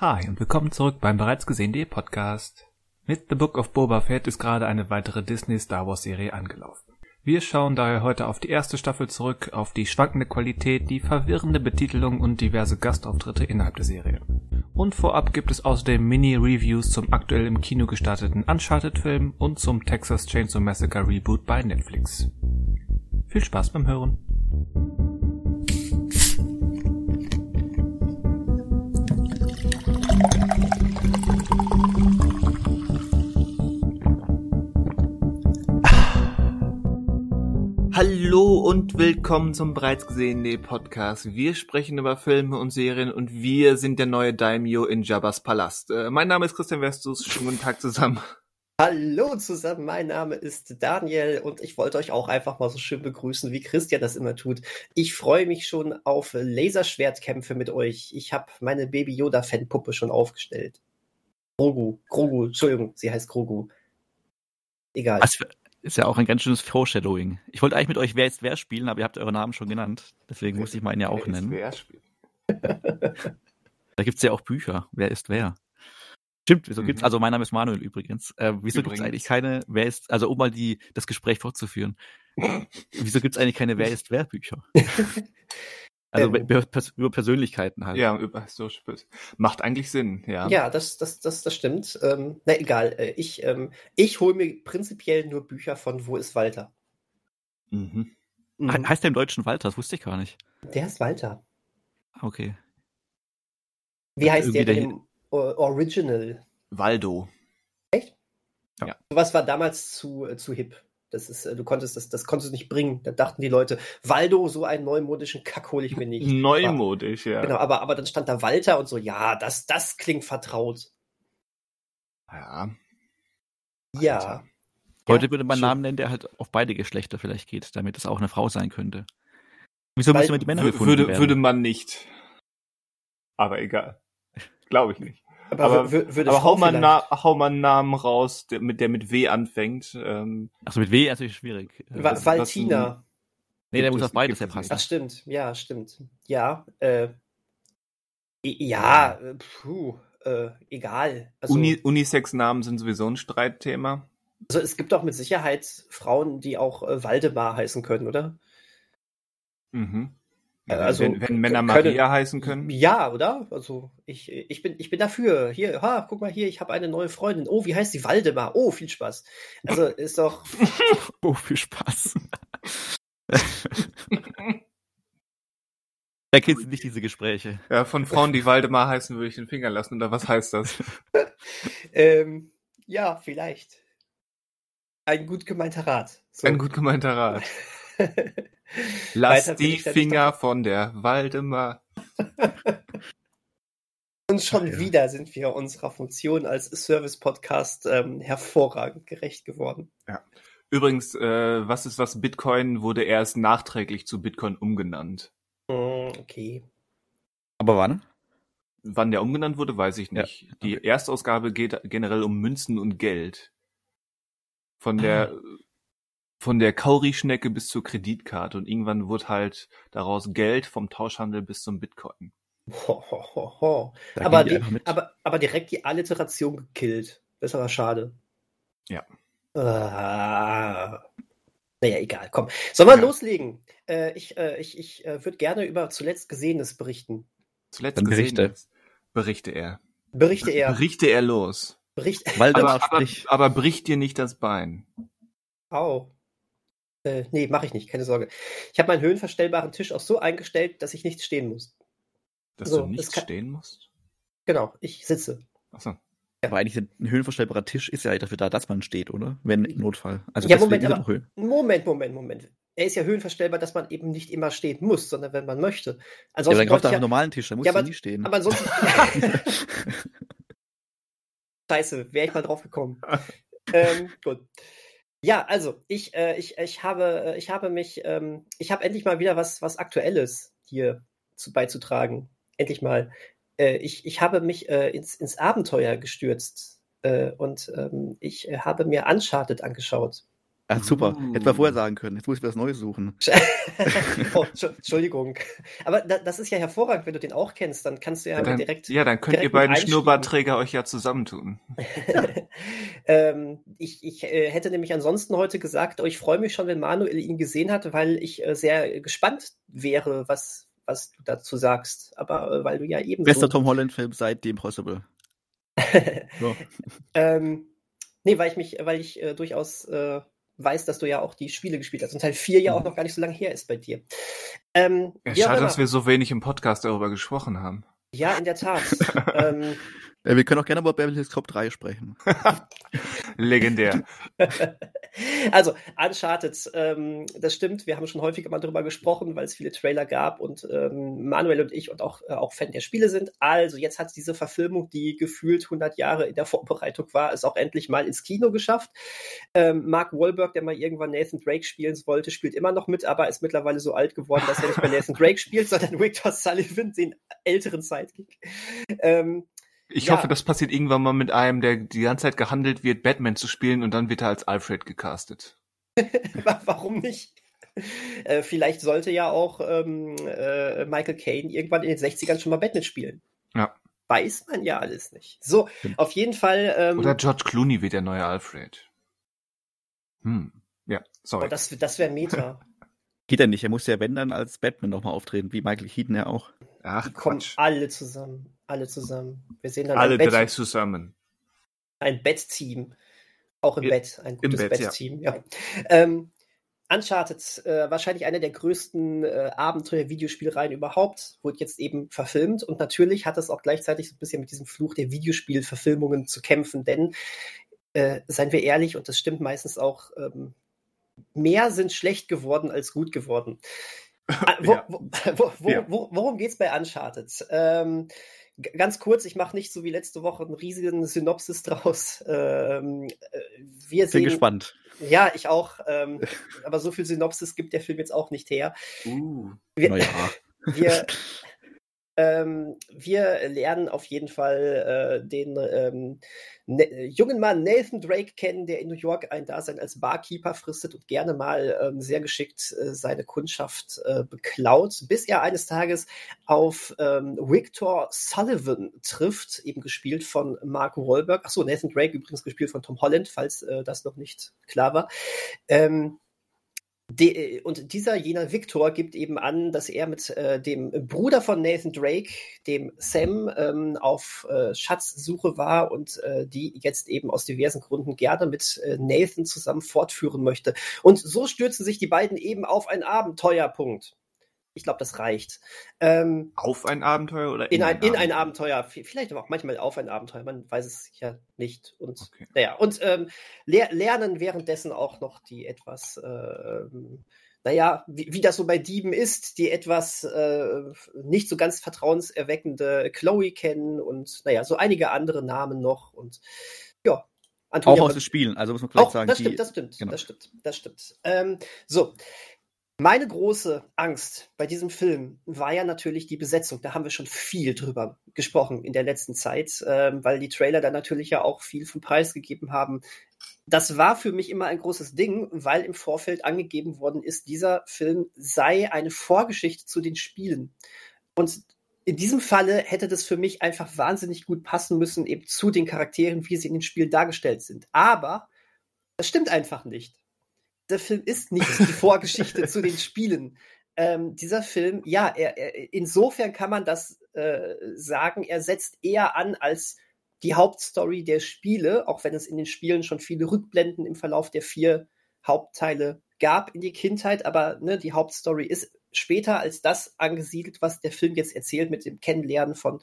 Hi und willkommen zurück beim bereits gesehenen Podcast. Mit The Book of Boba Fett ist gerade eine weitere Disney Star Wars Serie angelaufen. Wir schauen daher heute auf die erste Staffel zurück, auf die schwankende Qualität, die verwirrende Betitelung und diverse Gastauftritte innerhalb der Serie. Und vorab gibt es außerdem Mini-Reviews zum aktuell im Kino gestarteten Uncharted-Film und zum Texas Chainsaw Massacre Reboot bei Netflix. Viel Spaß beim Hören! Hallo und willkommen zum bereits gesehenen Podcast. Wir sprechen über Filme und Serien und wir sind der neue Daimyo in Jabba's Palast. Äh, mein Name ist Christian Vestus. Schönen guten Tag zusammen. Hallo zusammen, mein Name ist Daniel und ich wollte euch auch einfach mal so schön begrüßen, wie Christian das immer tut. Ich freue mich schon auf Laserschwertkämpfe mit euch. Ich habe meine Baby Yoda Fanpuppe schon aufgestellt. Grogu, Grogu, Entschuldigung, sie heißt Grogu. Egal. Was für, ist ja auch ein ganz schönes Foreshadowing. Ich wollte eigentlich mit euch Wer ist wer spielen, aber ihr habt euren Namen schon genannt. Deswegen musste ich meinen ja auch wer nennen. Ist wer da gibt es ja auch Bücher. Wer ist wer? Stimmt, wieso mhm. gibt's, also mein Name ist Manuel übrigens. Äh, wieso gibt es eigentlich keine, wer ist, also um mal die, das Gespräch fortzuführen. wieso gibt es eigentlich keine Wer ist wer Bücher? Also ähm, über, über, Persönlichkeiten halt. Ja, über historische Macht eigentlich Sinn, ja. Ja, das, das, das, das stimmt. Ähm, na egal, äh, ich, ähm, ich hole mir prinzipiell nur Bücher von Wo ist Walter? Mhm. Mhm. Heißt der im Deutschen Walter? Das wusste ich gar nicht. Der ist Walter. Okay. Wie heißt der im Original? Waldo. Echt? Ja. Was war damals zu, äh, zu hip? Das ist, äh, du konntest das, das konntest du nicht bringen. Da dachten die Leute, Waldo, so einen neumodischen Kack hole ich mir nicht. Neumodisch, ja. Genau, aber, aber dann stand da Walter und so, ja, das, das klingt vertraut. Ja. Ja. Heute ja, würde man einen Namen nennen, der halt auf beide Geschlechter vielleicht geht, damit es auch eine Frau sein könnte. Wieso müssen wir die Männer gefunden würde, werden? Würde man nicht. Aber egal. Glaube ich nicht. Aber, aber, würde aber hau, mal Na, hau mal einen Namen raus, der mit, der mit W anfängt. Ähm, Achso, mit W ist natürlich schwierig. Was, Valtina. nee, der muss auf beides ja passen. Ach, stimmt. Ja, stimmt. Ja, äh, ja, äh, puh, äh, egal. Also, Uni, Unisex-Namen sind sowieso ein Streitthema. Also es gibt auch mit Sicherheit Frauen, die auch äh, Waldemar heißen können, oder? Mhm. Also, wenn, wenn Männer Maria können, heißen können? Ja, oder? Also ich, ich, bin, ich bin dafür. Hier, ha, guck mal hier, ich habe eine neue Freundin. Oh, wie heißt sie? Waldemar. Oh, viel Spaß. Also ist doch. oh, viel Spaß. Da kennst du nicht diese Gespräche. Ja, von Frauen, die Waldemar heißen, würde ich den Finger lassen. Oder was heißt das? ähm, ja, vielleicht. Ein gut gemeinter Rat. So. Ein gut gemeinter Rat. Lass die Finger von der Waldemar. Und schon ja. wieder sind wir unserer Funktion als Service-Podcast ähm, hervorragend gerecht geworden. Ja. Übrigens, äh, was ist was Bitcoin, wurde erst nachträglich zu Bitcoin umgenannt. Hm, okay. Aber wann? Wann der umgenannt wurde, weiß ich nicht. Ja, okay. Die Erstausgabe geht generell um Münzen und Geld. Von der ah von der Kauri-Schnecke bis zur Kreditkarte und irgendwann wurde halt daraus Geld vom Tauschhandel bis zum Bitcoin. Ho, ho, ho, ho. Aber, die, aber, aber direkt die Alliteration gekillt. Das ist aber schade. Ja. Ah. Naja, egal, komm. Sollen wir ja. loslegen? Äh, ich äh, ich, ich äh, würde gerne über zuletzt Gesehenes berichten. Zuletzt Gesehenes? Berichte er. Berichte er. Berichte er los. Bericht aber, aber, aber bricht dir nicht das Bein. Au. Äh, nee, mache ich nicht, keine Sorge. Ich habe meinen höhenverstellbaren Tisch auch so eingestellt, dass ich nicht stehen muss. Dass so, du nicht kann... stehen musst? Genau, ich sitze. Achso. Ja. Aber eigentlich ein höhenverstellbarer Tisch ist ja dafür da, dass man steht, oder? Wenn im Notfall. Also ja, Moment, aber, Moment, Moment, Moment. Er ist ja höhenverstellbar, dass man eben nicht immer stehen muss, sondern wenn man möchte. Ansonsten ja, dann kauft er einen normalen Tisch, da muss ja, aber, nie stehen. Aber ansonsten. Scheiße, wäre ich mal drauf gekommen. ähm, gut. Ja, also ich, äh, ich, ich habe, äh, ich habe mich, ähm, ich habe endlich mal wieder was, was Aktuelles hier zu, beizutragen. Endlich mal. Äh, ich, ich habe mich äh, ins, ins Abenteuer gestürzt äh, und ähm, ich äh, habe mir Uncharted angeschaut. Ah, super. Uh. Hätten wir vorher sagen können. Jetzt muss ich was Neues suchen. oh, Entschuldigung. Aber das ist ja hervorragend, wenn du den auch kennst. Dann kannst du ja, ja dann, direkt. Ja, dann könnt ihr beiden Schnurrbartträger euch ja zusammentun. ähm, ich ich äh, hätte nämlich ansonsten heute gesagt, oh, ich freue mich schon, wenn Manuel ihn gesehen hat, weil ich äh, sehr gespannt wäre, was, was du dazu sagst. Aber äh, weil du ja eben. Bester so Tom Holland-Film seit dem Possible. so. ähm, nee, weil ich mich, weil ich äh, durchaus äh, weiß, dass du ja auch die Spiele gespielt hast und Teil 4 ja auch mhm. noch gar nicht so lange her ist bei dir. Ähm, ja, schade, dass wir so wenig im Podcast darüber gesprochen haben. Ja, in der Tat. ähm, ja, wir können auch gerne über Beverly Hills Cop 3 sprechen. Legendär. also, Uncharted, ähm, das stimmt, wir haben schon häufiger mal darüber gesprochen, weil es viele Trailer gab und ähm, Manuel und ich und auch, äh, auch Fan der Spiele sind. Also, jetzt hat diese Verfilmung, die gefühlt 100 Jahre in der Vorbereitung war, es auch endlich mal ins Kino geschafft. Ähm, Mark Wahlberg, der mal irgendwann Nathan Drake spielen wollte, spielt immer noch mit, aber ist mittlerweile so alt geworden, dass er nicht mehr Nathan Drake spielt, sondern Victor Sullivan, den älteren Sidekick. Ähm, ich ja. hoffe, das passiert irgendwann mal mit einem, der die ganze Zeit gehandelt wird, Batman zu spielen und dann wird er als Alfred gecastet. Warum nicht? Äh, vielleicht sollte ja auch ähm, äh, Michael Caine irgendwann in den 60ern schon mal Batman spielen. Ja. Weiß man ja alles nicht. So, Stimmt. auf jeden Fall. Ähm, Oder George Clooney wird der neue Alfred. Hm. Ja, sorry. Oh, das das wäre Meta. Geht ja nicht. Er muss ja, wenn dann, als Batman nochmal auftreten, wie Michael Keaton ja auch. Ach, Die kommen alle zusammen. Alle zusammen. Wir sehen dann alle drei zusammen. Ein Bett-Team. Auch im ja, Bett. Ein gutes Bett-Team, ja. ja. Ähm, Uncharted, äh, wahrscheinlich eine der größten äh, Abenteuer-Videospielreihen überhaupt, wurde jetzt eben verfilmt und natürlich hat es auch gleichzeitig so ein bisschen mit diesem Fluch der Videospielverfilmungen zu kämpfen, denn äh, seien wir ehrlich, und das stimmt meistens auch, ähm, mehr sind schlecht geworden als gut geworden. Ah, wo, wo, wo, worum geht's bei Uncharted? Ähm, ganz kurz, ich mache nicht so wie letzte Woche einen riesigen Synopsis draus. Ähm, äh, wir Bin sehen, gespannt. Ja, ich auch. Ähm, aber so viel Synopsis gibt der Film jetzt auch nicht her. Uh, wir, ja. wir, ähm, wir lernen auf jeden Fall äh, den ähm, ne jungen Mann Nathan Drake kennen, der in New York ein Dasein als Barkeeper fristet und gerne mal ähm, sehr geschickt äh, seine Kundschaft äh, beklaut, bis er eines Tages auf ähm, Victor Sullivan trifft, eben gespielt von Mark Wahlberg. Achso, Nathan Drake übrigens gespielt von Tom Holland, falls äh, das noch nicht klar war. Ähm, De, und dieser jener Victor gibt eben an, dass er mit äh, dem Bruder von Nathan Drake, dem Sam, ähm, auf äh, Schatzsuche war und äh, die jetzt eben aus diversen Gründen gerne mit äh, Nathan zusammen fortführen möchte. Und so stürzen sich die beiden eben auf ein Abenteuerpunkt. Ich glaube, das reicht. Ähm, auf ein Abenteuer oder in, in ein, ein, in ein Abenteuer? Vielleicht aber auch manchmal auf ein Abenteuer. Man weiß es ja nicht. Und okay. naja, und ähm, le lernen währenddessen auch noch die etwas, äh, naja, wie, wie das so bei Dieben ist, die etwas äh, nicht so ganz vertrauenserweckende Chloe kennen und naja, so einige andere Namen noch und ja, Antonia, auch aus den Spielen, also muss man vielleicht auch, sagen. Das stimmt, das stimmt, genau. das stimmt, das stimmt. Ähm, so, meine große Angst bei diesem Film war ja natürlich die Besetzung. Da haben wir schon viel drüber gesprochen in der letzten Zeit, ähm, weil die Trailer da natürlich ja auch viel vom Preis gegeben haben. Das war für mich immer ein großes Ding, weil im Vorfeld angegeben worden ist, dieser Film sei eine Vorgeschichte zu den Spielen. Und in diesem Falle hätte das für mich einfach wahnsinnig gut passen müssen, eben zu den Charakteren, wie sie in den Spielen dargestellt sind. Aber das stimmt einfach nicht der Film ist nicht die Vorgeschichte zu den Spielen. Ähm, dieser Film, ja, er, er, insofern kann man das äh, sagen, er setzt eher an als die Hauptstory der Spiele, auch wenn es in den Spielen schon viele Rückblenden im Verlauf der vier Hauptteile gab in die Kindheit, aber ne, die Hauptstory ist später als das angesiedelt, was der Film jetzt erzählt mit dem Kennenlernen von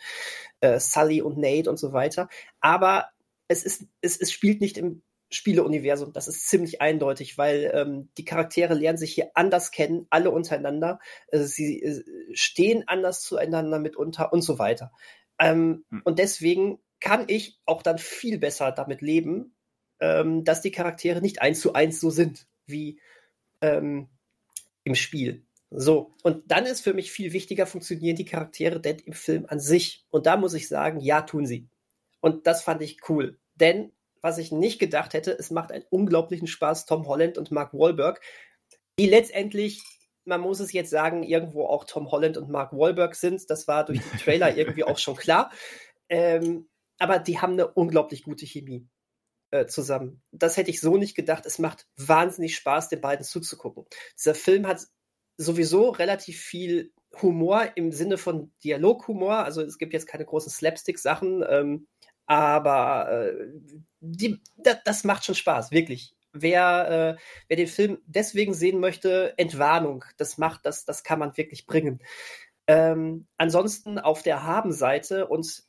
äh, Sully und Nate und so weiter. Aber es ist, es, es spielt nicht im Spieleuniversum. Das ist ziemlich eindeutig, weil ähm, die Charaktere lernen sich hier anders kennen, alle untereinander. Äh, sie äh, stehen anders zueinander mitunter und so weiter. Ähm, hm. Und deswegen kann ich auch dann viel besser damit leben, ähm, dass die Charaktere nicht eins zu eins so sind wie ähm, im Spiel. So, und dann ist für mich viel wichtiger, funktionieren die Charaktere denn im Film an sich. Und da muss ich sagen, ja, tun sie. Und das fand ich cool. Denn was ich nicht gedacht hätte, es macht einen unglaublichen Spaß, Tom Holland und Mark Wahlberg, die letztendlich, man muss es jetzt sagen, irgendwo auch Tom Holland und Mark Wahlberg sind. Das war durch die Trailer irgendwie auch schon klar. Ähm, aber die haben eine unglaublich gute Chemie äh, zusammen. Das hätte ich so nicht gedacht. Es macht wahnsinnig Spaß, den beiden zuzugucken. Dieser Film hat sowieso relativ viel Humor im Sinne von Dialoghumor. Also es gibt jetzt keine großen Slapstick-Sachen, ähm, aber äh, die, da, das macht schon Spaß, wirklich. Wer, äh, wer den Film deswegen sehen möchte, Entwarnung, das macht, das, das kann man wirklich bringen. Ähm, ansonsten auf der Haben-Seite und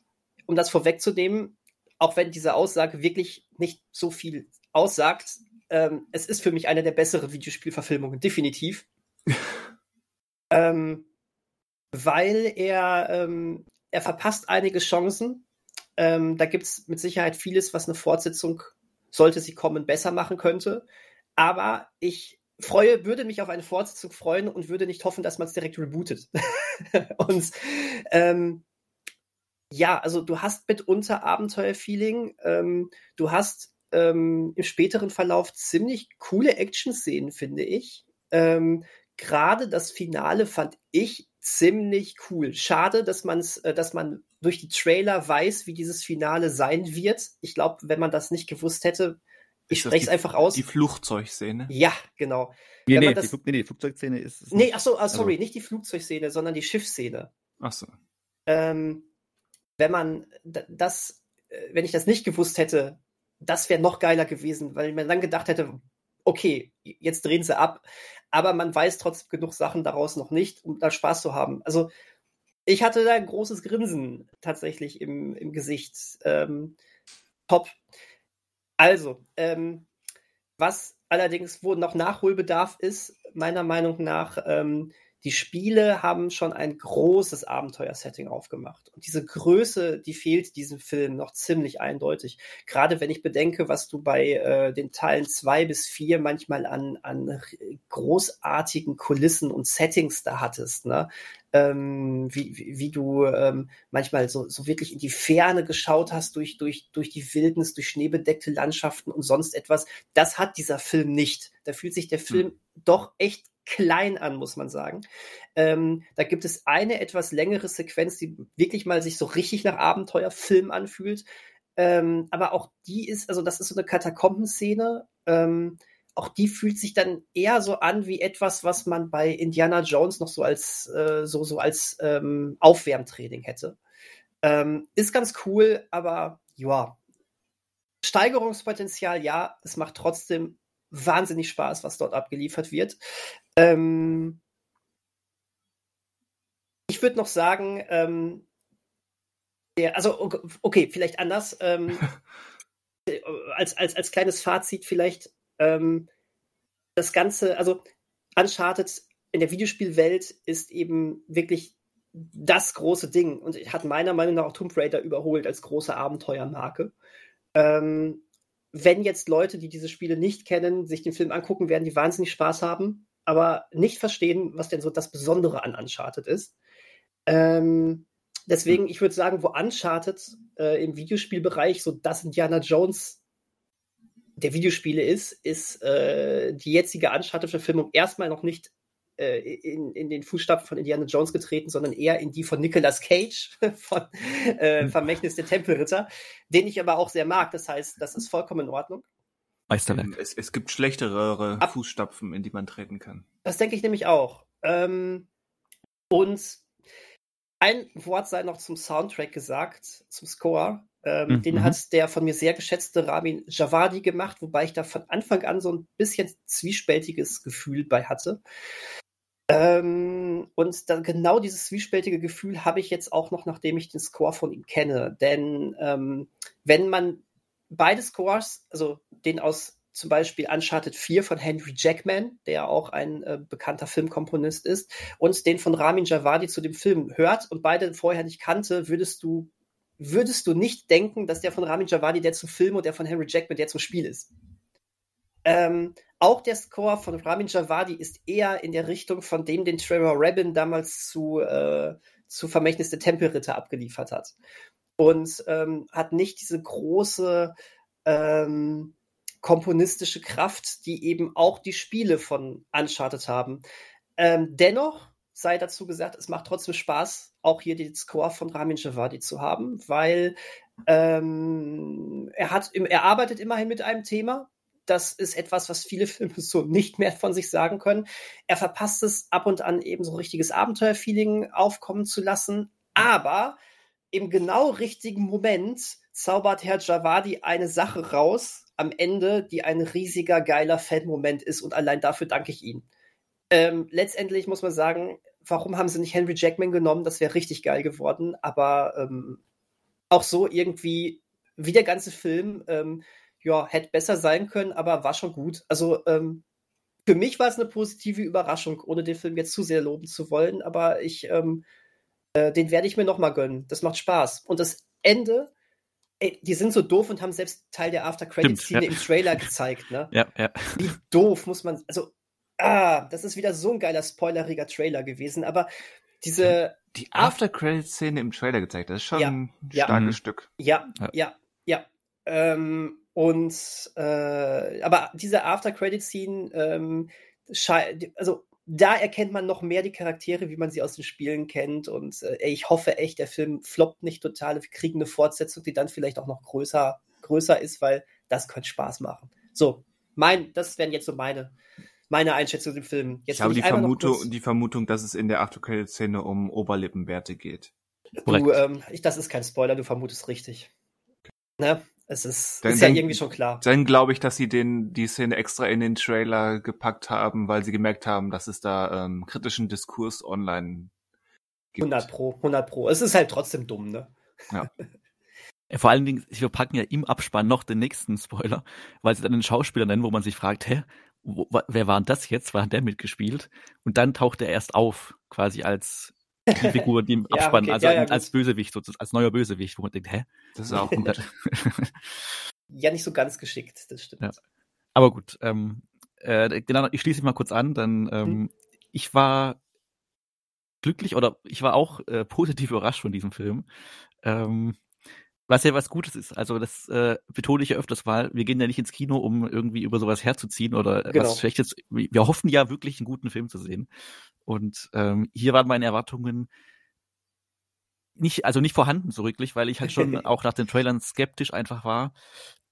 um das vorwegzunehmen, auch wenn diese Aussage wirklich nicht so viel aussagt, ähm, es ist für mich eine der besseren Videospielverfilmungen, definitiv. ähm, weil er, ähm, er verpasst einige Chancen. Ähm, da gibt es mit Sicherheit vieles, was eine Fortsetzung, sollte sie kommen, besser machen könnte. Aber ich freue, würde mich auf eine Fortsetzung freuen und würde nicht hoffen, dass man es direkt rebootet. und ähm, ja, also du hast mitunter Abenteuerfeeling. Ähm, du hast ähm, im späteren Verlauf ziemlich coole Action-Szenen, finde ich. Ähm, Gerade das Finale fand ich ziemlich cool. Schade, dass man's, äh, dass man durch die Trailer weiß, wie dieses Finale sein wird. Ich glaube, wenn man das nicht gewusst hätte, ich spreche es einfach aus. Die Flugzeugszene? Ja, genau. Nee, nee, das, die, nee, die Flugzeugszene ist. ist nee, ach so, ah, sorry, also. nicht die Flugzeugszene, sondern die Schiffsszene. Ach so. Ähm, wenn man das, äh, wenn ich das nicht gewusst hätte, das wäre noch geiler gewesen, weil man dann gedacht hätte, okay, jetzt drehen sie ab, aber man weiß trotzdem genug Sachen daraus noch nicht, um da Spaß zu haben. Also ich hatte da ein großes Grinsen tatsächlich im, im Gesicht. Ähm, top. Also, ähm, was allerdings, wo noch Nachholbedarf ist, meiner Meinung nach, ähm, die Spiele haben schon ein großes Abenteuersetting aufgemacht. Und diese Größe, die fehlt diesem Film noch ziemlich eindeutig. Gerade wenn ich bedenke, was du bei äh, den Teilen zwei bis vier manchmal an, an großartigen Kulissen und Settings da hattest. Ne? Ähm, wie, wie, wie, du ähm, manchmal so, so wirklich in die Ferne geschaut hast durch, durch, durch die Wildnis, durch schneebedeckte Landschaften und sonst etwas. Das hat dieser Film nicht. Da fühlt sich der hm. Film hm. doch echt klein an, muss man sagen. Ähm, da gibt es eine etwas längere Sequenz, die wirklich mal sich so richtig nach Abenteuerfilm anfühlt. Ähm, aber auch die ist, also das ist so eine Katakombenszene. Ähm, auch die fühlt sich dann eher so an wie etwas, was man bei Indiana Jones noch so als äh, so so als ähm, Aufwärmtraining hätte. Ähm, ist ganz cool, aber ja, Steigerungspotenzial ja, es macht trotzdem wahnsinnig Spaß, was dort abgeliefert wird. Ähm, ich würde noch sagen, ähm, der, also okay, vielleicht anders. Ähm, als, als, als kleines Fazit vielleicht ähm, das Ganze, also Uncharted in der Videospielwelt ist eben wirklich das große Ding und hat meiner Meinung nach auch Tomb Raider überholt als große Abenteuermarke. Ähm, wenn jetzt Leute, die diese Spiele nicht kennen, sich den Film angucken, werden die wahnsinnig Spaß haben, aber nicht verstehen, was denn so das Besondere an Uncharted ist. Ähm, deswegen, ich würde sagen, wo Uncharted äh, im Videospielbereich so das Indiana Jones der Videospiele ist, ist äh, die jetzige Uncharted-Verfilmung erstmal noch nicht äh, in, in den Fußstapfen von Indiana Jones getreten, sondern eher in die von Nicolas Cage, von äh, hm. Vermächtnis der Tempelritter, den ich aber auch sehr mag. Das heißt, das ist vollkommen in Ordnung. Meisterwerk. Es, es gibt schlechtere Ab Fußstapfen, in die man treten kann. Das denke ich nämlich auch. Ähm, und ein Wort sei noch zum Soundtrack gesagt, zum Score. Ähm, mhm. Den hat der von mir sehr geschätzte Ramin Javadi gemacht, wobei ich da von Anfang an so ein bisschen zwiespältiges Gefühl bei hatte. Ähm, und dann genau dieses zwiespältige Gefühl habe ich jetzt auch noch, nachdem ich den Score von ihm kenne. Denn ähm, wenn man beide Scores, also den aus zum Beispiel Uncharted 4 von Henry Jackman, der auch ein äh, bekannter Filmkomponist ist, und den von Ramin Javadi zu dem Film hört und beide vorher nicht kannte, würdest du, würdest du nicht denken, dass der von Ramin Javadi der zum Film und der von Henry Jackman der zum Spiel ist. Ähm, auch der Score von Ramin Javadi ist eher in der Richtung von dem, den Trevor Rabin damals zu, äh, zu Vermächtnis der Tempelritter abgeliefert hat. Und ähm, hat nicht diese große ähm, komponistische Kraft, die eben auch die Spiele von Uncharted haben. Ähm, dennoch sei dazu gesagt, es macht trotzdem Spaß, auch hier den Score von Ramin Javadi zu haben, weil ähm, er hat, er arbeitet immerhin mit einem Thema. Das ist etwas, was viele Filme so nicht mehr von sich sagen können. Er verpasst es ab und an eben so richtiges Abenteuerfeeling aufkommen zu lassen, aber im genau richtigen Moment zaubert Herr Javadi eine Sache raus am Ende, die ein riesiger, geiler Fan-Moment ist und allein dafür danke ich ihm. Ähm, letztendlich muss man sagen, warum haben sie nicht Henry Jackman genommen? Das wäre richtig geil geworden. Aber ähm, auch so irgendwie, wie der ganze Film, ähm, ja, hätte besser sein können, aber war schon gut. Also ähm, für mich war es eine positive Überraschung, ohne den Film jetzt zu sehr loben zu wollen. Aber ich, ähm, äh, den werde ich mir noch mal gönnen. Das macht Spaß. Und das Ende, ey, die sind so doof und haben selbst Teil der After-Credit-Szene ja. im Trailer gezeigt, ne? Ja, ja. Wie doof muss man, also ah, das ist wieder so ein geiler, spoileriger Trailer gewesen, aber diese. Die After-Credit-Szene im Trailer gezeigt, das ist schon ja, ein starkes ja, Stück. Ja, ja, ja, ja. Ähm, und äh, aber diese After-Credit-Scene, ähm, also da erkennt man noch mehr die Charaktere, wie man sie aus den Spielen kennt. Und äh, ich hoffe echt, der Film floppt nicht total. Wir kriegen eine Fortsetzung, die dann vielleicht auch noch größer, größer ist, weil das könnte Spaß machen. So, mein, das wären jetzt so meine meine Einschätzung dem Film. Jetzt ich habe die Vermutung, die Vermutung, dass es in der After-Credit-Szene um Oberlippenwerte geht. Du, ähm, ich, das ist kein Spoiler, du vermutest richtig. Ne? Es ist, dann, ist ja dann, irgendwie schon klar. Dann glaube ich, dass sie den, die Szene extra in den Trailer gepackt haben, weil sie gemerkt haben, dass es da ähm, kritischen Diskurs online gibt. 100 Pro, 100 Pro. Es ist halt trotzdem dumm, ne? Ja. Vor allen Dingen, wir packen ja im Abspann noch den nächsten Spoiler, weil sie dann den Schauspieler nennen, wo man sich fragt, hä, wo, wer war denn das jetzt? War der mitgespielt? Und dann taucht er erst auf, quasi als die Figur, die im Abspann, okay. also ja, ja, als Bösewicht sozusagen, als neuer Bösewicht, wo man denkt, hä? Das ist auch gut. ja, nicht so ganz geschickt, das stimmt. Ja. Aber gut, ähm, äh, genau, ich schließe mich mal kurz an, dann ähm, hm. ich war glücklich oder ich war auch äh, positiv überrascht von diesem Film. Ähm, was ja was Gutes ist. Also das äh, betone ich ja öfters mal. Wir gehen ja nicht ins Kino, um irgendwie über sowas herzuziehen oder genau. was Schlechtes. Wir hoffen ja wirklich einen guten Film zu sehen. Und ähm, hier waren meine Erwartungen nicht, also nicht vorhanden so wirklich, weil ich halt schon auch nach den Trailern skeptisch einfach war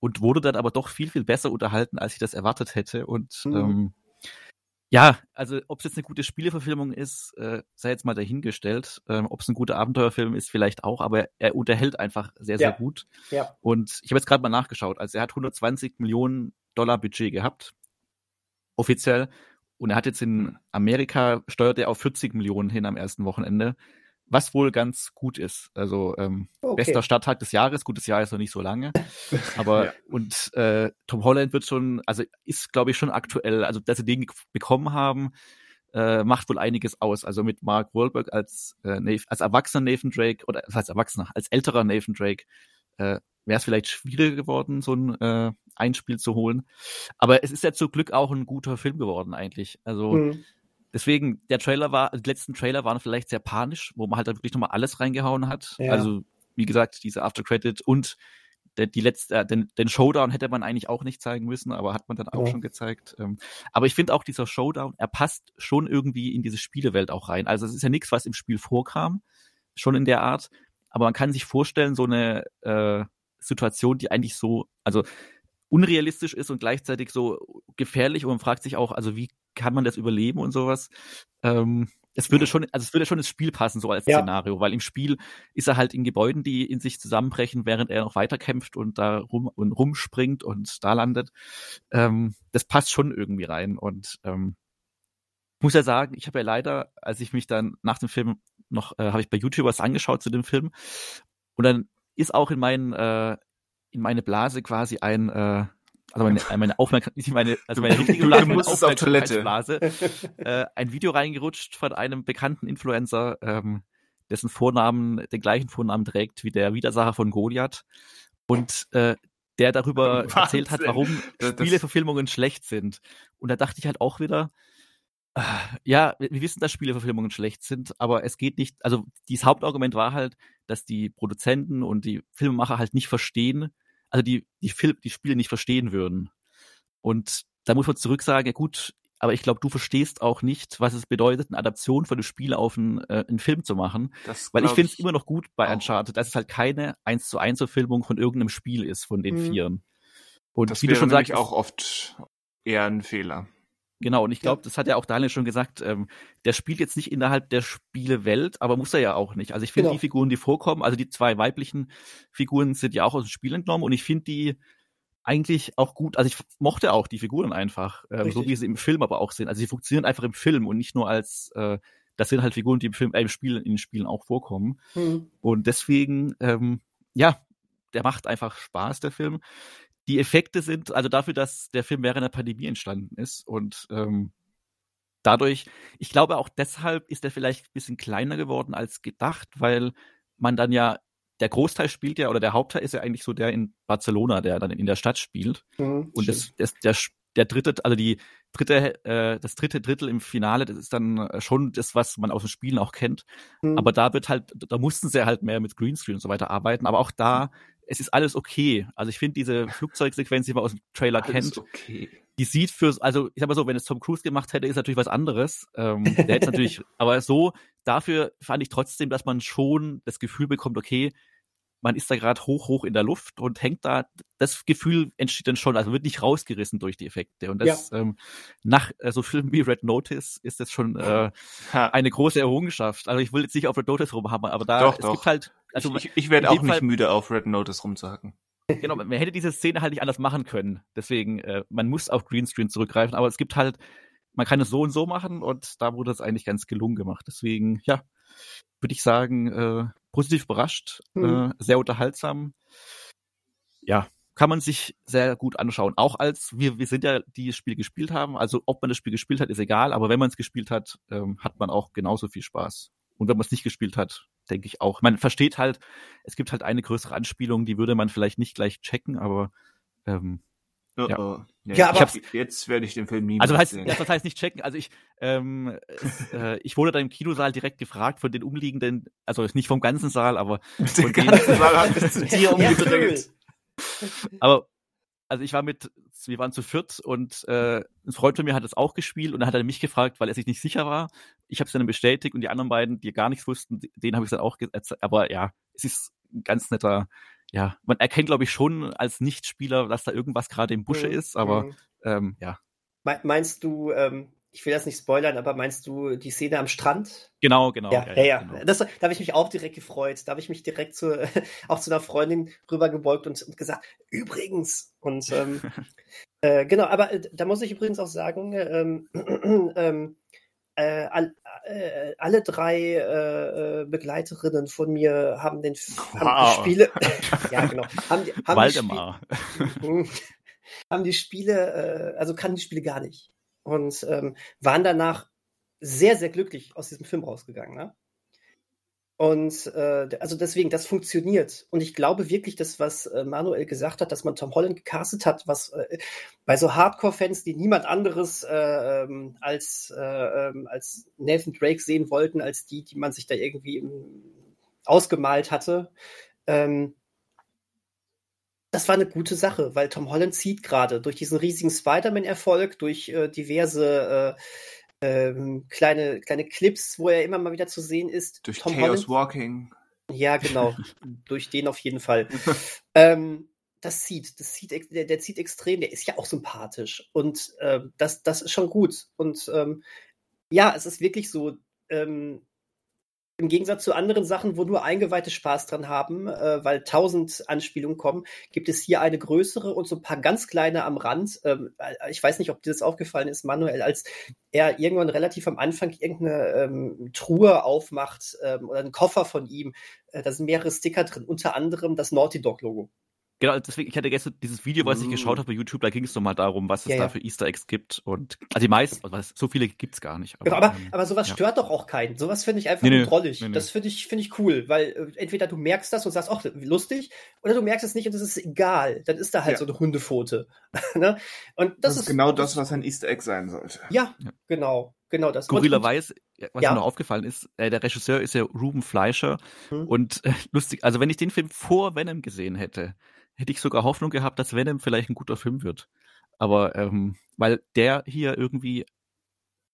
und wurde dann aber doch viel, viel besser unterhalten, als ich das erwartet hätte. Und mhm. ähm, ja, also ob es jetzt eine gute Spieleverfilmung ist, äh, sei jetzt mal dahingestellt. Ähm, ob es ein guter Abenteuerfilm ist, vielleicht auch, aber er unterhält einfach sehr, sehr ja. gut. Ja. Und ich habe jetzt gerade mal nachgeschaut. Also er hat 120 Millionen Dollar Budget gehabt, offiziell. Und er hat jetzt in Amerika, steuert er auf 40 Millionen hin am ersten Wochenende was wohl ganz gut ist. Also ähm, okay. bester Starttag des Jahres, gutes Jahr ist noch nicht so lange. Aber ja. und äh, Tom Holland wird schon, also ist, glaube ich, schon aktuell, also dass sie den bekommen haben, äh, macht wohl einiges aus. Also mit Mark Wahlberg als, äh, Nathan, als erwachsener Nathan Drake, oder als erwachsener, als älterer Nathan Drake, äh, wäre es vielleicht schwieriger geworden, so ein äh, Einspiel zu holen. Aber es ist ja zum Glück auch ein guter Film geworden eigentlich. Also mhm. Deswegen, der Trailer war, die letzten Trailer waren vielleicht sehr panisch, wo man halt wirklich nochmal alles reingehauen hat. Ja. Also, wie gesagt, diese After Credit und der, die letzte, äh, den, den Showdown hätte man eigentlich auch nicht zeigen müssen, aber hat man dann auch ja. schon gezeigt. Ähm, aber ich finde auch dieser Showdown, er passt schon irgendwie in diese Spielewelt auch rein. Also es ist ja nichts, was im Spiel vorkam, schon in der Art. Aber man kann sich vorstellen, so eine äh, Situation, die eigentlich so, also unrealistisch ist und gleichzeitig so gefährlich und man fragt sich auch, also wie kann man das überleben und sowas? Ähm, es würde schon, also es würde schon ins Spiel passen, so als ja. Szenario, weil im Spiel ist er halt in Gebäuden, die in sich zusammenbrechen, während er noch weiterkämpft und da rum und rumspringt und da landet. Ähm, das passt schon irgendwie rein. Und ähm, ich muss ja sagen, ich habe ja leider, als ich mich dann nach dem Film noch, äh, habe ich bei YouTube was angeschaut zu dem Film und dann ist auch in meinen äh, in meine Blase quasi ein, äh, also meine, meine Aufmerksamkeit, meine, also meine richtige Blase, meine Aufmerksamkeitsblase, äh, ein Video reingerutscht von einem bekannten Influencer, ähm, dessen Vornamen den gleichen Vornamen trägt wie der Widersacher von Goliath und äh, der darüber Wahnsinn. erzählt hat, warum Spieleverfilmungen schlecht sind. Und da dachte ich halt auch wieder, ja, wir wissen, dass Spieleverfilmungen schlecht sind, aber es geht nicht, also dieses Hauptargument war halt, dass die Produzenten und die Filmemacher halt nicht verstehen, also die, die Film, die Spiele nicht verstehen würden. Und da muss man zurück sagen, ja gut, aber ich glaube, du verstehst auch nicht, was es bedeutet, eine Adaption von einem Spiel auf einen, äh, einen Film zu machen. Das Weil ich finde es immer noch gut bei auch. Uncharted, dass es halt keine 1 zu 1 Verfilmung von irgendeinem Spiel ist, von den mhm. Vieren. Und das wie du schon sagst, auch oft eher ein Fehler. Genau, und ich glaube, ja. das hat ja auch Daniel schon gesagt, ähm, der spielt jetzt nicht innerhalb der Spielewelt, aber muss er ja auch nicht. Also ich finde genau. die Figuren, die vorkommen, also die zwei weiblichen Figuren sind ja auch aus dem Spiel entnommen und ich finde die eigentlich auch gut, also ich mochte auch die Figuren einfach, ähm, so wie sie im Film aber auch sind. Also sie funktionieren einfach im Film und nicht nur als, äh, das sind halt Figuren, die im Film, äh, im Spiel, in den Spielen auch vorkommen. Mhm. Und deswegen, ähm, ja, der macht einfach Spaß, der Film. Die Effekte sind, also dafür, dass der Film während der Pandemie entstanden ist und ähm, dadurch, ich glaube auch deshalb ist er vielleicht ein bisschen kleiner geworden als gedacht, weil man dann ja der Großteil spielt ja, oder der Hauptteil ist ja eigentlich so der in Barcelona, der dann in der Stadt spielt. Mhm, und das, das, der, der dritte, also die dritte, äh, das dritte Drittel im Finale, das ist dann schon das, was man aus den Spielen auch kennt. Mhm. Aber da wird halt, da mussten sie halt mehr mit Greenscreen und so weiter arbeiten. Aber auch da, es ist alles okay. Also ich finde diese Flugzeugsequenz, die man aus dem Trailer alles kennt, okay. die sieht für, also ich sag mal so, wenn es Tom Cruise gemacht hätte, ist natürlich was anderes. Ähm, der hätte natürlich, aber so, dafür fand ich trotzdem, dass man schon das Gefühl bekommt, okay, man ist da gerade hoch, hoch in der Luft und hängt da, das Gefühl entsteht dann schon, also wird nicht rausgerissen durch die Effekte. Und das ja. ähm, nach äh, so Filmen wie Red Notice ist das schon äh, eine große Errungenschaft. Also ich will jetzt nicht auf Red Notice rumhaben, aber da doch, es doch. gibt halt. Also ich, ich, ich werde auch nicht Fall, müde, auf Red Notice rumzuhacken. Genau, man hätte diese Szene halt nicht anders machen können. Deswegen, äh, man muss auf Greenscreen zurückgreifen, aber es gibt halt, man kann es so und so machen und da wurde es eigentlich ganz gelungen gemacht. Deswegen, ja, würde ich sagen, äh, positiv überrascht, mhm. äh, sehr unterhaltsam. Ja, kann man sich sehr gut anschauen. Auch als wir, wir sind ja die das Spiel gespielt haben. Also ob man das Spiel gespielt hat, ist egal. Aber wenn man es gespielt hat, ähm, hat man auch genauso viel Spaß. Und wenn man es nicht gespielt hat, denke ich auch. Man versteht halt, es gibt halt eine größere Anspielung, die würde man vielleicht nicht gleich checken, aber ähm, Ja. Oh. Ja, ja, aber jetzt werde ich den Film nie Also heißt, sehen. das heißt nicht checken. Also ich, ähm, äh, ich wurde da im Kinosaal direkt gefragt von den umliegenden, also nicht vom ganzen Saal, aber von den ganzen Saal hat es zu dir umgedreht. aber also ich war mit, wir waren zu viert und äh, ein Freund von mir hat es auch gespielt und dann hat er mich gefragt, weil er sich nicht sicher war. Ich habe es dann bestätigt und die anderen beiden, die gar nichts wussten, denen habe ich es dann auch erzählt. Aber ja, es ist ein ganz netter ja, man erkennt, glaube ich, schon als Nichtspieler, dass da irgendwas gerade im Busche mhm. ist, aber mhm. ähm, ja. Meinst du, ähm, ich will das nicht spoilern, aber meinst du die Szene am Strand? Genau, genau. Ja, ja, ja, ja. Genau. Das, da habe ich mich auch direkt gefreut. Da habe ich mich direkt zu, auch zu einer Freundin rübergebeugt und, und gesagt, übrigens. Und ähm, äh, genau, aber äh, da muss ich übrigens auch sagen, ähm, ähm, äh, äh, alle drei äh, äh, Begleiterinnen von mir haben den wow. haben die Spiele ja genau haben die, haben Waldemar. die Spiele, haben die Spiele äh, also kannten die Spiele gar nicht und ähm, waren danach sehr sehr glücklich aus diesem Film rausgegangen ne? Und äh, also deswegen, das funktioniert. Und ich glaube wirklich, dass was äh, Manuel gesagt hat, dass man Tom Holland gecastet hat, was äh, bei so Hardcore-Fans, die niemand anderes äh, ähm, als, äh, ähm, als Nathan Drake sehen wollten, als die, die man sich da irgendwie im, ausgemalt hatte, ähm, das war eine gute Sache, weil Tom Holland zieht gerade durch diesen riesigen Spider-Man-Erfolg, durch äh, diverse äh, ähm, kleine, kleine Clips, wo er immer mal wieder zu sehen ist. Durch Tom Chaos Holland. Walking. Ja, genau. Durch den auf jeden Fall. ähm, das zieht, das zieht, der, der, zieht extrem, der ist ja auch sympathisch. Und äh, das, das ist schon gut. Und ähm, ja, es ist wirklich so, ähm, im Gegensatz zu anderen Sachen, wo nur Eingeweihte Spaß dran haben, äh, weil tausend Anspielungen kommen, gibt es hier eine größere und so ein paar ganz kleine am Rand. Ähm, äh, ich weiß nicht, ob dir das aufgefallen ist, Manuel, als er irgendwann relativ am Anfang irgendeine ähm, Truhe aufmacht ähm, oder einen Koffer von ihm. Äh, da sind mehrere Sticker drin, unter anderem das Naughty Dog Logo. Genau, deswegen, ich hatte gestern dieses Video, was ich geschaut mm. habe bei YouTube, da ging es nochmal darum, was es ja, da für Easter Eggs gibt. Und also die meisten, also so viele gibt es gar nicht. Aber, aber, ähm, aber sowas ja. stört doch auch keinen. Sowas finde ich einfach nee, drollig. Nee, nee. Das finde ich, finde ich cool, weil äh, entweder du merkst das und sagst, ach, lustig, oder du merkst es nicht und es ist egal. Dann ist da halt ja. so eine Hundepfote. ne? Und das, das ist genau das, was ein Easter Egg sein sollte. Ja, genau. Genau das. Skurrilerweise, was ja. mir noch aufgefallen ist, äh, der Regisseur ist ja Ruben Fleischer hm. und äh, lustig, also wenn ich den Film vor Venom gesehen hätte, hätte ich sogar Hoffnung gehabt, dass Venom vielleicht ein guter Film wird. Aber ähm, weil der hier irgendwie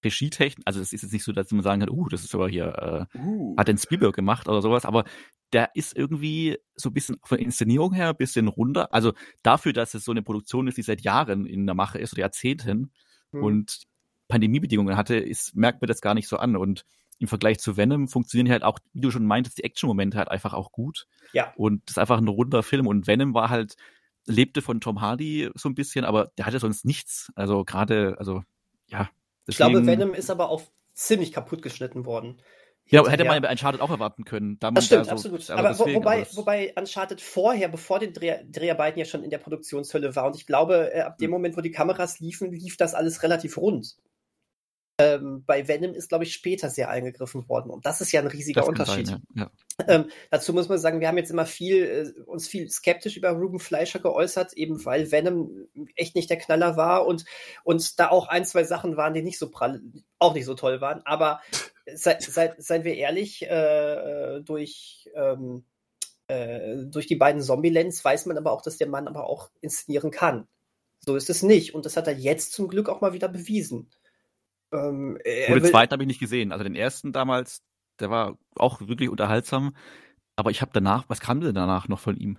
Regietechnik, also es ist jetzt nicht so, dass man sagen kann, uh, das ist aber hier, äh, uh. hat den Spielberg gemacht oder sowas, aber der ist irgendwie so ein bisschen von Inszenierung her ein bisschen runder. Also dafür, dass es so eine Produktion ist, die seit Jahren in der Mache ist oder Jahrzehnten hm. und Pandemiebedingungen hatte, ist, merkt man das gar nicht so an. Und im Vergleich zu Venom funktionieren halt auch, wie du schon meintest, die Action-Momente halt einfach auch gut. Ja. Und das ist einfach ein runder Film. Und Venom war halt, lebte von Tom Hardy so ein bisschen, aber der hatte sonst nichts. Also gerade, also ja. Deswegen, ich glaube, Venom ist aber auch ziemlich kaputt geschnitten worden. Ja, hätte man bei Uncharted auch erwarten können. Da das stimmt, da so, absolut. Aber, deswegen, wobei, aber wobei Uncharted vorher, bevor den Dreh, Dreharbeiten ja schon in der Produktionshölle war. Und ich glaube, äh, ab dem hm. Moment, wo die Kameras liefen, lief das alles relativ rund. Ähm, bei Venom ist, glaube ich, später sehr eingegriffen worden. Und das ist ja ein riesiger Unterschied. Sein, ja. Ja. Ähm, dazu muss man sagen, wir haben jetzt immer viel, äh, uns viel skeptisch über Ruben Fleischer geäußert, eben weil Venom echt nicht der Knaller war und, und da auch ein, zwei Sachen waren, die nicht so prall, auch nicht so toll waren. Aber se, se, seien wir ehrlich, äh, äh durch, ähm, äh, durch die beiden Zombie-Lens weiß man aber auch, dass der Mann aber auch inszenieren kann. So ist es nicht. Und das hat er jetzt zum Glück auch mal wieder bewiesen. Ähm, den zweiten habe ich nicht gesehen. Also den ersten damals, der war auch wirklich unterhaltsam. Aber ich habe danach, was kam denn danach noch von ihm?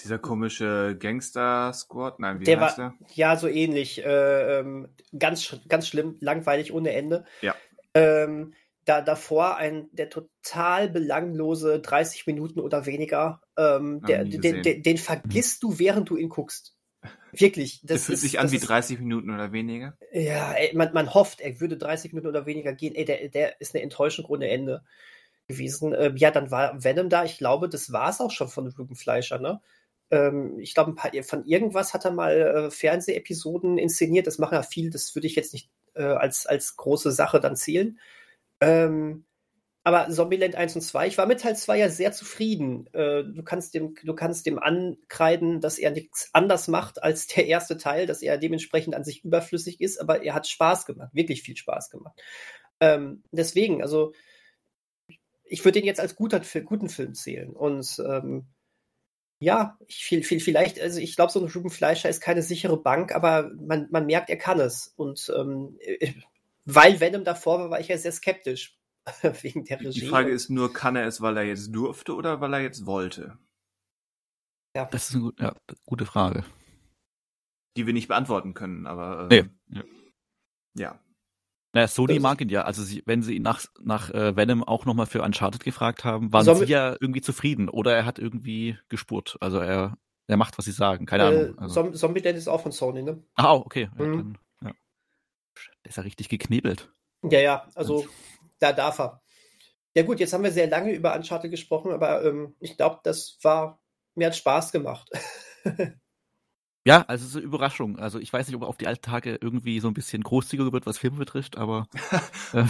Dieser komische Gangster-Squad? Nein, wie der heißt war, der? Ja, so ähnlich. Äh, ähm, ganz, ganz schlimm, langweilig ohne Ende. Ja. Ähm, da, davor ein der total belanglose 30 Minuten oder weniger. Ähm, der, den, den, den, vergisst du, während du ihn guckst. Wirklich. Das, das fühlt ist, sich an wie 30 Minuten oder weniger. Ja, ey, man, man hofft, er würde 30 Minuten oder weniger gehen. Ey, der, der ist eine Enttäuschung ohne Ende gewesen. Ähm, ja, dann war Venom da. Ich glaube, das war es auch schon von Ruben Fleischer, ne? Ähm, ich glaube, von irgendwas hat er mal äh, Fernsehepisoden inszeniert. Das machen ja viel, das würde ich jetzt nicht äh, als, als große Sache dann zählen. Ähm, aber Zombieland 1 und 2, ich war mit Teil 2 ja sehr zufrieden. Äh, du, kannst dem, du kannst dem ankreiden, dass er nichts anders macht als der erste Teil, dass er dementsprechend an sich überflüssig ist, aber er hat Spaß gemacht, wirklich viel Spaß gemacht. Ähm, deswegen, also ich würde ihn jetzt als guter, guten Film zählen. Und ähm, ja, ich, viel, viel, vielleicht, also ich glaube, so ein Ruben Fleischer ist keine sichere Bank, aber man, man merkt, er kann es. Und ähm, äh, weil Venom davor war, war ich ja sehr skeptisch wegen der Regie. Die Frage ist nur, kann er es, weil er jetzt durfte oder weil er jetzt wollte? Ja. Das ist eine ja, gute Frage. Die wir nicht beantworten können, aber. Äh, nee. Ja. ja. Naja, Sony mag ihn ja. Also sie, wenn sie ihn nach, nach äh, Venom auch nochmal für Uncharted gefragt haben, waren Soll sie ja irgendwie zufrieden. Oder er hat irgendwie gespurt. Also er, er macht, was sie sagen. Keine äh, Ahnung. Also. Zombieland ist auch von Sony, ne? Ah, okay. Mhm. Ja, dann, ja. Der ist ja richtig geknebelt. Ja, ja, also da darf er. Ja gut, jetzt haben wir sehr lange über Uncharted gesprochen, aber ähm, ich glaube, das war, mir hat Spaß gemacht. ja, also es ist eine Überraschung. Also ich weiß nicht, ob er auf die alten Tage irgendwie so ein bisschen großzügiger wird, was Filme betrifft, aber äh,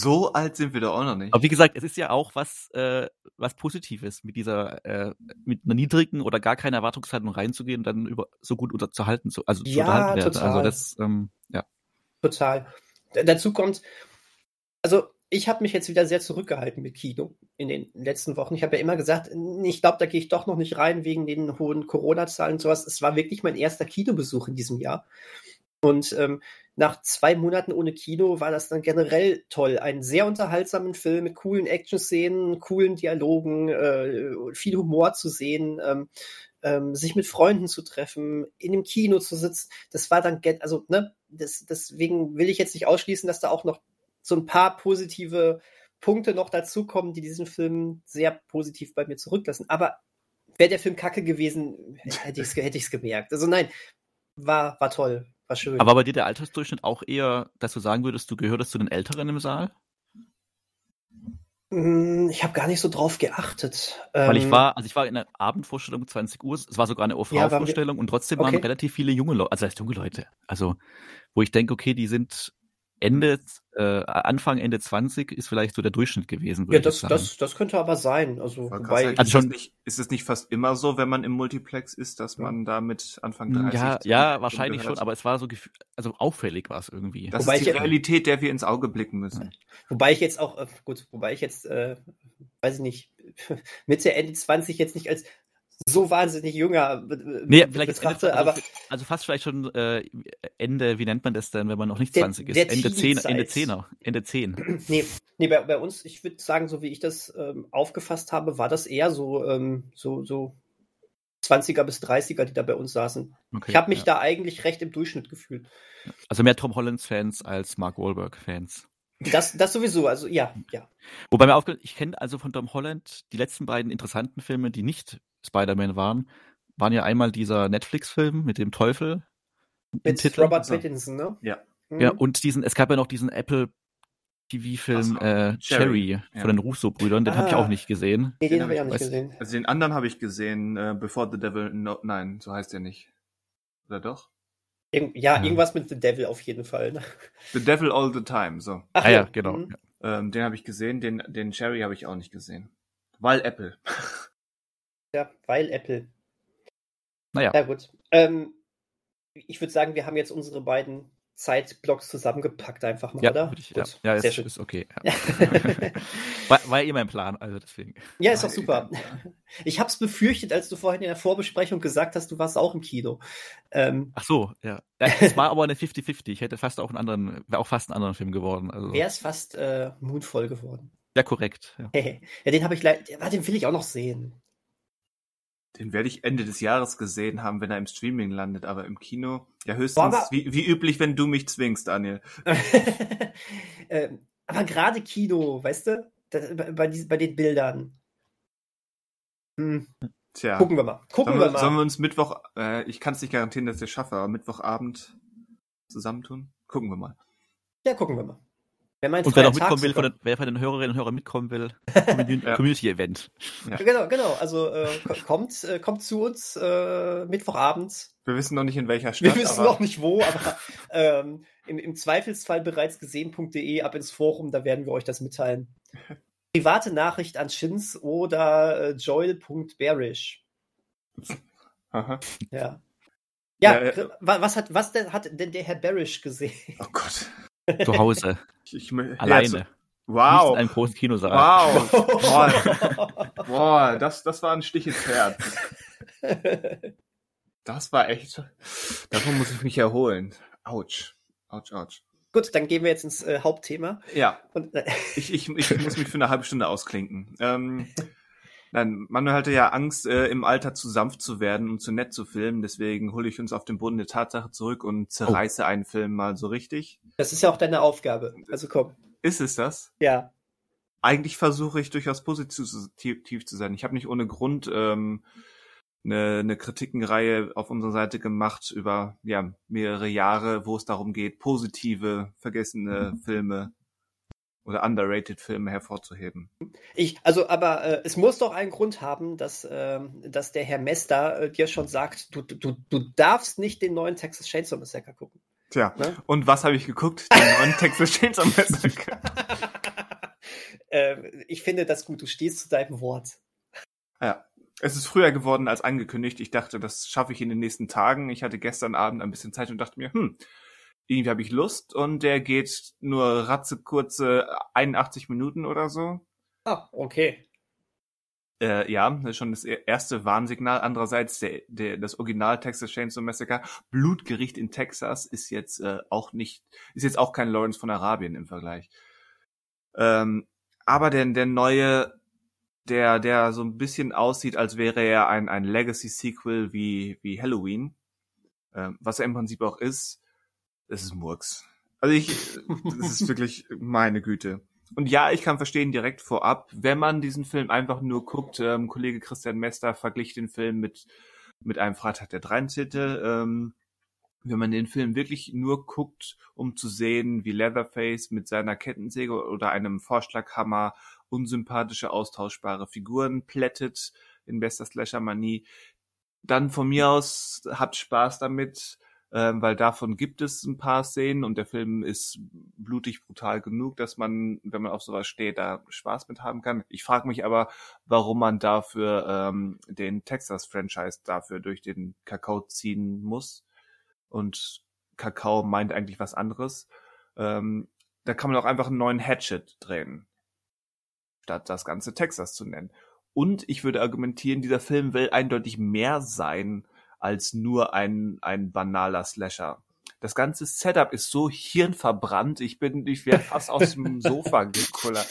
so alt sind wir doch auch noch nicht. Aber wie gesagt, es ist ja auch was, äh, was Positives, mit dieser, äh, mit einer niedrigen oder gar keine Erwartungshaltung reinzugehen und dann über so gut unterzuhalten, zu, also ja, zu unterhalten werden. Total. Also das, ähm, ja. Total. D dazu kommt, also ich habe mich jetzt wieder sehr zurückgehalten mit Kino in den letzten Wochen. Ich habe ja immer gesagt, ich glaube, da gehe ich doch noch nicht rein wegen den hohen Corona-Zahlen und sowas. Es war wirklich mein erster Kinobesuch in diesem Jahr. Und ähm, nach zwei Monaten ohne Kino war das dann generell toll. Einen sehr unterhaltsamen Film mit coolen Action-Szenen, coolen Dialogen, äh, viel Humor zu sehen, ähm, ähm, sich mit Freunden zu treffen, in dem Kino zu sitzen. Das war dann, also, ne, das, deswegen will ich jetzt nicht ausschließen, dass da auch noch so ein paar positive Punkte noch dazukommen, die diesen Film sehr positiv bei mir zurücklassen. Aber wäre der Film kacke gewesen, hätte ich es hätte gemerkt. Also nein, war, war toll, war schön. Aber bei dir der Altersdurchschnitt auch eher, dass du sagen würdest, du gehörtest zu den Älteren im Saal? Hm, ich habe gar nicht so drauf geachtet. Weil ich ähm, war, also ich war in der Abendvorstellung 20 Uhr, es war sogar eine OV-Vorstellung ja, und trotzdem okay. waren relativ viele junge Leute, also heißt junge Leute, also wo ich denke, okay, die sind Ende, äh, Anfang, Ende 20 ist vielleicht so der Durchschnitt gewesen. Ja, das, das, das könnte aber sein. Also, wobei, sagen, also schon, ist, es nicht, ist es nicht fast immer so, wenn man im Multiplex ist, dass man da mit Anfang 30 Ja, ja wahrscheinlich schon, aber es war so, also auffällig war es irgendwie. Das wobei ist die Realität, der wir ins Auge blicken müssen. Wobei ich jetzt auch, äh, gut, wobei ich jetzt, äh, weiß ich nicht, Mitte, Ende 20 jetzt nicht als so wahnsinnig junger nee, vielleicht Ende, also, also, fast vielleicht schon äh, Ende, wie nennt man das denn, wenn man noch nicht 20 der, ist? Ende 10, Ende 10er, Ende 10. Nee, nee bei, bei uns, ich würde sagen, so wie ich das ähm, aufgefasst habe, war das eher so, ähm, so, so 20er bis 30er, die da bei uns saßen. Okay, ich habe mich ja. da eigentlich recht im Durchschnitt gefühlt. Also mehr Tom Hollands Fans als Mark Wahlberg Fans. Das, das sowieso, also ja, ja. Wobei mir aufgefallen, ich kenne also von Tom Holland die letzten beiden interessanten Filme, die nicht Spider-Man waren, waren ja einmal dieser Netflix-Film mit dem Teufel. Mit Titel. Robert Pattinson, ne? Ja. Mhm. Ja, und diesen, es gab ja noch diesen Apple TV-Film so, äh, Cherry, ja. von den Russo-Brüdern, den ah. habe ich auch nicht gesehen. Nee, den, den habe ich auch nicht weißt, gesehen. Also den anderen habe ich gesehen, uh, Before the Devil, no, nein, so heißt der nicht. Oder doch? Irg ja, ja, irgendwas mit The Devil auf jeden Fall. Ne? The Devil All the Time, so. Ach, ah ja, genau. Mhm. Ähm, den habe ich gesehen, den, den Cherry habe ich auch nicht gesehen. Weil Apple. Ja, weil Apple. Naja. Ja, gut. Ähm, ich würde sagen, wir haben jetzt unsere beiden Zeitblocks zusammengepackt, einfach mal, ja, oder? Ich, ja, ja ist, ist, okay. Ja. war, war eh mein Plan, also deswegen. Ja, ist doch super. Ich habe es befürchtet, als du vorhin in der Vorbesprechung gesagt hast, du warst auch im Kino. Ähm, Ach so, ja. Es war aber eine 50-50. Ich hätte fast auch einen anderen, wäre auch fast einen anderen Film geworden. Also. Wäre es fast äh, Moonfall geworden. Ja, korrekt. Ja, ja den habe ich leider, den will ich auch noch sehen. Den werde ich Ende des Jahres gesehen haben, wenn er im Streaming landet, aber im Kino, ja höchstens, Boah, wie, wie, üblich, wenn du mich zwingst, Daniel. ähm, aber gerade Kino, weißt du, das, bei, bei, bei, den Bildern. Hm. Tja. Gucken wir mal. Gucken sollen wir, wir, mal. Sollen wir uns Mittwoch, äh, ich kann es nicht garantieren, dass ich es schaffe, aber Mittwochabend zusammentun? Gucken wir mal. Ja, gucken wir mal. Wer und wer noch mitkommen will, von den, wer von den Hörerinnen und Hörern mitkommen will, Community-Event. Ja. Genau, genau. Also äh, kommt, äh, kommt zu uns äh, Mittwochabend. Wir wissen noch nicht in welcher Stadt. Wir wissen noch nicht wo, aber ähm, im, im Zweifelsfall bereits gesehen.de ab ins Forum, da werden wir euch das mitteilen. Private Nachricht an Shins oder äh, joel.bearish. Aha. Ja. Ja, ja, ja, was hat was denn, hat denn der Herr Barish gesehen? Oh Gott. Zu Hause. Ich, ich, Alleine. Ja, wow. Nicht in einem großen Kinosaal. Wow. Boah, Boah das, das war ein Stich ins Herz. Das war echt. Davon muss ich mich erholen. Autsch. Autsch, autsch. Gut, dann gehen wir jetzt ins äh, Hauptthema. Ja. Und, äh, ich, ich, ich muss mich für eine halbe Stunde ausklinken. Ähm, Nein, Manuel hatte ja Angst, äh, im Alter zu sanft zu werden und zu nett zu filmen. Deswegen hole ich uns auf den Boden der Tatsache zurück und zerreiße oh. einen Film mal so richtig. Das ist ja auch deine Aufgabe. Also komm. Ist es das? Ja. Eigentlich versuche ich durchaus positiv zu sein. Ich habe nicht ohne Grund ähm, eine, eine Kritikenreihe auf unserer Seite gemacht über ja mehrere Jahre, wo es darum geht, positive, vergessene mhm. Filme oder underrated Filme hervorzuheben. Ich, also, aber äh, es muss doch einen Grund haben, dass, äh, dass der Herr Mester äh, dir schon sagt, du, du, du darfst nicht den neuen Texas Chainsaw Massacre gucken. Tja, ne? und was habe ich geguckt? Den neuen Texas Chainsaw Massacre. äh, ich finde das gut, du stehst zu deinem Wort. Ja, es ist früher geworden als angekündigt. Ich dachte, das schaffe ich in den nächsten Tagen. Ich hatte gestern Abend ein bisschen Zeit und dachte mir, hm, irgendwie habe ich Lust und der geht nur ratzekurze 81 Minuten oder so. Ah, okay. Äh, ja, das ist schon das erste Warnsignal. Andererseits, der, der, das Original Texas Chainsaw Massacre, Blutgericht in Texas, ist jetzt äh, auch nicht, ist jetzt auch kein Lawrence von Arabien im Vergleich. Ähm, aber der, der neue, der, der so ein bisschen aussieht, als wäre er ein, ein Legacy-Sequel wie, wie Halloween, äh, was er im Prinzip auch ist, es ist Murks. Also ich, das ist wirklich meine Güte. Und ja, ich kann verstehen direkt vorab, wenn man diesen Film einfach nur guckt, ähm, Kollege Christian Mester verglich den Film mit, mit einem Freitag der 13. Ähm, wenn man den Film wirklich nur guckt, um zu sehen, wie Leatherface mit seiner Kettensäge oder einem Vorschlaghammer unsympathische, austauschbare Figuren plättet in bester Slasher-Manie, dann von mir aus habt Spaß damit ähm, weil davon gibt es ein paar Szenen und der Film ist blutig brutal genug, dass man, wenn man auf sowas steht, da Spaß mit haben kann. Ich frage mich aber, warum man dafür ähm, den Texas-Franchise dafür durch den Kakao ziehen muss. Und Kakao meint eigentlich was anderes. Ähm, da kann man auch einfach einen neuen Hatchet drehen, statt das ganze Texas zu nennen. Und ich würde argumentieren, dieser Film will eindeutig mehr sein als nur ein, ein banaler Slasher. Das ganze Setup ist so hirnverbrannt, ich bin, ich wäre fast aus dem Sofa gekullert.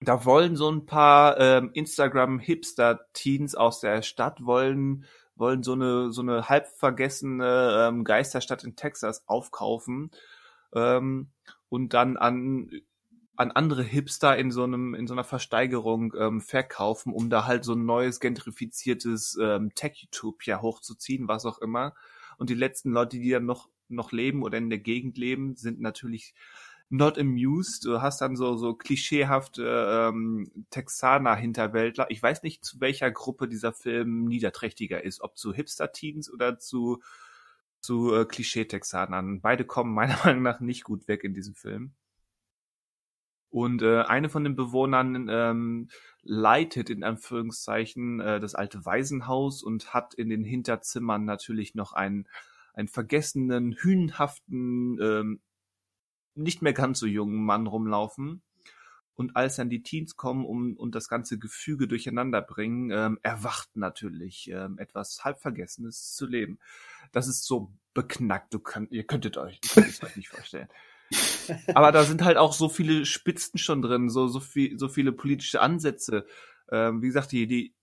Da wollen so ein paar ähm, Instagram-Hipster-Teens aus der Stadt wollen wollen so eine so eine halb vergessene ähm, Geisterstadt in Texas aufkaufen ähm, und dann an an andere Hipster in so einem in so einer Versteigerung ähm, verkaufen, um da halt so ein neues gentrifiziertes ähm, Tech-Utopia hochzuziehen, was auch immer. Und die letzten Leute, die dann noch noch leben oder in der Gegend leben, sind natürlich not amused. Du hast dann so so klischeehafte ähm, Texaner-Hinterwäldler. Ich weiß nicht, zu welcher Gruppe dieser Film niederträchtiger ist, ob zu Hipster-Teens oder zu zu äh, Klischee-Texanern. Beide kommen meiner Meinung nach nicht gut weg in diesem Film. Und äh, eine von den Bewohnern ähm, leitet in Anführungszeichen äh, das alte Waisenhaus und hat in den Hinterzimmern natürlich noch einen, einen vergessenen, hünenhaften, ähm, nicht mehr ganz so jungen Mann rumlaufen. Und als dann die Teens kommen um, und das ganze Gefüge durcheinander bringen, ähm, erwacht natürlich ähm, etwas halbvergessenes zu leben. Das ist so beknackt, du könnt, ihr könntet euch, ihr es euch nicht vorstellen. Aber da sind halt auch so viele Spitzen schon drin, so, so, viel, so viele politische Ansätze. Ähm, wie gesagt, die, die,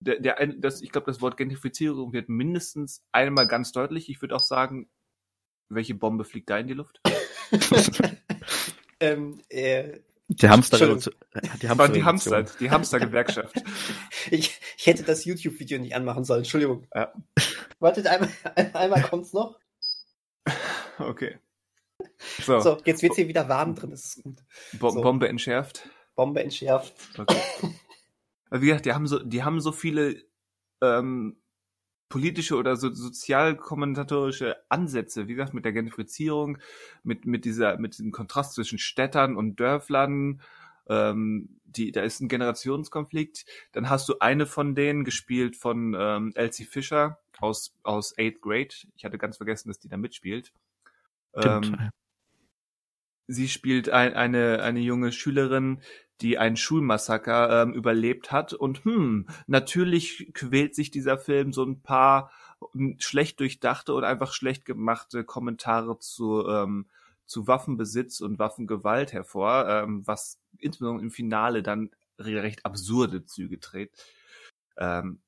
der, der, das, ich glaube, das Wort Gentrifizierung wird mindestens einmal ganz deutlich. Ich würde auch sagen, welche Bombe fliegt da in die Luft? ähm, äh, die Hamster, die Hamster, die Hamster, die Hamster-Gewerkschaft. ich, ich hätte das YouTube-Video nicht anmachen sollen, Entschuldigung. Ja. Wartet, einmal, einmal kommt's noch. Okay. So, so jetzt wird's hier wieder warm drin, das ist gut. Bo so. Bombe entschärft. Bombe entschärft. Okay. Also wie gesagt, die haben so, die haben so viele ähm, politische oder so, sozialkommentatorische Ansätze, wie gesagt, mit der Gentrifizierung, mit, mit dieser, mit diesem Kontrast zwischen Städtern und Dörflern, ähm, die, da ist ein Generationskonflikt. Dann hast du eine von denen gespielt von ähm, Elsie Fischer aus, aus Eighth Grade. Ich hatte ganz vergessen, dass die da mitspielt. Ähm, sie spielt ein, eine, eine junge Schülerin, die ein Schulmassaker ähm, überlebt hat. Und hm, natürlich quält sich dieser Film so ein paar hm, schlecht durchdachte oder einfach schlecht gemachte Kommentare zu, ähm, zu Waffenbesitz und Waffengewalt hervor, ähm, was insbesondere im Finale dann recht absurde Züge trägt. Ähm,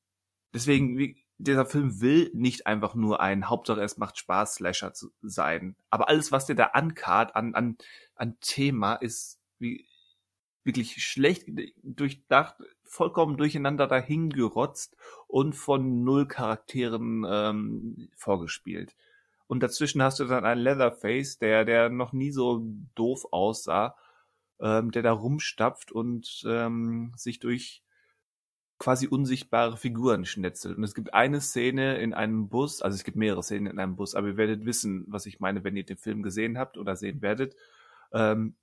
deswegen, wie, dieser Film will nicht einfach nur ein Hauptsache es macht Spaß Slasher zu sein. Aber alles, was der da ankart an, an, an Thema ist wie, wirklich schlecht durchdacht, vollkommen durcheinander dahingerotzt und von null Charakteren ähm, vorgespielt. Und dazwischen hast du dann einen Leatherface, der, der noch nie so doof aussah, ähm, der da rumstapft und ähm, sich durch quasi unsichtbare Figuren schnetzelt. Und es gibt eine Szene in einem Bus, also es gibt mehrere Szenen in einem Bus, aber ihr werdet wissen, was ich meine, wenn ihr den Film gesehen habt oder sehen werdet. Ähm,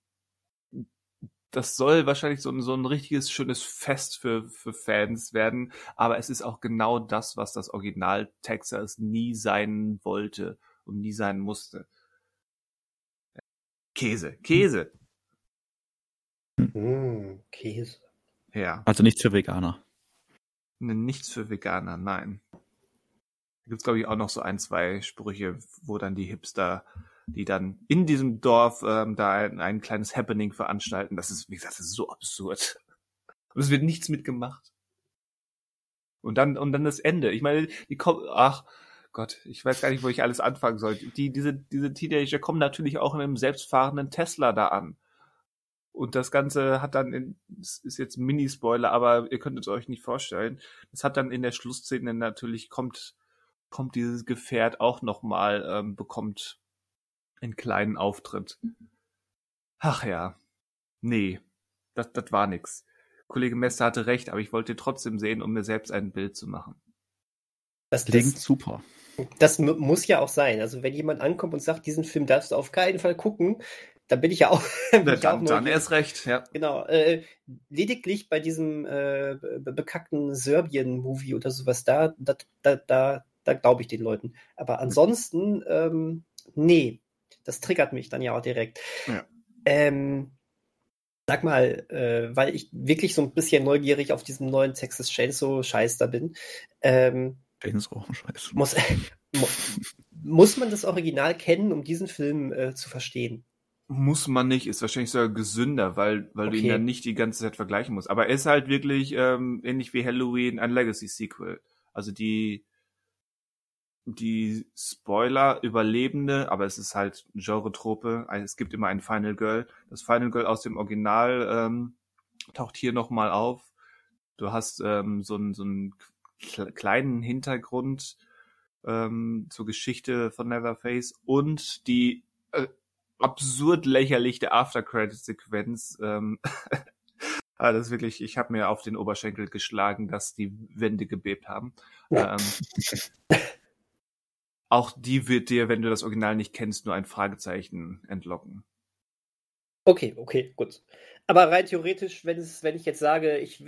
das soll wahrscheinlich so ein, so ein richtiges schönes Fest für, für Fans werden, aber es ist auch genau das, was das Original Texas nie sein wollte und nie sein musste. Käse, Käse. Mm, Käse. Ja. Also nichts für Veganer. Nichts für Veganer, nein. Da gibt's glaube ich auch noch so ein, zwei Sprüche, wo dann die Hipster, die dann in diesem Dorf ähm, da ein, ein kleines Happening veranstalten. Das ist, wie gesagt, das ist so absurd. Und es wird nichts mitgemacht. Und dann, und dann das Ende. Ich meine, die kommen, ach Gott, ich weiß gar nicht, wo ich alles anfangen soll. Die, diese, diese Teenager kommen natürlich auch in einem selbstfahrenden Tesla da an. Und das Ganze hat dann, in, das ist jetzt ein Mini-Spoiler, aber ihr könnt es euch nicht vorstellen. Das hat dann in der Schlussszene natürlich kommt, kommt dieses Gefährt auch nochmal, ähm, bekommt einen kleinen Auftritt. Ach ja. Nee. Das, das war nix. Kollege Mester hatte recht, aber ich wollte trotzdem sehen, um mir selbst ein Bild zu machen. Das klingt das, super. Das muss ja auch sein. Also wenn jemand ankommt und sagt, diesen Film darfst du auf keinen Fall gucken, dann bin ich ja auch. ja, dann, auch dann erst recht, ja. Genau. Äh, lediglich bei diesem äh, bekackten Serbien-Movie oder sowas, da, da, da, da, da glaube ich den Leuten. Aber ansonsten, ähm, nee, das triggert mich dann ja auch direkt. Ja. Ähm, sag mal, äh, weil ich wirklich so ein bisschen neugierig auf diesen neuen Texas Chainsaw Scheiß da bin. Ähm, Chainsaw Scheiß. Muss, muss man das Original kennen, um diesen Film äh, zu verstehen? Muss man nicht, ist wahrscheinlich sogar gesünder, weil, weil okay. du ihn dann nicht die ganze Zeit vergleichen musst. Aber er ist halt wirklich ähm, ähnlich wie Halloween ein Legacy-Sequel. Also die, die Spoiler-Überlebende, aber es ist halt Genre-Trope. Es gibt immer ein Final Girl. Das Final Girl aus dem Original ähm, taucht hier nochmal auf. Du hast ähm, so einen so einen kleinen Hintergrund ähm, zur Geschichte von Netherface und die äh, absurd lächerlich der After-Credit-Sequenz. Ähm, ah, das ist wirklich, ich habe mir auf den Oberschenkel geschlagen, dass die Wände gebebt haben. Ja. Ähm, auch die wird dir, wenn du das Original nicht kennst, nur ein Fragezeichen entlocken. Okay, okay, gut. Aber rein theoretisch, wenn es, wenn ich jetzt sage, ich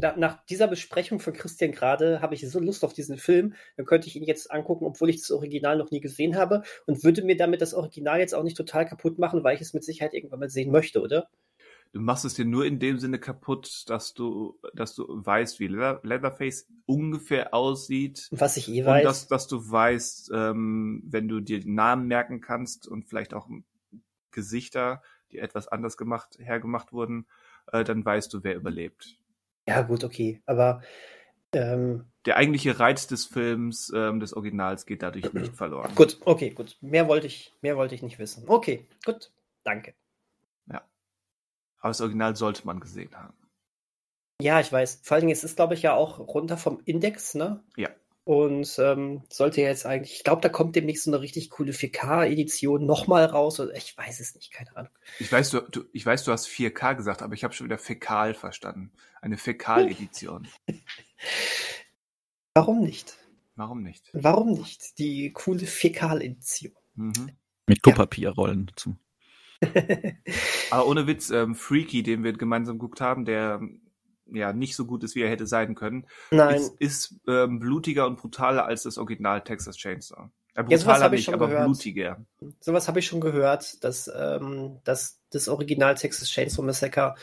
nach, nach dieser Besprechung von Christian gerade habe ich so Lust auf diesen Film, dann könnte ich ihn jetzt angucken, obwohl ich das Original noch nie gesehen habe und würde mir damit das Original jetzt auch nicht total kaputt machen, weil ich es mit Sicherheit irgendwann mal sehen möchte, oder? Du machst es dir nur in dem Sinne kaputt, dass du, dass du weißt, wie Leatherface ungefähr aussieht. Was ich eh weiß. Und dass, dass du weißt, ähm, wenn du dir Namen merken kannst und vielleicht auch Gesichter, die etwas anders gemacht, hergemacht wurden, äh, dann weißt du, wer überlebt. Ja, gut, okay. Aber ähm, der eigentliche Reiz des Films, ähm, des Originals, geht dadurch nicht verloren. Gut, okay, gut. Mehr wollte ich, mehr wollte ich nicht wissen. Okay, gut. Danke. Ja. Aber das Original sollte man gesehen haben. Ja, ich weiß. Vor allen Dingen, es ist, glaube ich, ja auch runter vom Index, ne? Ja. Und ähm, sollte jetzt eigentlich, ich glaube, da kommt demnächst so eine richtig coole 4K-Edition nochmal raus. Oder ich weiß es nicht, keine Ahnung. Ich weiß, du, du, ich weiß, du hast 4K gesagt, aber ich habe schon wieder Fäkal verstanden. Eine Fäkal-Edition. Warum nicht? Warum nicht? Warum nicht? Die coole Fäkal-Edition. Mhm. Mit Kupapierrollen ja. zum. aber ohne Witz, ähm, Freaky, den wir gemeinsam geguckt haben, der ja nicht so gut ist, wie er hätte sein können, Nein. ist, ist ähm, blutiger und brutaler als das Original Texas Chainsaw. Äh, brutaler ja, nicht, aber gehört. blutiger. Sowas habe ich schon gehört, dass, ähm, dass das Original Texas Chainsaw Massacre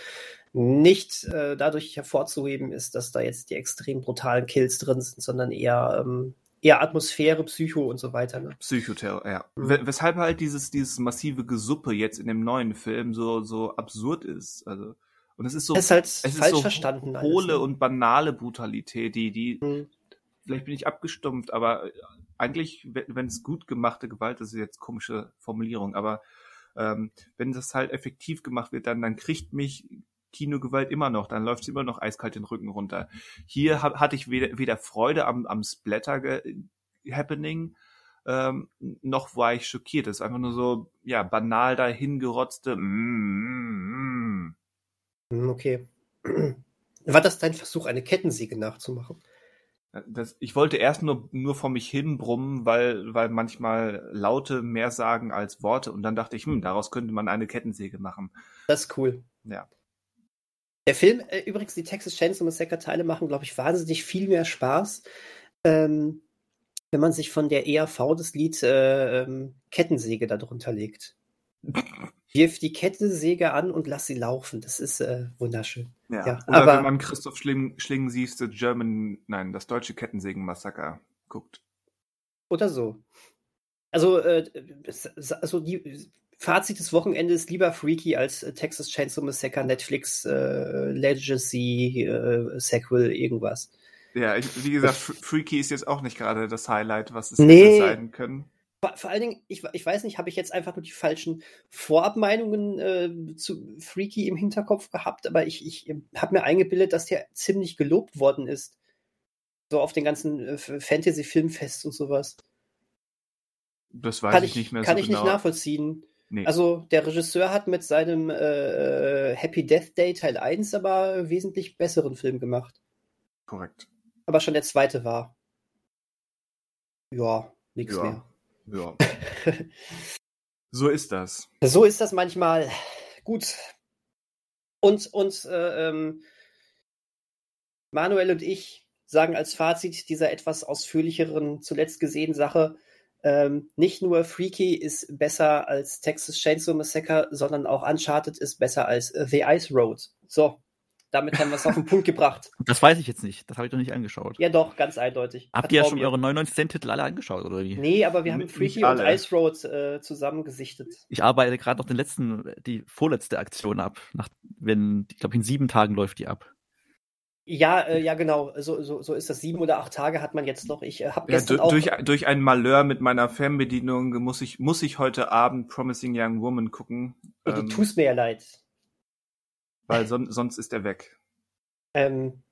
nicht äh, dadurch hervorzuheben ist, dass da jetzt die extrem brutalen Kills drin sind, sondern eher ähm, eher Atmosphäre, Psycho und so weiter. Ne? Psychoterror, ja. Mhm. Weshalb halt dieses dieses massive Gesuppe jetzt in dem neuen Film so so absurd ist. Also und es ist so, es ist halt es falsch ist so verstanden. Hohle ne? und banale Brutalität, die, die, hm. vielleicht bin ich abgestumpft, aber eigentlich, wenn es gut gemachte Gewalt, das ist jetzt komische Formulierung, aber ähm, wenn das halt effektiv gemacht wird, dann, dann kriegt mich Kinogewalt immer noch, dann läuft es immer noch eiskalt den Rücken runter. Hier hab, hatte ich weder, weder Freude am, am Splatter-Happening, ähm, noch war ich schockiert. Das ist einfach nur so, ja, banal dahingerotzte, mm, mm, mm. Okay. War das dein Versuch, eine Kettensäge nachzumachen? Das, ich wollte erst nur, nur vor mich hin brummen, weil, weil manchmal Laute mehr sagen als Worte und dann dachte ich, hm, daraus könnte man eine Kettensäge machen. Das ist cool. Ja. Der Film, äh, übrigens, die Texas Chainsaw Massacre Teile machen, glaube ich, wahnsinnig viel mehr Spaß, ähm, wenn man sich von der ERV das Lied äh, ähm, Kettensäge darunter legt. wirf die Kettensäge an und lass sie laufen. Das ist äh, wunderschön. Ja. ja Oder aber, wenn man Christoph Schling, Schlingensiefs The German, nein, das deutsche Kettensägen-Massaker guckt. Oder so. Also, äh, also die Fazit des Wochenendes lieber Freaky als äh, Texas Chainsaw Massacre, Netflix, äh, Legacy, äh, Sequel, irgendwas. Ja, ich, wie gesagt, Freaky ist jetzt auch nicht gerade das Highlight, was es nee, hätte sein können vor allen Dingen, ich, ich weiß nicht, habe ich jetzt einfach nur die falschen Vorabmeinungen äh, zu Freaky im Hinterkopf gehabt, aber ich, ich habe mir eingebildet, dass der ziemlich gelobt worden ist. So auf den ganzen äh, Fantasy-Filmfest und sowas. Das weiß kann ich, nicht mehr Kann so ich genau. nicht nachvollziehen. Nee. Also der Regisseur hat mit seinem äh, Happy Death Day Teil 1 aber wesentlich besseren Film gemacht. Korrekt. Aber schon der zweite war. Ja, nichts Ja. mehr. Ja. so ist das. So ist das manchmal. Gut. Und, und äh, ähm, Manuel und ich sagen als Fazit dieser etwas ausführlicheren, zuletzt gesehenen Sache, ähm, nicht nur Freaky ist besser als Texas Chainsaw Massacre, sondern auch Uncharted ist besser als The Ice Road. So, damit haben wir es auf den Punkt gebracht. Das weiß ich jetzt nicht. Das habe ich noch nicht angeschaut. Ja, doch, ganz eindeutig. Habt ihr ja schon mir. eure 99-Cent-Titel alle angeschaut, oder wie? Nee, aber wir haben Nicht Freaky und. Ice Road äh, zusammengesichtet. Ich arbeite gerade noch den letzten, die vorletzte Aktion ab. Nach, wenn, ich glaube, in sieben Tagen läuft die ab. Ja, äh, ja, genau. So, so, so ist das. Sieben oder acht Tage hat man jetzt noch. Ich äh, habe Ja, gestern du, auch. durch, durch ein Malheur mit meiner Fernbedienung muss ich, muss ich heute Abend Promising Young Woman gucken. Ey, du ähm, tust mir ja leid. Weil son sonst ist er weg. Ähm,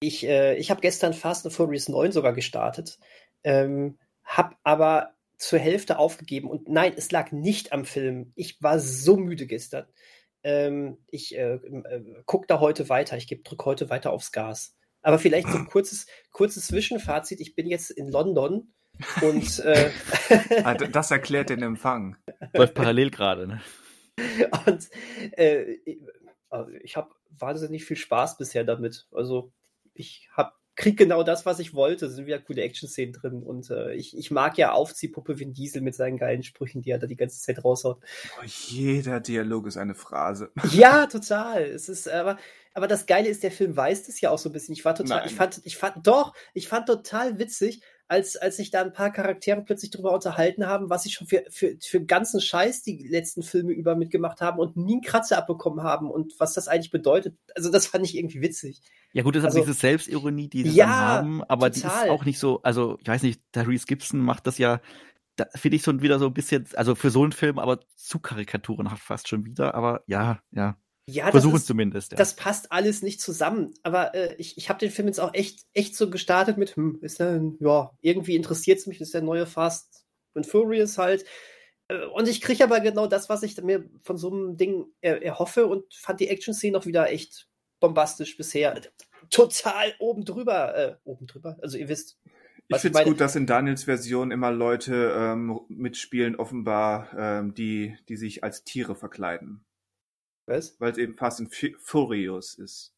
ich äh, ich habe gestern Fast and Furious 9 sogar gestartet, ähm, hab aber zur Hälfte aufgegeben. Und nein, es lag nicht am Film. Ich war so müde gestern. Ähm, ich äh, äh, guck da heute weiter. Ich geb, drück heute weiter aufs Gas. Aber vielleicht so ein kurzes, kurzes Zwischenfazit. Ich bin jetzt in London und, äh, Ah, das erklärt den Empfang. Läuft parallel gerade, ne? und äh, ich habe wahnsinnig viel Spaß bisher damit. Also ich hab, krieg genau das, was ich wollte. Es sind wieder coole Action-Szenen drin. Und äh, ich, ich mag ja Aufziehpuppe Vin Diesel mit seinen geilen Sprüchen, die er da die ganze Zeit raushaut. Oh, jeder Dialog ist eine Phrase. Ja, total. Es ist aber, aber das Geile ist, der Film weiß das ja auch so ein bisschen. Ich war total, Nein. ich fand, ich fand, doch, ich fand total witzig, als, als sich da ein paar Charaktere plötzlich drüber unterhalten haben, was sie schon für, für, für einen ganzen Scheiß die letzten Filme über mitgemacht haben und nie einen Kratzer abbekommen haben und was das eigentlich bedeutet. Also, das fand ich irgendwie witzig. Ja gut, das ist Also- diese Selbstironie, die sie Ja, haben, aber die total. ist auch nicht so, also ich weiß nicht, Therese Gibson macht das ja, da finde ich so wieder so ein bisschen, also für so einen Film, aber zu karikaturenhaft fast schon wieder, aber ja, ja, Ja, das versuchen ist- es zumindest. Ja. das passt alles nicht zusammen. Aber äh, ich, ich habe den Film jetzt auch echt, echt so gestartet mit, hm, ist der, ja, irgendwie interessiert es mich, ist der neue Fast and Furious halt. Äh, Und ich kriege aber genau das, was ich mir von so einem Ding er, erhoffe und fand die Action-Szene auch wieder echt bombastisch bisher. Total oben drüber, äh, oben drüber, also ihr wisst. Ich finde es gut, dass in Daniels Version immer Leute ähm, mitspielen, offenbar, ähm, die, die sich als Tiere verkleiden. Was? Weil es eben Fast and Fu- Furious ist.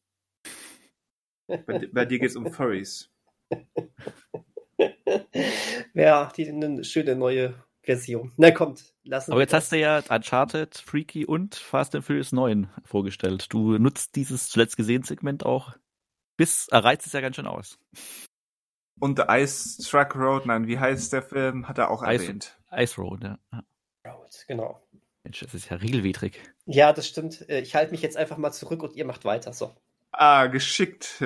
Bei, bei dir geht es um Furries. ja, die eine schöne neue Version. Na kommt, lassen aber jetzt hast du ja Uncharted, Freaky und Fast and Furious 9 vorgestellt. Du nutzt dieses zuletzt gesehen Segment auch bis, er reizt es ja ganz schön aus. Und The Ice Truck Road, nein, wie heißt der Film, hat er auch Ice- erwähnt. Ice Road, ja. Ja. Road, genau. Mensch, das ist ja regelwidrig. Ja, das stimmt. Äh, Ich halte mich jetzt einfach mal zurück und ihr macht weiter. So. Ah, geschickt.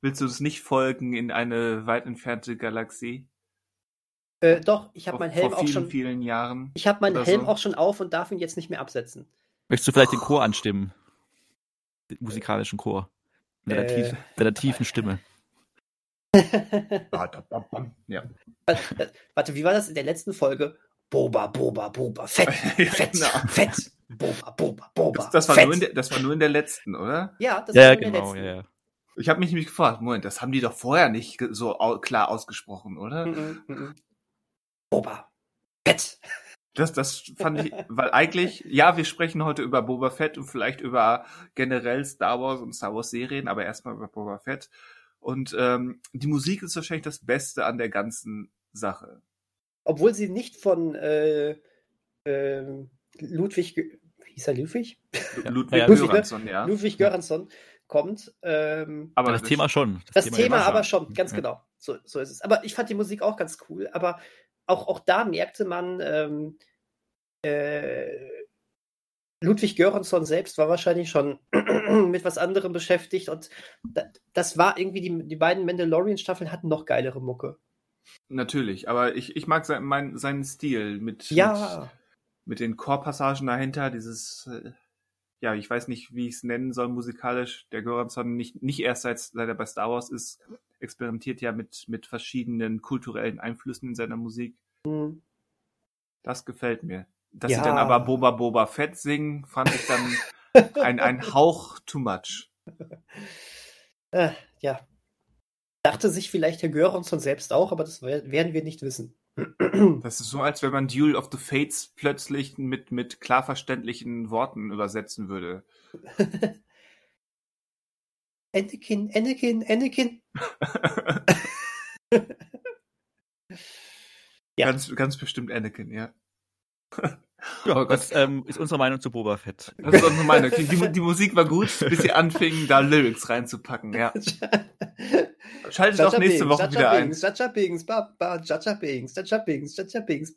Willst du es nicht folgen in eine weit entfernte Galaxie? Äh, doch, ich habe meinen Helm vor auch vielen, schon. vielen Jahren. Ich habe meinen Helm so. auch schon auf und darf ihn jetzt nicht mehr absetzen. Möchtest du vielleicht den Chor anstimmen? Den musikalischen Chor. Mit der, Äh. tiefen, mit der tiefen Stimme. Ja. Warte, wie war das in der letzten Folge? Boba, Boba, Boba, fett, fett, Genau. fett, Boba, Boba, Boba. Das, das, war fett. nur in der, das war nur in der letzten, oder? ja, das Ja, war ja, in der genau, letzten. ja, ja. Ich habe mich nämlich gefragt, Moment, das haben die doch vorher nicht so au klar ausgesprochen, oder? Boba, fett. Das, das fand ich, weil eigentlich, ja, wir sprechen heute über Boba Fett und vielleicht über generell Star Wars und Star Wars Serien, aber erstmal über Boba Fett. Und ähm, die Musik ist wahrscheinlich das Beste an der ganzen Sache. Obwohl sie nicht von äh, ähm, Ludwig, hieß er Ludwig? Ludwig ja, Ludwig, ne? Göransson, ja. Ludwig Göransson kommt. Ähm, Aber das, Thema schon. Das Thema, immer aber schon. schon, ganz Ja. genau. So, so ist es. Aber ich fand die Musik auch ganz cool. Aber auch, auch da merkte man, ähm, äh, Ludwig Göransson selbst war wahrscheinlich schon mit was anderem beschäftigt und da, das war irgendwie, die, die beiden Mandalorian-Staffeln hatten noch geilere Mucke. Natürlich, aber ich, ich mag sein, mein, seinen Stil mit, Ja, mit, mit den Chorpassagen dahinter, dieses, äh, ja, ich weiß nicht, wie ich es nennen soll musikalisch. Der Göransson nicht, nicht erst seit, seit er bei Star Wars ist, experimentiert ja mit, mit verschiedenen kulturellen Einflüssen in seiner Musik. hm, Das gefällt mir. Dass Ja. sie dann aber Boba Boba Fett singen, fand ich dann ein, ein Hauch too much. äh, ja. Da dachte sich vielleicht Herr Göransson selbst auch, aber das werden wir nicht wissen. Das ist so, als wenn man Duel of the Fates plötzlich mit, mit klar verständlichen Worten übersetzen würde. Anakin, Anakin, Anakin. ja. Ganz, ganz bestimmt Anakin, ja. Ja, oh das ähm, ist unsere Meinung zu Boba Fett. Das ist unsere Meinung. Die, die Musik war gut, bis sie anfingen, da Lyrics reinzupacken, ja. Schaltet doch nächste Woche Jaja wieder Bings, ein. Jaja Bings, Baba, Jaja Bings, Jaja Bings, Jaja Bings,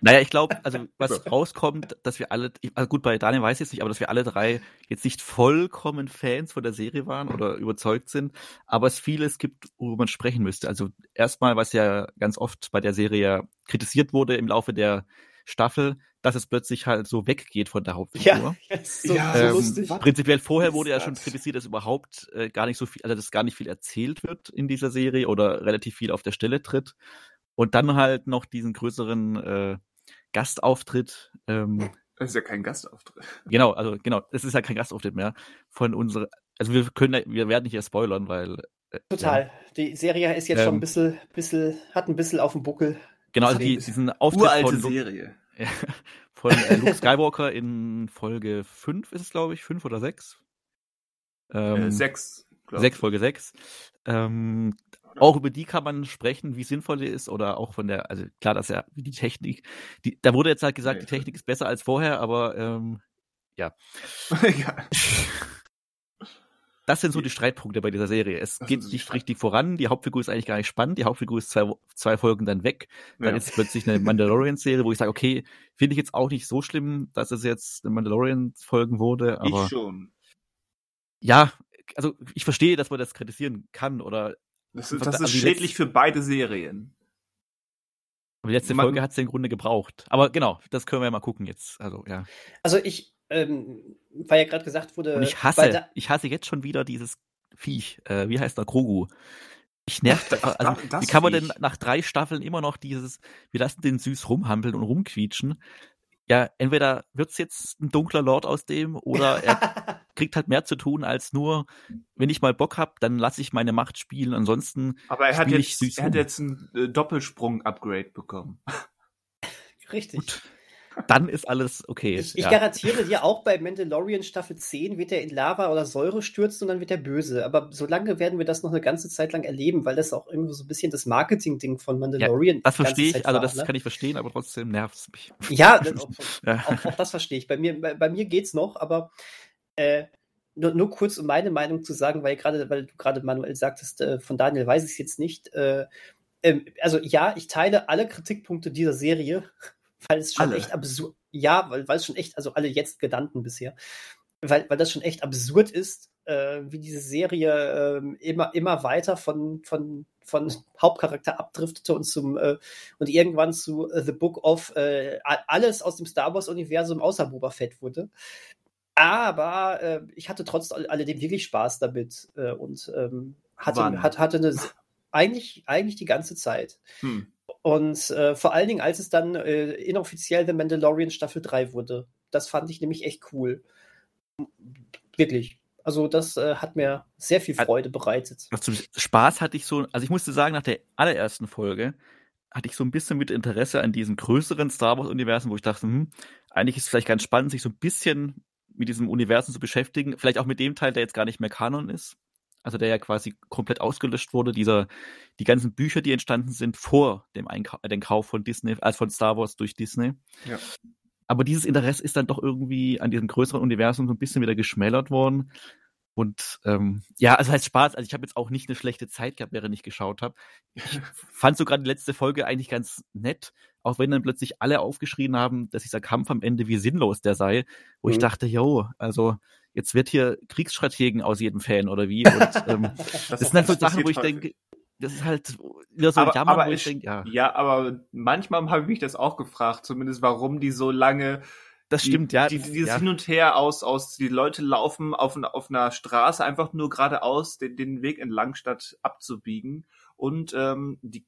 Naja, ich glaube, also was rauskommt, dass wir alle, also gut, bei Daniel weiß ich jetzt nicht, aber dass wir alle drei jetzt nicht vollkommen Fans von der Serie waren oder überzeugt sind, aber es vieles gibt, worüber man sprechen müsste. Also erstmal, was ja ganz oft bei der Serie kritisiert wurde im Laufe der Staffel, dass es plötzlich halt so weggeht von der Hauptfigur. Ja, so, ähm, so lustig. Prinzipiell vorher wurde ja schon kritisiert, dass überhaupt äh, gar nicht so viel, also dass gar nicht viel erzählt wird in dieser Serie oder relativ viel auf der Stelle tritt. Und dann halt noch diesen größeren äh, Gastauftritt. Ähm, das ist ja kein Gastauftritt. Genau, also genau, es ist ja kein Gastauftritt mehr von unserer. Also wir können, wir werden nicht erst spoilern, weil. Äh, Total. Ja. Die Serie ist jetzt ähm, schon ein bisschen, bisschen, hat ein bisschen auf dem Buckel. Genau, also die, diesen Auftritt Uralte von Serie. Ja, von äh, Luke Skywalker in Folge 5 ist es, glaube ich, 5 oder 6. Ähm, äh, 6. 6, Folge 6. Ähm, auch über die kann man sprechen, wie sinnvoll die ist oder auch von der, also klar, dass ja die Technik, die, da wurde jetzt halt gesagt, die Technik ist besser als vorher, aber ähm, ja. ja. Das sind so die Streitpunkte bei dieser Serie. Es geht nicht richtig voran. Die Hauptfigur ist eigentlich gar nicht spannend. Die Hauptfigur ist zwei, zwei Folgen dann weg. Dann ja. ist plötzlich eine Mandalorian-Serie, wo ich sage, okay, finde ich jetzt auch nicht so schlimm, dass es jetzt eine Mandalorian-Folgen wurde. Aber ich schon. Ja, also ich verstehe, dass man das kritisieren kann oder. Das, ist, das ist also schädlich für beide Serien. Aber die letzte man, Folge hat es im Grunde gebraucht. Aber genau, das können wir ja mal gucken jetzt. Also ja. Also ich, ähm, weil ja gerade gesagt wurde. Und ich hasse, ich hasse jetzt schon wieder dieses Viech. Äh, wie heißt der Grogu? Ich nervt. Also, wie kann man denn nach drei Staffeln immer noch dieses, wir lassen den süß rumhampeln und rumquietschen? Ja, entweder wird's jetzt ein dunkler Lord aus dem oder er kriegt halt mehr zu tun als nur, wenn ich mal Bock hab, dann lasse ich meine Macht spielen. Ansonsten. Aber er hat jetzt, er hat jetzt ein äh, Doppelsprung-Upgrade bekommen. Richtig. Gut dann ist alles okay. Ich, ich ja. garantiere dir, auch bei Mandalorian Staffel 10 wird er in Lava oder Säure stürzen und dann wird er böse. Aber solange werden wir das noch eine ganze Zeit lang erleben, weil das auch irgendwie so ein bisschen das Marketing-Ding von Mandalorian ja, Das verstehe ich, also das ne? kann ich verstehen, aber trotzdem nervt es mich. Ja, auch, ja. Auch, auch, das verstehe ich. Bei mir, bei, bei mir geht's noch, aber äh, nur, nur kurz, um meine Meinung zu sagen, weil gerade, weil du gerade Manuel sagtest, äh, von Daniel weiß ich es jetzt nicht. Äh, ähm, also ja, ich teile alle Kritikpunkte dieser Serie weil es schon alle. echt absurd, ja, weil, weil es schon echt, also alle jetzt genannten bisher, weil, weil das schon echt absurd ist, äh, wie diese Serie äh, immer, immer weiter von, von, von Hauptcharakter abdriftete und zum äh, und irgendwann zu uh, The Book of äh, alles aus dem Star Wars Universum außer Boba Fett wurde. Aber äh, ich hatte trotz alledem wirklich Spaß damit äh, und ähm, hatte, hat, hatte eine eigentlich, eigentlich die ganze Zeit. Hm. Und äh, vor allen Dingen, als es dann äh, inoffiziell The Mandalorian Staffel 3 wurde. Das fand ich nämlich echt cool. Wirklich. Also das äh, hat mir sehr viel Freude bereitet. Also Spaß hatte ich so, also ich musste sagen, nach der allerersten Folge hatte ich so ein bisschen mit Interesse an diesem größeren Star Wars-Universum, wo ich dachte, hm, eigentlich ist es vielleicht ganz spannend, sich so ein bisschen mit diesem Universum zu beschäftigen. Vielleicht auch mit dem Teil, der jetzt gar nicht mehr Kanon ist also der ja quasi komplett ausgelöscht wurde, dieser, die ganzen Bücher, die entstanden sind vor dem Einkau den Kauf von Disney, als von Star Wars durch Disney. Ja. Aber dieses Interesse ist dann doch irgendwie an diesem größeren Universum so ein bisschen wieder geschmälert worden. Und ähm, ja, also heißt Spaß. Also ich habe jetzt auch nicht eine schlechte Zeit gehabt, während ich geschaut habe. Ich fand sogar die letzte Folge eigentlich ganz nett, auch wenn dann plötzlich alle aufgeschrien haben, dass dieser Kampf am Ende wie sinnlos der sei, wo mhm. ich dachte, jo, also jetzt wird hier Kriegsstrategen aus jedem Fan oder wie. Und, ähm, das, das, sind halt so Sachen, wo ich denke, das ist halt wieder so aber, Jammer, aber wo ich, ich denke, ja. Ja, aber manchmal habe ich mich das auch gefragt, zumindest warum die so lange das stimmt, die, ja. Die, dieses ja. Hin und Her aus, aus, die Leute laufen auf, auf einer Straße einfach nur geradeaus den, den Weg entlang, statt abzubiegen. Und ähm, die,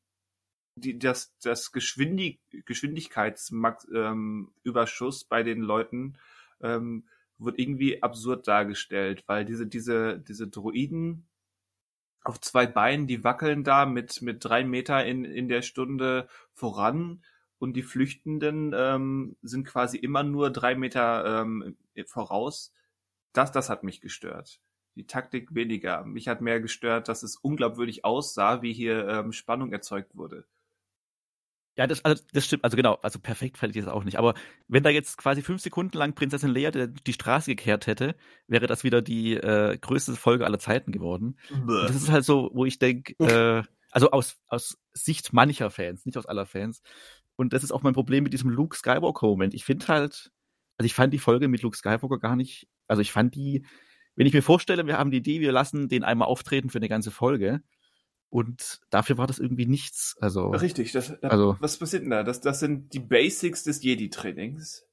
die, das, das Geschwindig, Geschwindigkeitsüberschuss ähm, bei den Leuten ähm, wird irgendwie absurd dargestellt, weil diese, diese, diese Droiden auf zwei Beinen, die wackeln da mit, mit drei Meter in, in der Stunde voran und die Flüchtenden ähm, sind quasi immer nur drei Meter ähm, voraus. Das, das hat mich gestört. Die Taktik weniger. Mich hat mehr gestört, dass es unglaubwürdig aussah, wie hier ähm, Spannung erzeugt wurde. Ja, das, also, das stimmt. Also genau, also perfekt fand ich das auch nicht. Aber wenn da jetzt quasi fünf Sekunden lang Prinzessin Leia die Straße gekehrt hätte, wäre das wieder die äh, größte Folge aller Zeiten geworden. das ist halt so, wo ich denke, äh, also aus, aus Sicht mancher Fans, nicht aus aller Fans. Und das ist auch mein Problem mit diesem Luke Skywalker-Moment. Ich finde halt, also ich fand die Folge mit Luke Skywalker gar nicht, also ich fand die, wenn ich mir vorstelle, wir haben die Idee, wir lassen den einmal auftreten für eine ganze Folge, und dafür war das irgendwie nichts. Also richtig. Das, das, also was passiert denn da? Das, das sind die Basics des Jedi-Trainings.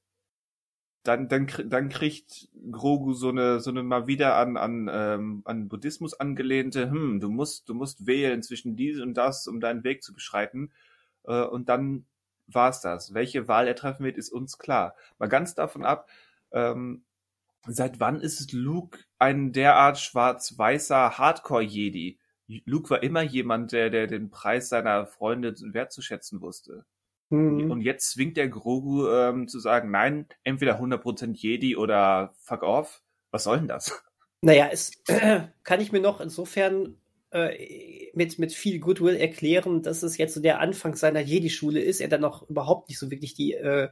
Dann, dann, dann kriegt Grogu so eine, so eine mal wieder an, an, ähm, an Buddhismus angelehnte, hm, du musst, du musst wählen zwischen dies und das, um deinen Weg zu beschreiten. Äh, und dann war's das. Welche Wahl er treffen wird, ist uns klar. Mal ganz davon ab, ähm, seit wann ist Luke ein derart schwarz-weißer Hardcore-Jedi? Luke war immer jemand, der, der den Preis seiner Freunde wertzuschätzen wusste. Mhm. Und jetzt zwingt der Grogu ähm, zu sagen, nein, entweder 100% Jedi oder fuck off. Was soll denn das? Naja, es äh, kann ich mir noch insofern äh, mit, mit viel Goodwill erklären, dass es jetzt so der Anfang seiner Jedi-Schule ist, er dann noch überhaupt nicht so wirklich die, äh,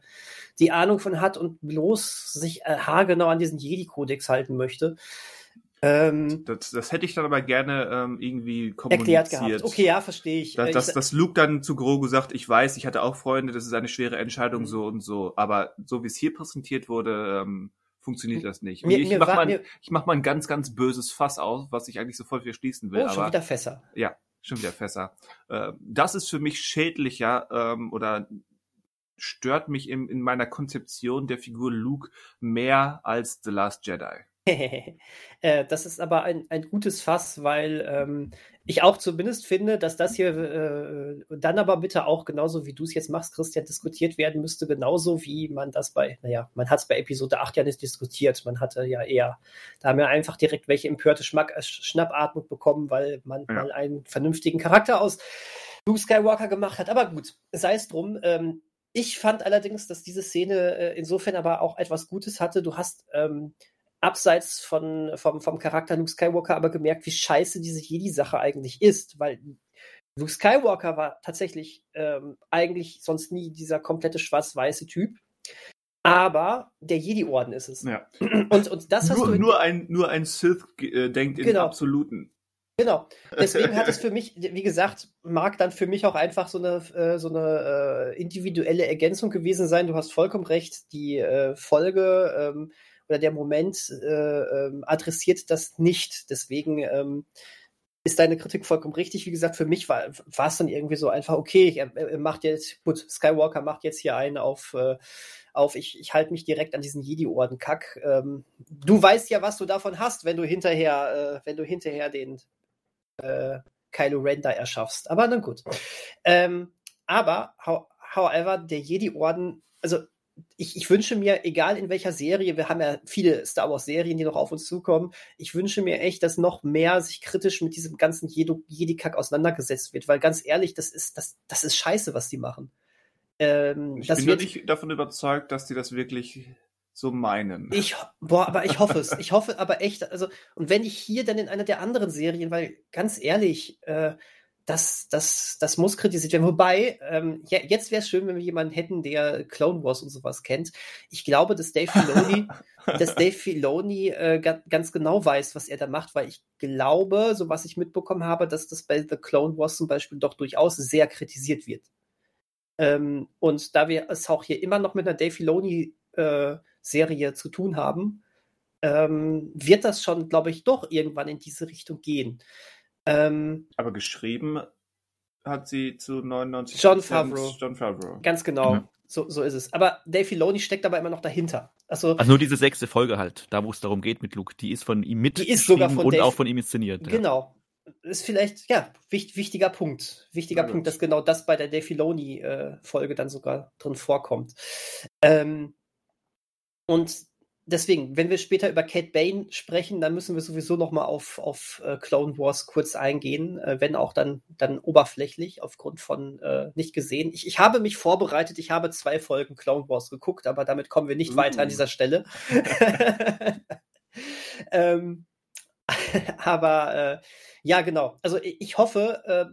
die Ahnung von hat und bloß sich äh, haargenau an diesen Jedi-Kodex halten möchte. Ähm, das, das hätte ich dann aber gerne ähm, irgendwie kommuniziert. Erklärt gehabt. Okay, ja, verstehe ich. Dass, dass, dass Luke dann zu Grogu sagt, ich weiß, ich hatte auch Freunde, das ist eine schwere Entscheidung, mhm. so und so. Aber so wie es hier präsentiert wurde, ähm, funktioniert hm. das nicht. Mir, ich, mir mach mal, mir, ich mach mal ein ganz, ganz böses Fass auf, was ich eigentlich sofort wieder schließen will. Oh, schon aber, wieder Fässer. Ja, schon wieder Fässer. Äh, das ist für mich schädlicher ähm, oder stört mich in, in meiner Konzeption der Figur Luke mehr als The Last Jedi. Äh, das ist aber ein, ein gutes Fass, weil ähm, ich auch zumindest finde, dass das hier äh, dann aber bitte auch genauso wie du es jetzt machst, Christian, diskutiert werden müsste, genauso wie man das bei, naja, man hat es bei Episode 8 ja nicht diskutiert. Man hatte ja eher, da haben wir einfach direkt welche empörte Schmack, äh, Schnappatmung bekommen, weil man ja. mal einen vernünftigen Charakter aus Luke Skywalker gemacht hat. Aber gut, sei es drum. Ähm, ich fand allerdings, dass diese Szene äh, insofern aber auch etwas Gutes hatte. Du hast ähm, abseits von, vom, vom Charakter Luke Skywalker aber gemerkt, wie scheiße diese Jedi-Sache eigentlich ist, weil Luke Skywalker war tatsächlich ähm, eigentlich sonst nie dieser komplette schwarz-weiße Typ. Aber der Jedi-Orden ist es. Ja. Und, und das nur, hast du. Nur ein, nur ein Sith äh, denkt in genau. Absoluten. Genau. Deswegen hat es für mich, wie gesagt, mag dann für mich auch einfach so eine, äh, so eine äh, individuelle Ergänzung gewesen sein. Du hast vollkommen recht. Die äh, Folge ähm, oder der Moment äh, ähm, adressiert das nicht. Deswegen ähm, ist deine Kritik vollkommen richtig. Wie gesagt, für mich war es dann irgendwie so einfach, okay, er, er, macht jetzt, gut, Skywalker macht jetzt hier einen auf, äh, auf ich, ich halte mich direkt an diesen Jedi-Orden kack. Ähm, du weißt ja, was du davon hast, wenn du hinterher, äh, wenn du hinterher den äh, Kylo Ren da erschaffst. Aber dann gut. Ähm, aber, however, der Jedi-Orden, also ich, ich, wünsche mir, egal in welcher Serie, wir haben ja viele Star Wars-Serien, die noch auf uns zukommen, ich wünsche mir echt, dass noch mehr sich kritisch mit diesem ganzen Jedi-Kack auseinandergesetzt wird, weil ganz ehrlich, das ist, das, das ist scheiße, was die machen. Ähm, ich bin nur nicht davon überzeugt, dass die das wirklich so meinen. Ich, boah, aber ich hoffe es. Ich hoffe aber echt, also, und wenn ich hier dann in einer der anderen Serien, weil ganz ehrlich, äh, das, das, das muss kritisiert werden. Wobei, ähm, ja, jetzt wäre es schön, wenn wir jemanden hätten, der Clone Wars und sowas kennt. Ich glaube, dass Dave Filoni, dass Dave Filoni äh, ganz genau weiß, was er da macht, weil ich glaube, so was ich mitbekommen habe, dass das bei The Clone Wars zum Beispiel doch durchaus sehr kritisiert wird. Ähm, und da wir es auch hier immer noch mit einer Dave Filoni äh, Serie zu tun haben, ähm, wird das schon, glaube ich, doch irgendwann in diese Richtung gehen. Ähm, Aber geschrieben hat sie zu 99 John Favreau. John Favreau. Ganz genau. Ja. So, so ist es. Aber Dave Filoni steckt aber immer noch dahinter. Also, also nur diese sechste Folge halt, da wo es darum geht mit Luke, die ist von ihm mit die ist sogar von und Dave, auch von ihm inszeniert. Genau. Ja. Ist vielleicht, ja, wichtig, wichtiger Punkt. Wichtiger ja, Punkt, dass genau das bei der Dave Filoni-Folge äh, dann sogar drin vorkommt. Ähm, und deswegen, wenn wir später über Kate Bane sprechen, dann müssen wir sowieso noch mal auf, auf äh, Clone Wars kurz eingehen, äh, wenn auch dann, dann oberflächlich aufgrund von äh, nicht gesehen. Ich, ich habe mich vorbereitet, ich habe zwei Folgen Clone Wars geguckt, aber damit kommen wir nicht uh. weiter an dieser Stelle. ähm, aber äh, ja, genau. Also ich, ich hoffe, äh,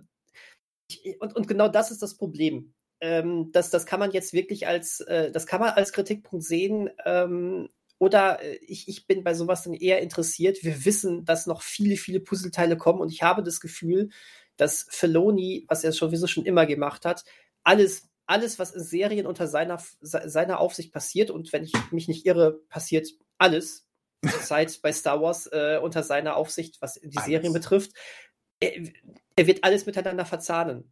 ich, und, und genau das ist das Problem. Ähm, das, das kann man jetzt wirklich als, äh, das kann man als Kritikpunkt sehen. Ähm, oder äh, ich, ich bin bei sowas dann eher interessiert. Wir wissen, dass noch viele, viele Puzzleteile kommen und ich habe das Gefühl, dass Feloni, was er sowieso schon immer gemacht hat, alles, alles, was in Serien unter seiner, seiner Aufsicht passiert, und wenn ich mich nicht irre, passiert alles zurzeit bei Star Wars äh, unter seiner Aufsicht, was die alles. Serien betrifft, er, er, wird alles miteinander verzahnen.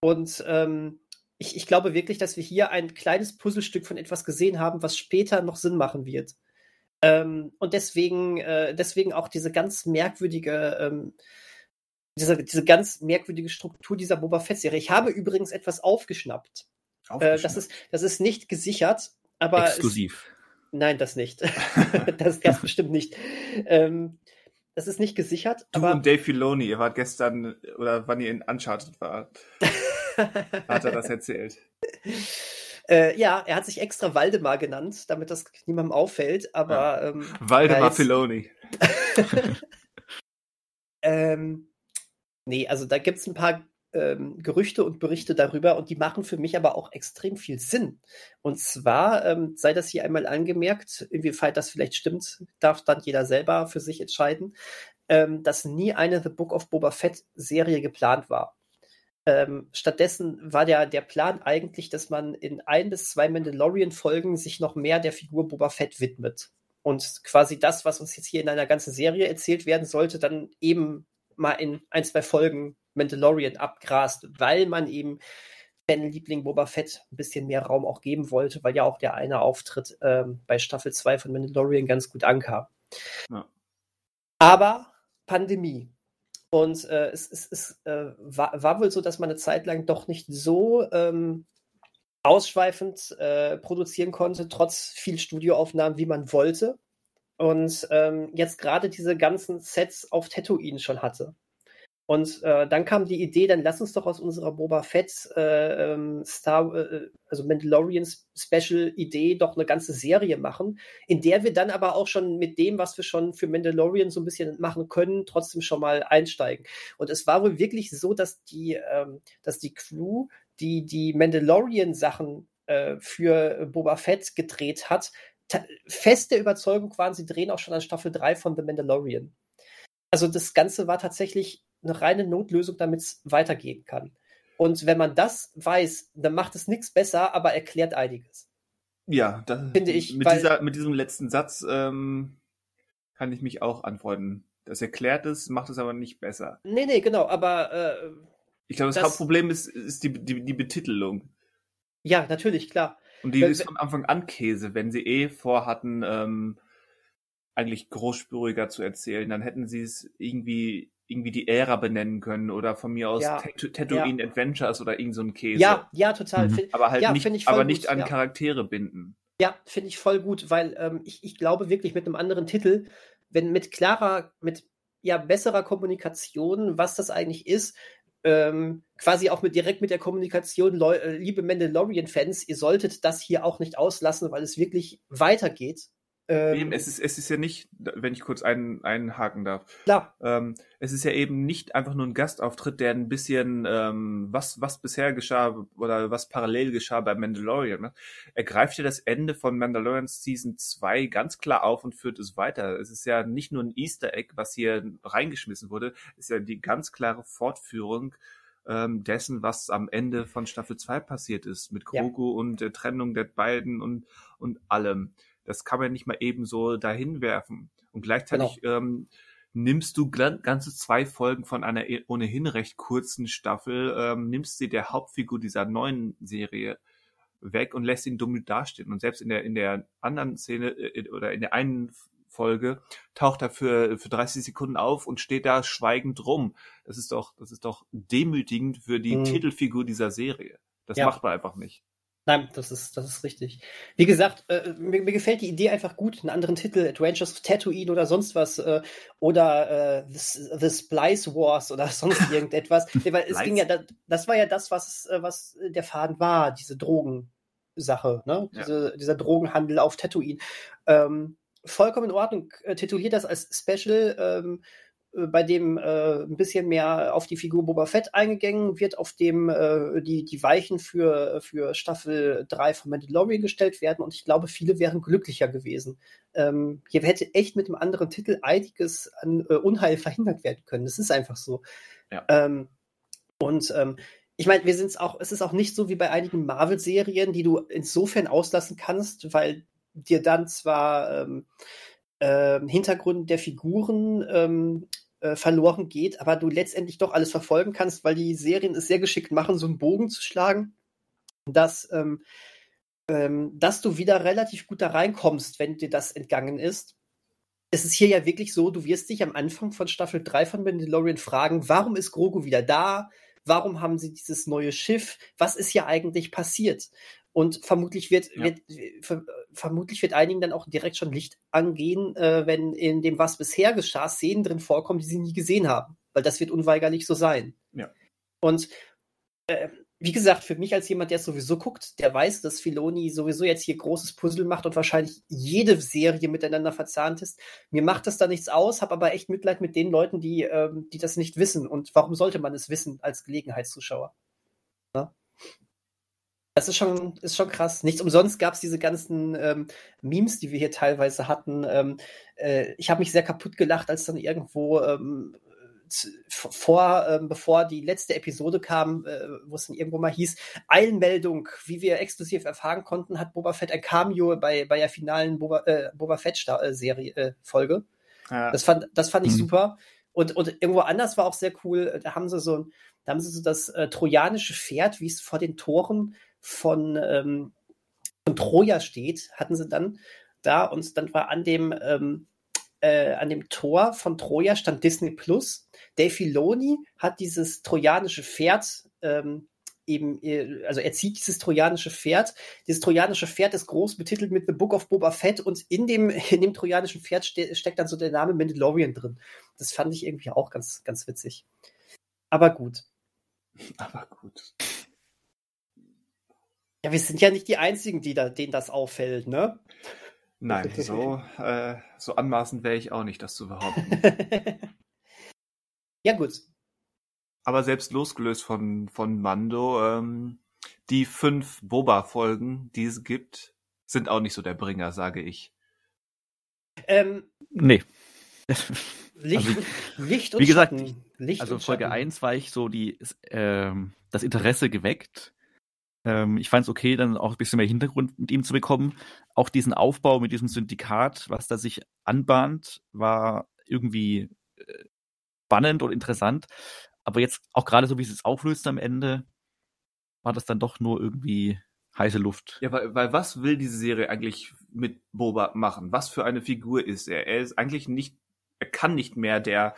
Und ähm, ich, ich glaube wirklich, dass wir hier ein kleines Puzzlestück von etwas gesehen haben, was später noch Sinn machen wird. Ähm, und deswegen, äh, deswegen auch diese ganz merkwürdige, ähm, diese, diese ganz merkwürdige Struktur dieser Boba Fett-Serie. Ich habe übrigens etwas aufgeschnappt. aufgeschnappt. Äh, das, ist, das ist nicht gesichert, aber. Exklusiv. Es, nein, das nicht. das, das bestimmt nicht. Ähm, das ist nicht gesichert. Du aber, und Dave Filoni, ihr wart gestern oder wann ihr in Uncharted wart, hat er das erzählt. Äh, ja, er hat sich extra Waldemar genannt, damit das niemandem auffällt, aber. Ja. Ähm, Waldemar jetzt... Filoni. ähm, nee, also da gibt es ein paar ähm, Gerüchte und Berichte darüber und die machen für mich aber auch extrem viel Sinn. Und zwar ähm, sei das hier einmal angemerkt, inwieweit das vielleicht stimmt, darf dann jeder selber für sich entscheiden, ähm, dass nie eine The Book of Boba Fett Serie geplant war. Ähm, stattdessen war der, der Plan eigentlich, dass man in ein bis zwei Mandalorian-Folgen sich noch mehr der Figur Boba Fett widmet. Und quasi das, was uns jetzt hier in einer ganzen Serie erzählt werden sollte, dann eben mal in ein, zwei Folgen Mandalorian abgrast, weil man eben Fan-Liebling Boba Fett ein bisschen mehr Raum auch geben wollte, weil ja auch der eine Auftritt ähm, bei Staffel 2 von Mandalorian ganz gut ankam. Ja. Aber Pandemie. Und äh, es, es, es äh, war, war, wohl so, dass man eine Zeit lang doch nicht so ähm, ausschweifend äh, produzieren konnte, trotz viel Studioaufnahmen, wie man wollte. Und ähm, jetzt gerade diese ganzen Sets auf Tatooine schon hatte. Und äh, dann kam die Idee, dann lass uns doch aus unserer Boba Fett äh, ähm, Star, äh, also Mandalorian Special Idee doch eine ganze Serie machen, in der wir dann aber auch schon mit dem, was wir schon für Mandalorian so ein bisschen machen können, trotzdem schon mal einsteigen. Und es war wohl wirklich so, dass die, ähm, dass die Crew, die die Mandalorian Sachen äh, für Boba Fett gedreht hat, feste Überzeugung waren, sie drehen auch schon an Staffel 3 von The Mandalorian. Also das Ganze war tatsächlich eine reine Notlösung, damit es weitergehen kann. Und wenn man das weiß, dann macht es nichts besser, aber erklärt einiges. Ja, das finde ich. Mit, weil, dieser, mit diesem letzten Satz ähm, kann ich mich auch anfreunden. Das erklärt es, macht es aber nicht besser. Nee, nee, genau, aber. Äh, ich glaube, das, das, Hauptproblem ist, ist die, die, die Betitelung. Ja, natürlich, klar. Und die wenn, ist von Anfang an Käse. Wenn sie eh vorhatten, ähm, eigentlich großspüriger zu erzählen, dann hätten sie es irgendwie irgendwie die Ära benennen können oder von mir aus ja, Tatooine ja. Adventures oder irgend so ein Käse. Ja, ja, total. Mhm. Aber halt ja, nicht, aber nicht an Charaktere binden. Ja, finde ich voll gut, weil ähm, ich, ich glaube wirklich mit einem anderen Titel, wenn mit klarer, mit ja besserer Kommunikation, was das eigentlich ist, ähm, quasi auch mit direkt mit der Kommunikation, Leu äh, liebe Mandalorian-Fans, ihr solltet das hier auch nicht auslassen, weil es wirklich weitergeht ähm, es ist, es ist ja nicht, wenn ich kurz einen, einhaken darf. Klar. Ähm, es ist ja eben nicht einfach nur ein Gastauftritt, der ein bisschen, ähm, was, was bisher geschah oder was parallel geschah bei Mandalorian. Ne? Er greift ja das Ende von Mandalorian Season 2 ganz klar auf und führt es weiter. Es ist ja nicht nur ein Easter Egg, was hier reingeschmissen wurde, es ist ja die ganz klare Fortführung ähm, dessen, was am Ende von Staffel 2 passiert ist, mit Grogu ja. und der Trennung der beiden und, und allem. Das kann man nicht mal eben so dahin werfen. Und gleichzeitig genau. ähm, nimmst du ganze zwei Folgen von einer eh, ohnehin recht kurzen Staffel, ähm, nimmst sie der Hauptfigur dieser neuen Serie weg und lässt ihn dumm dastehen. Und selbst in der, in der anderen Szene äh, oder in der einen Folge taucht er für, für 30 Sekunden auf und steht da schweigend rum. Das ist doch, das ist doch demütigend für die mhm. Titelfigur dieser Serie. Das ja. macht man einfach nicht. Nein, das ist, das ist richtig. Wie gesagt, äh, mir, mir, gefällt die Idee einfach gut. Einen anderen Titel, Adventures of Tatooine oder sonst was. Äh, oder äh, The, The Splice Wars oder sonst irgendetwas. Weil es ging ja, das war ja das, was, äh, was der Faden war, diese Drogensache, ne? Diese, ja. Dieser Drogenhandel auf Tatooine. Ähm, vollkommen in Ordnung. Äh, tituliert das als Special. Ähm, äh, bei dem äh, ein bisschen mehr auf die Figur Boba Fett eingegangen wird, auf dem äh, die, die Weichen für, für Staffel 3 von Mandalorian gestellt werden und ich glaube, viele wären glücklicher gewesen. Ähm, hier hätte echt mit einem anderen Titel einiges an äh, Unheil verhindert werden können. Das ist einfach so. Ja. Ähm, und ähm, ich meine, wir sind es auch, es ist auch nicht so wie bei einigen Marvel-Serien, die du insofern auslassen kannst, weil dir dann zwar ähm, äh, Hintergrund der Figuren ähm, äh, verloren geht, aber du letztendlich doch alles verfolgen kannst, weil die Serien es sehr geschickt machen, so einen Bogen zu schlagen, dass, ähm, ähm, dass du wieder relativ gut da reinkommst, wenn dir das entgangen ist. Es ist hier ja wirklich so, du wirst dich am Anfang von Staffel 3 von Mandalorian fragen, warum ist Grogu wieder da? Warum haben sie dieses neue Schiff? Was ist hier eigentlich passiert? Und vermutlich wird, ja. wird ver, vermutlich wird einigen dann auch direkt schon Licht angehen, äh, wenn in dem, was bisher geschah, Szenen drin vorkommen, die sie nie gesehen haben. Weil das wird unweigerlich so sein. Ja. Und äh, wie gesagt, für mich als jemand, der es sowieso guckt, der weiß, dass Filoni sowieso jetzt hier großes Puzzle macht und wahrscheinlich jede Serie miteinander verzahnt ist. Mir macht das da nichts aus, habe aber echt Mitleid mit den Leuten, die, ähm, die das nicht wissen. Und warum sollte man es wissen als Gelegenheitszuschauer? Ja? Das ist schon, ist schon krass. Nichts umsonst gab es diese ganzen ähm, Memes, die wir hier teilweise hatten. Ähm, äh, ich habe mich sehr kaputt gelacht, als dann irgendwo ähm, vor, ähm, bevor die letzte Episode kam, äh, wo es dann irgendwo mal hieß, Eilmeldung, wie wir exklusiv erfahren konnten, hat Boba Fett ein Cameo bei, bei der finalen Boba, äh, Boba Fett-Serie, äh, Folge. Ja. Das fand, das fand ich mhm. super. Und, und irgendwo anders war auch sehr cool, da haben sie so, da haben sie so das äh, trojanische Pferd, wie es vor den Toren von, ähm, von Troja steht, hatten sie dann da und dann war an dem, ähm, äh, an dem Tor von Troja stand Disney Plus. Dave Filoni hat dieses trojanische Pferd ähm, eben, äh, also er zieht dieses trojanische Pferd. Dieses trojanische Pferd ist groß betitelt mit The Book of Boba Fett und in dem, in dem trojanischen Pferd ste steckt dann so der Name Mandalorian drin. Das fand ich irgendwie auch ganz, ganz witzig. Aber gut. Aber gut. Ja, wir sind ja nicht die Einzigen, die da, denen das auffällt, ne? Nein, so, äh, so anmaßend wäre ich auch nicht, das zu behaupten. ja, gut. Aber selbst losgelöst von, von Mando, ähm, die fünf Boba-Folgen, die es gibt, sind auch nicht so der Bringer, sage ich. Ähm, nee. Licht, also, Licht und Wie gesagt, Licht also Folge 1 war ich so die, ähm, das Interesse geweckt ähm, ich fand es okay, dann auch ein bisschen mehr Hintergrund mit ihm zu bekommen. Auch diesen Aufbau mit diesem Syndikat, was da sich anbahnt, war irgendwie äh, spannend und interessant. Aber jetzt auch gerade so, wie es es auflöst am Ende, war das dann doch nur irgendwie heiße Luft. Ja, weil, weil was will diese Serie eigentlich mit Boba machen? Was für eine Figur ist er? Er ist eigentlich nicht, er kann nicht mehr der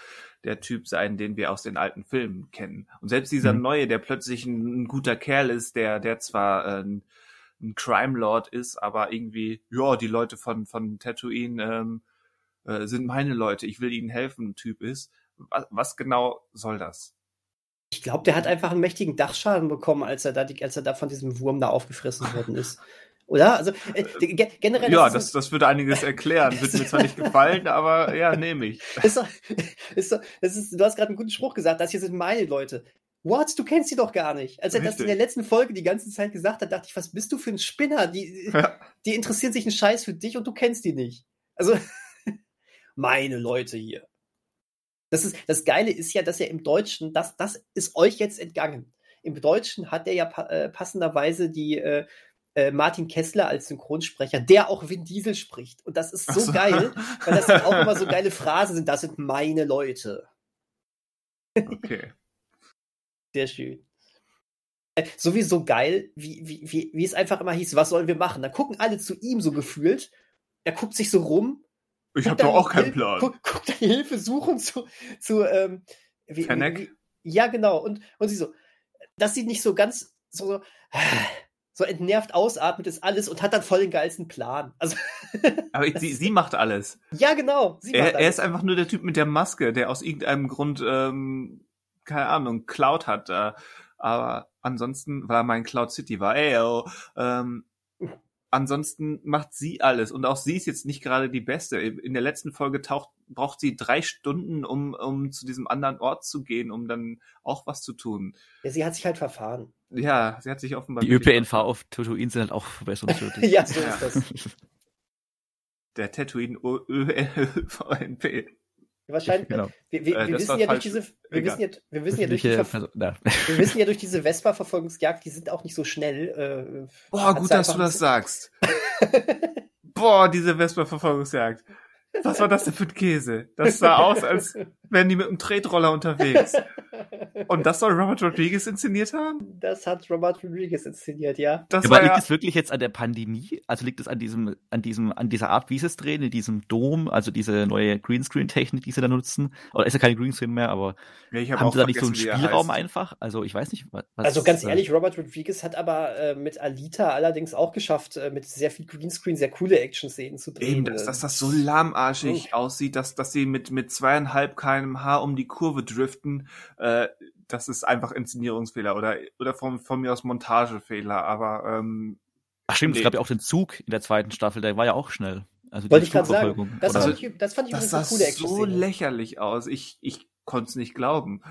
der Typ sein, den wir aus den alten Filmen kennen. Und selbst dieser mhm. neue, der plötzlich ein, ein, guter Kerl ist, der, der zwar äh, ein, ein Crime Lord ist, aber irgendwie, ja, die Leute von, von Tatooine ähm, äh, sind meine Leute, ich will ihnen helfen, Typ ist. Was, was genau soll das? Ich glaube, der hat einfach einen mächtigen Dachschaden bekommen, als er da, die, als er da von diesem Wurm da aufgefressen worden ist. Oder? Also äh, generell. Ja, das, das würde einiges erklären. Wird mir zwar nicht gefallen, aber ja, nehme ich. Ist doch, ist doch, das ist, du hast gerade einen guten Spruch gesagt, das hier sind meine Leute. What? Du kennst sie doch gar nicht. Als er das in der letzten Folge die ganze Zeit gesagt hat, dachte ich, was bist du für ein Spinner? Die, ja. die interessieren sich einen Scheiß für dich und du kennst die nicht. Also, meine Leute hier. Das, ist, das Geile ist ja, dass er im Deutschen, das, das ist euch jetzt entgangen. Im Deutschen hat er ja pa äh, passenderweise die, äh, äh, Martin Kessler als Synchronsprecher, der auch Vin Diesel spricht. Und das ist so, so. geil, weil das dann auch immer so geile Phrasen sind. Das sind meine Leute. Okay. Sehr schön. Äh, sowieso geil, wie, wie, wie, wie es einfach immer hieß, was sollen wir machen? Dann gucken alle zu ihm so gefühlt. Er guckt sich so rum. Ich habe doch auch keinen Plan. Guckt guck dann Hilfe suchen zu, zu ähm, wie, wie, ja, genau. Und, und sie so, das sieht nicht so ganz so, so so entnervt ausatmet, ist alles und hat dann voll den geilsten Plan. Also Aber sie, sie macht alles. Ja, genau. Er, er, ist einfach nur der Typ mit der Maske, der aus irgendeinem Grund, ähm, keine Ahnung, Cloud hat. Äh, aber ansonsten, weil er mein Cloud City war, ey, oh, ähm, ansonsten macht sie alles und auch sie ist jetzt nicht gerade die Beste. In der letzten Folge taucht, braucht sie drei Stunden, um, um zu diesem anderen Ort zu gehen, um dann auch was zu tun. Ja, sie hat sich halt verfahren. Ja, sie hat sich offenbar. Die ÖPNV auf Tatooine sind halt auch verbesserungswürdig. ja, so ist das. Der Tatooine ÖNP. Wahrscheinlich. Genau. Wir, wir, äh, wir wissen ja durch diese, wir wissen ja, wir wissen ja durch die Ver wir wissen ja durch diese Vespa-Verfolgungsjagd, die sind auch nicht so schnell. Äh, Boah, gut, dass du das sagst. Boah, diese Vespa-Verfolgungsjagd. Was war das denn für ein Käse? Das sah aus, als wären die mit einem Tretroller unterwegs. Und das soll Robert Rodriguez inszeniert haben? Das hat Robert Rodriguez inszeniert, ja. Das Aber liegt ja es wirklich jetzt an der Pandemie? Also liegt es an diesem, an diesem, an dieser Art, wie sie es drehen, in diesem Dom, also diese neue Greenscreen-Technik, die sie da nutzen? Oder ist ja kein Greenscreen mehr, aber ja, hab haben sie da nicht so einen Spielraum einfach? Also ich weiß nicht, was. Also ganz ehrlich, Robert Rodriguez hat aber äh, mit Alita allerdings auch geschafft, äh, mit sehr viel Greenscreen sehr coole Action-Szenen zu drehen. Eben, dass, dass das so lahmarschig oh. aussieht, dass, dass sie mit, mit zweieinhalb kmh um die Kurve driften, äh, das ist einfach Inszenierungsfehler oder, oder von, von mir aus Montagefehler, aber ähm, Ach stimmt, nee. es gab ja auch den Zug in der zweiten Staffel, der war ja auch schnell. Also Wollte ich gerade sagen. Das fand ich, das fand ich das sah eine coole so lächerlich aus. Ich, ich konnte es nicht glauben.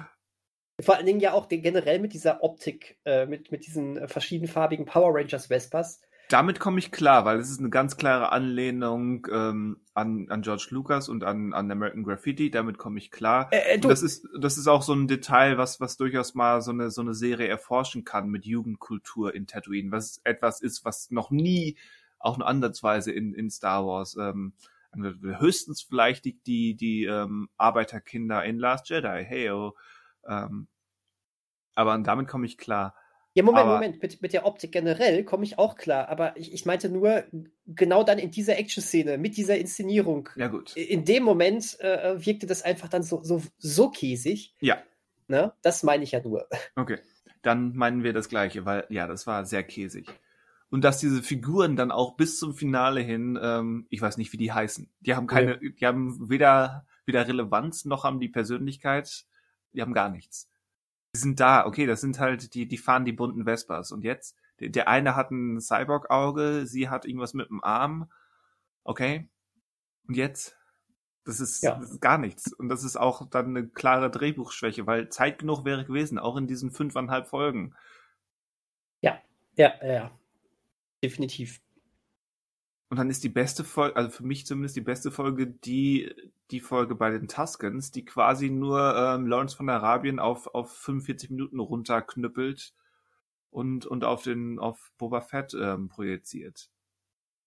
Vor allen Dingen ja auch generell mit dieser Optik, äh, mit, mit diesen äh, verschiedenfarbigen Power Rangers Vespas damit komme ich klar, weil es ist eine ganz klare Anlehnung ähm, an, an George Lucas und an, an American Graffiti. Damit komme ich klar. Äh, äh, das ist das ist auch so ein Detail, was was durchaus mal so eine so eine Serie erforschen kann mit Jugendkultur in Tatooine, was etwas ist, was noch nie auch nur ansatzweise in in Star Wars ähm, höchstens vielleicht die die die ähm, Arbeiterkinder in Last Jedi. Hey, oh, ähm, aber damit komme ich klar. Ja, Moment, aber, Moment, mit, mit der Optik generell komme ich auch klar, aber ich, ich meinte nur, genau dann in dieser Action-Szene, mit dieser Inszenierung. Ja, gut. In dem Moment äh, wirkte das einfach dann so, so, so käsig. Ja. Ne? Das meine ich ja nur. Okay, dann meinen wir das Gleiche, weil, ja, das war sehr käsig. Und dass diese Figuren dann auch bis zum Finale hin, ähm, ich weiß nicht, wie die heißen. Die haben keine, ja. die haben weder, weder Relevanz noch haben die Persönlichkeit, die haben gar nichts die sind da, okay, das sind halt, die, die fahren die bunten Vespas. Und jetzt, der, der eine hat ein Cyborg-Auge, sie hat irgendwas mit dem Arm. Okay. Und jetzt? Das ist, ja. das ist, gar nichts. Und das ist auch dann eine klare Drehbuchschwäche, weil Zeit genug wäre gewesen, auch in diesen fünfeinhalb Folgen. Ja, ja, ja. Definitiv. Und dann ist die beste Folge, also für mich zumindest die beste Folge, die, die Folge bei den Tuskens, die quasi nur ähm, Lawrence von Arabien auf, auf 45 Minuten runterknüppelt und, und auf den, auf Boba Fett ähm, projiziert.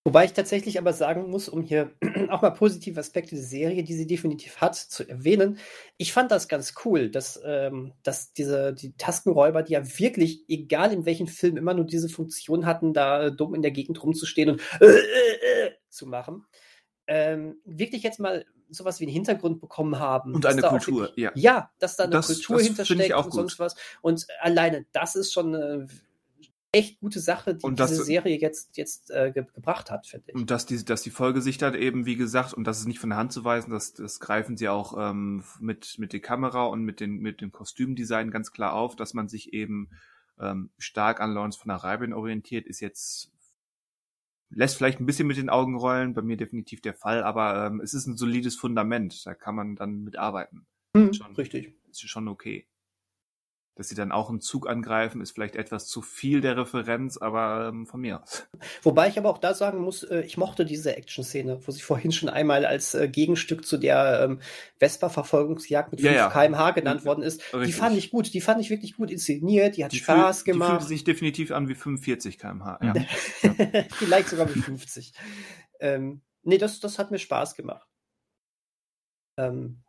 Wobei ich tatsächlich aber sagen muss, um hier auch mal positive Aspekte der Serie, die sie definitiv hat, zu erwähnen. Ich fand das ganz cool, dass, ähm, dass diese die Tastenräuber, die ja wirklich, egal in welchem Film, immer nur diese Funktion hatten, da dumm in der Gegend rumzustehen und äh, äh, äh, zu machen, ähm, wirklich jetzt mal sowas wie einen Hintergrund bekommen haben. Und eine Kultur, wirklich, ja. Ja, dass da eine das, Kultur das hintersteckt und sonst was. Und alleine das ist schon eine echt gute Sache, die das, diese Serie jetzt, jetzt äh, ge gebracht hat, finde ich. Und dass die, dass die Folge sich dann eben, wie gesagt, und das ist nicht von der Hand zu weisen, das, das greifen sie auch ähm, mit, mit der Kamera und mit, den, mit dem Kostümdesign ganz klar auf, dass man sich eben ähm, stark an Lawrence von Arabien orientiert, ist jetzt lässt vielleicht ein bisschen mit den Augen rollen, bei mir definitiv der Fall, aber ähm, es ist ein solides Fundament, da kann man dann mitarbeiten. Mhm, schon, richtig. Ist schon okay dass sie dann auch einen Zug angreifen, ist vielleicht etwas zu viel der Referenz, aber ähm, von mir aus. Wobei ich aber auch da sagen muss, äh, ich mochte diese Action-Szene, wo sie vorhin schon einmal als äh, Gegenstück zu der ähm, Vespa-Verfolgungsjagd mit 5 ja, ja. kmh genannt worden ist. Richtig. Die fand ich gut, die fand ich wirklich gut inszeniert, die hat die Spaß fühl, gemacht. Die fühlte sich definitiv an wie 45 kmh, ja. Vielleicht sogar wie 50. Ähm, nee, das, das hat mir Spaß gemacht. Ähm,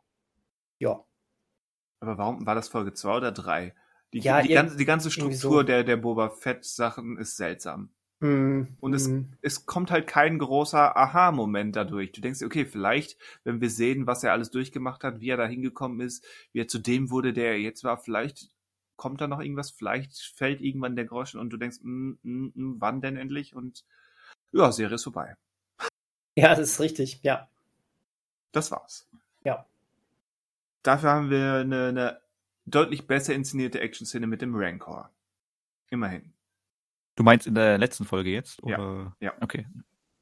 ja. Aber warum war das Folge 2 oder 3? Die, ja, die, ganze, die ganze Struktur so. der, der Boba Fett-Sachen ist seltsam. Mm, und es, mm. es kommt halt kein großer Aha-Moment dadurch. Du denkst okay, vielleicht, wenn wir sehen, was er alles durchgemacht hat, wie er da hingekommen ist, wie er zu dem wurde, der er jetzt war, vielleicht kommt da noch irgendwas, vielleicht fällt irgendwann der Groschen und du denkst, mm, mm, mm, wann denn endlich? Und ja, Serie ist vorbei. Ja, das ist richtig, ja. Das war's. Ja. Dafür haben wir eine, eine deutlich besser inszenierte Action-Szene mit dem Rancor. Immerhin. Du meinst in der letzten Folge jetzt? Oder? Ja. ja. Okay.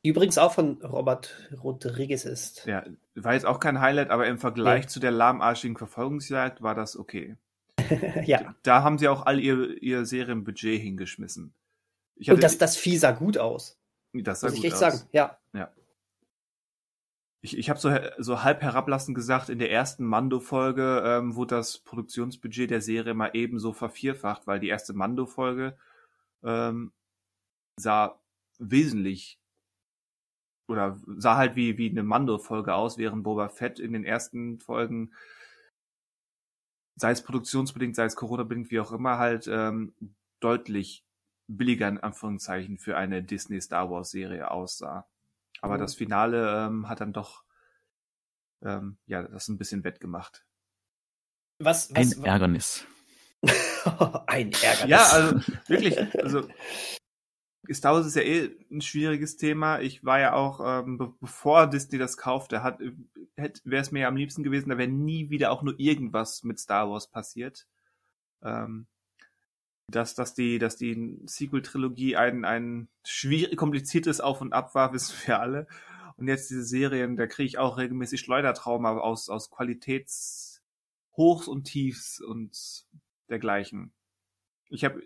Die übrigens auch von Robert Rodriguez ist. Ja, war jetzt auch kein Highlight, aber im Vergleich ja. zu der lahmarschigen Verfolgungsjagd war das okay. ja. Da haben sie auch all ihr, ihr Serienbudget hingeschmissen. Und das, das Vieh sah gut aus. Das sah Muss gut ich echt aus. sagen, ja. Ja. Ich, ich habe so, so halb herablassend gesagt, in der ersten Mando-Folge ähm, wurde das Produktionsbudget der Serie mal ebenso vervierfacht, weil die erste Mando-Folge ähm, sah wesentlich oder sah halt wie, wie eine Mando-Folge aus, während Boba Fett in den ersten Folgen, sei es produktionsbedingt, sei es Corona-bedingt, wie auch immer, halt ähm, deutlich billiger in Anführungszeichen für eine Disney Star Wars Serie aussah. Aber mhm. das Finale ähm, hat dann doch ähm, ja das ein bisschen wettgemacht. Was, was ein Ärgernis. ein Ärgernis. Ja, also wirklich, also Star Wars ist ja eh ein schwieriges Thema. Ich war ja auch, ähm, be bevor Disney das kaufte, hat wäre es mir ja am liebsten gewesen, da wäre nie wieder auch nur irgendwas mit Star Wars passiert. Ähm, dass, dass die, dass die Sequel-Trilogie ein, ein schwierig, kompliziertes Auf und Ab war, wissen wir alle. Und jetzt diese Serien, da kriege ich auch regelmäßig Schleudertrauma aus, aus Qualitätshochs und Tiefs und dergleichen. Ich habe,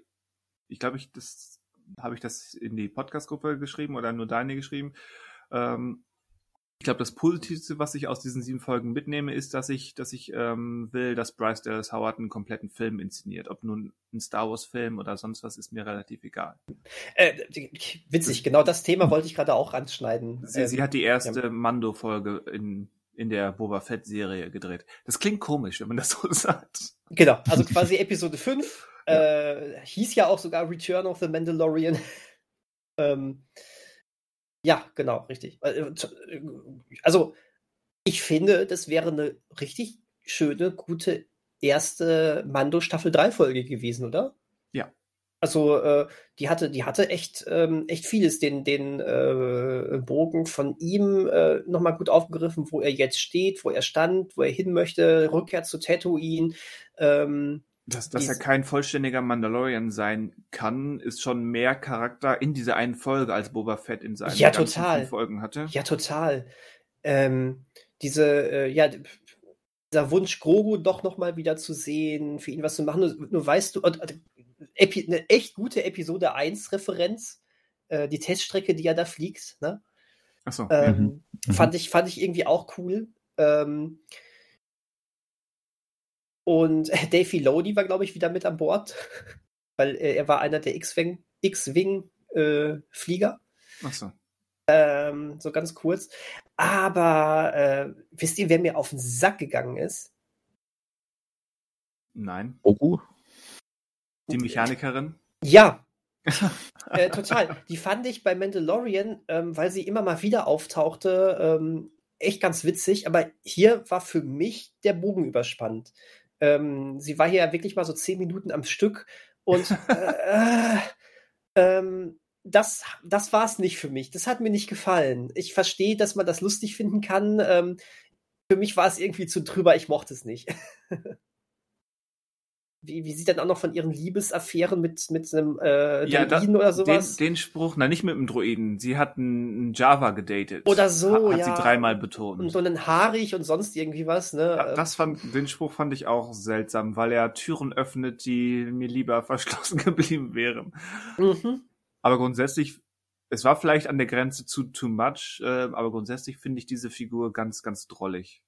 ich glaube, ich, das habe ich das in die Podcast-Gruppe geschrieben oder nur deine geschrieben. Ähm, ich glaube, das Positivste, was ich aus diesen sieben Folgen mitnehme, ist, dass ich, dass ich ähm, will, dass Bryce Dallas Howard einen kompletten Film inszeniert. Ob nun ein Star Wars-Film oder sonst was, ist mir relativ egal. Äh, witzig, genau das Thema wollte ich gerade auch anschneiden. Sie, ähm, sie hat die erste ja. Mando-Folge in, in der Boba Fett-Serie gedreht. Das klingt komisch, wenn man das so sagt. Genau, also quasi Episode 5 ja. äh, hieß ja auch sogar Return of the Mandalorian. ähm, ja, genau, richtig. Äh, äh, also, ich finde, das wäre eine richtig schöne, gute erste Mando Staffel 3 Folge gewesen, oder? Ja. Also, äh, die hatte, die hatte echt, ähm, echt vieles, den, den äh, Bogen von ihm äh, nochmal gut aufgegriffen, wo er jetzt steht, wo er stand, wo er hin möchte, Rückkehr zu Tatooine. Ähm, dass, dass er kein vollständiger Mandalorian sein kann, ist schon mehr Charakter in dieser einen Folge, als Boba Fett in seinen ja, total. Folgen hatte. Ja, total. Ähm, diese, äh, ja, dieser Wunsch, Grogu doch nochmal wieder zu sehen, für ihn was zu machen. Nur, nur weißt du, und, eine echt gute Episode 1 Referenz, äh, die Teststrecke, die er da fliegt, ne? Ach so. Ähm, mhm. Fand ich, fand ich irgendwie auch cool. Ähm, und Dave Filoni war, glaube ich, wieder mit an Bord, weil äh, er war einer der X-Wing-Flieger. Äh, Ach so. Ähm, so ganz kurz. Aber äh, wisst ihr, wer mir auf den Sack gegangen ist? Nein. Ogu? Die Mechanikerin? Ja. äh, total. Die fand ich bei Mandalorian, ähm, weil sie immer mal wieder auftauchte, ähm, echt ganz witzig. Aber hier war für mich der Bogen überspannt. Ähm, sie war hier wirklich mal so zehn Minuten am Stück und äh, ähm, das, das war es nicht für mich. Das hat mir nicht gefallen. Ich verstehe, dass man das lustig finden kann. Ähm, für mich war es irgendwie zu drüber, ich mochte es nicht. Wie, wie sieht dann auch noch von ihren Liebesaffären mit, mit einem äh, ja, Droiden da, oder sowas? Den, den Spruch, na nicht mit einem Droiden. Sie hat einen Java gedatet. Oder so, hat, ja. Hat sie dreimal betont. Und so einen haarig und sonst irgendwie was, ne? Ja, das fand, den Spruch fand ich auch seltsam, weil er Türen öffnet, die mir lieber verschlossen geblieben wären. Mhm. Aber grundsätzlich, es war vielleicht an der Grenze zu too much, äh, aber grundsätzlich finde ich diese Figur ganz, ganz drollig.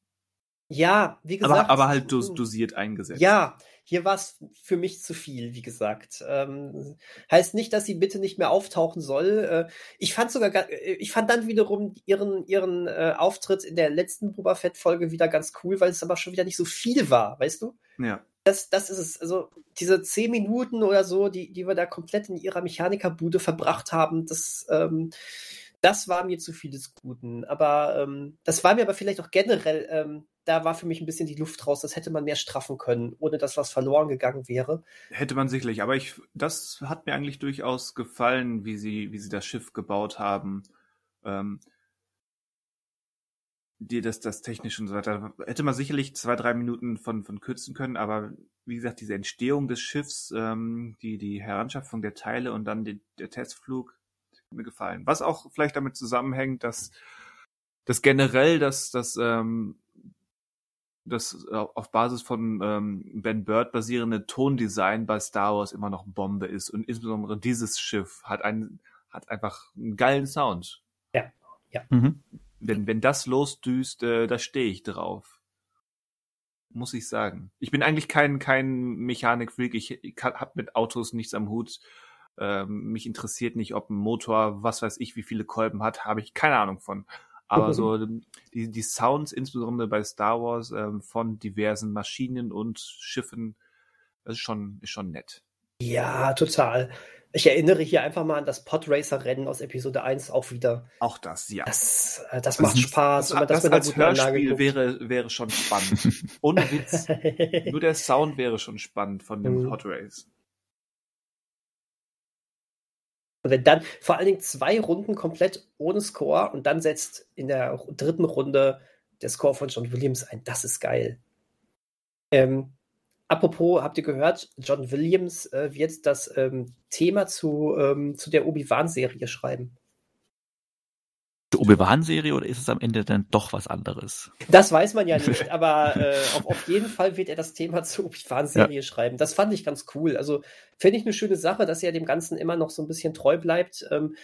Ja, wie gesagt. Aber, aber halt dos dosiert eingesetzt. Ja, hier war es für mich zu viel, wie gesagt. Ähm, heißt nicht, dass sie bitte nicht mehr auftauchen soll. Äh, ich fand sogar, äh, ich fand dann wiederum ihren, ihren äh, Auftritt in der letzten Boba Fett-Folge wieder ganz cool, weil es aber schon wieder nicht so viel war, weißt du? Ja. Das, das ist es. Also, diese zehn Minuten oder so, die, die wir da komplett in ihrer Mechanikerbude verbracht haben, das, ähm, das war mir zu viel des Guten. Aber ähm, das war mir aber vielleicht auch generell ähm, da war für mich ein bisschen die Luft raus. Das hätte man mehr straffen können, ohne dass was verloren gegangen wäre. Hätte man sicherlich, aber ich, das hat mir eigentlich durchaus gefallen, wie sie, wie sie das Schiff gebaut haben. Ähm, die, das, das technisch und so weiter. Hätte man sicherlich zwei, drei Minuten von, von kürzen können, aber wie gesagt, diese Entstehung des Schiffs, ähm, die, die Heranschaffung der Teile und dann die, der Testflug, mir gefallen. Was auch vielleicht damit zusammenhängt, dass, dass generell das, das, ähm, das auf Basis von ähm, Ben Bird basierende Tondesign bei Star Wars immer noch Bombe ist und insbesondere dieses Schiff hat einen hat einfach einen geilen Sound. Ja, ja. Mhm. Wenn wenn das losdüst, äh, da stehe ich drauf. Muss ich sagen. Ich bin eigentlich kein kein Mechanikfreak. Ich, ich habe mit Autos nichts am Hut. Ähm, mich interessiert nicht, ob ein Motor, was weiß ich, wie viele Kolben hat, habe ich keine Ahnung von. Aber so die, die Sounds, insbesondere bei Star Wars, ähm, von diversen Maschinen und Schiffen, das ist schon, ist schon nett. Ja, total. Ich erinnere hier einfach mal an das Podracer-Rennen aus Episode 1 auch wieder. Auch das, ja. Das, äh, das macht Spaß. Das, das, das als Hörspiel wäre, wäre schon spannend. Ohne Witz. Nur der Sound wäre schon spannend von dem mhm. Podrace. Und wenn dann vor allen Dingen zwei Runden komplett ohne Score und dann setzt in der dritten Runde der Score von John Williams ein, das ist geil. Ähm, apropos, habt ihr gehört, John Williams äh, wird das ähm, Thema zu, ähm, zu der Obi-Wan-Serie schreiben. Obi-Wan-Serie oder ist es am Ende dann doch was anderes? Das weiß man ja nicht, aber äh, auf, auf, jeden Fall wird er das Thema zur Obi-Wan-Serie ja. schreiben. Das fand ich ganz cool. Also finde ich eine schöne Sache, dass er dem Ganzen immer noch so ein bisschen treu bleibt. Ähm,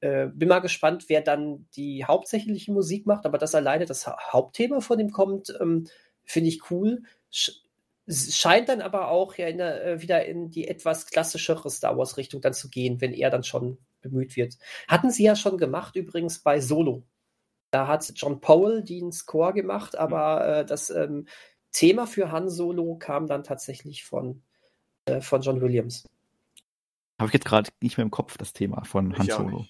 äh, bin mal gespannt, wer dann die hauptsächliche Musik macht, aber dass alleine das Hauptthema von ihm kommt, ähm, finde ich cool. Sch scheint dann aber auch ja in der, äh, wieder in die etwas klassischere Star Wars-Richtung dann zu gehen, wenn er dann schon bemüht wird. Hatten sie ja schon gemacht übrigens bei Solo. Da hat John Powell den Score gemacht, aber äh, das ähm, Thema für Han Solo kam dann tatsächlich von, äh, von John Williams. Habe ich jetzt gerade nicht mehr im Kopf, das Thema von Han Solo.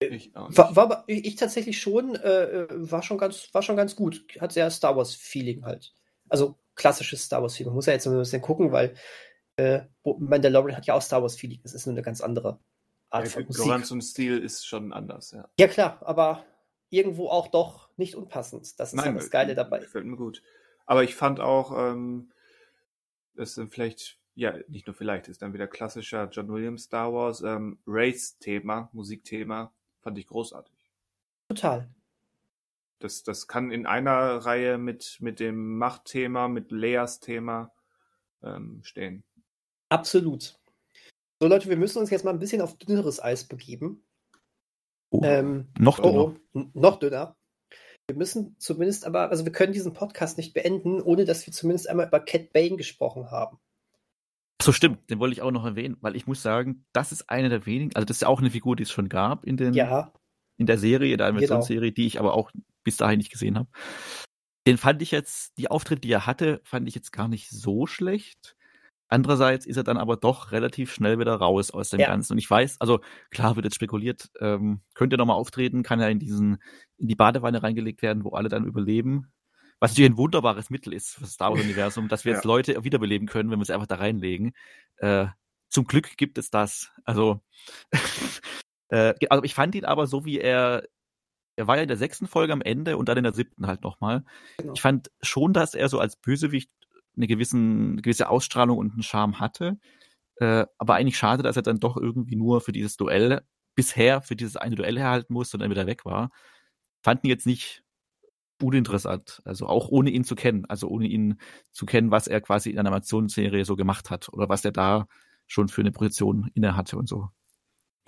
Ich war, war, ich tatsächlich schon, äh, äh, war schon ganz, war schon ganz gut. Hat sehr Star Wars Feeling halt. Also klassisches Star Wars Feeling. Muss ja jetzt ein bisschen gucken, weil äh, Mandalorian hat ja auch Star Wars Feeling. Das ist nur eine ganz andere Art ja. Goranz und Stil ist schon anders, ja. Ja, klar, aber irgendwo auch doch nicht unpassend. Das ist Nein, ja das Geile dabei. Gefällt mir gut. Aber ich fand auch, ähm, das sind vielleicht, ja, nicht nur vielleicht, ist dann wieder klassischer John Williams Star Wars, ähm, Race-Thema, Musikthema, fand ich großartig. Total. Das, das kann in einer Reihe mit, mit dem Machtthema, mit Leas Thema ähm, stehen. Absolut. So, Leute, wir müssen uns jetzt mal ein bisschen auf dünneres Eis begeben. Oh, ähm, noch dünner. Oh, oh, noch dünner. Wir müssen zumindest aber, also wir können diesen Podcast nicht beenden, ohne dass wir zumindest einmal über Cat Bane gesprochen haben. So stimmt, den wollte ich auch noch erwähnen, weil ich muss sagen, das ist eine der wenigen, also das ist ja auch eine Figur, die es schon gab in, den, ja. in der Serie, in der Animationsserie, genau. die ich aber auch bis dahin nicht gesehen habe. Den fand ich jetzt, die Auftritte, die er hatte, fand ich jetzt gar nicht so schlecht. Andererseits ist er dann aber doch relativ schnell wieder raus aus dem ja. Ganzen. Und ich weiß, also klar wird jetzt spekuliert, ähm, könnte er nochmal auftreten, kann er in diesen, in die Badewanne reingelegt werden, wo alle dann überleben. Was natürlich ein wunderbares Mittel ist für das Star Wars-Universum, dass wir ja. jetzt Leute wiederbeleben können, wenn wir sie einfach da reinlegen. Äh, zum Glück gibt es das. Also, äh, also ich fand ihn aber so, wie er er war ja in der sechsten Folge am Ende und dann in der siebten halt nochmal. Genau. Ich fand schon, dass er so als Bösewicht eine gewissen, gewisse Ausstrahlung und einen Charme hatte. Äh, aber eigentlich schade, dass er dann doch irgendwie nur für dieses Duell, bisher für dieses eine Duell herhalten musste und dann wieder weg war. Fanden jetzt nicht uninteressant. Also auch ohne ihn zu kennen. Also ohne ihn zu kennen, was er quasi in einer Animationsserie so gemacht hat oder was er da schon für eine Position inne hatte und so.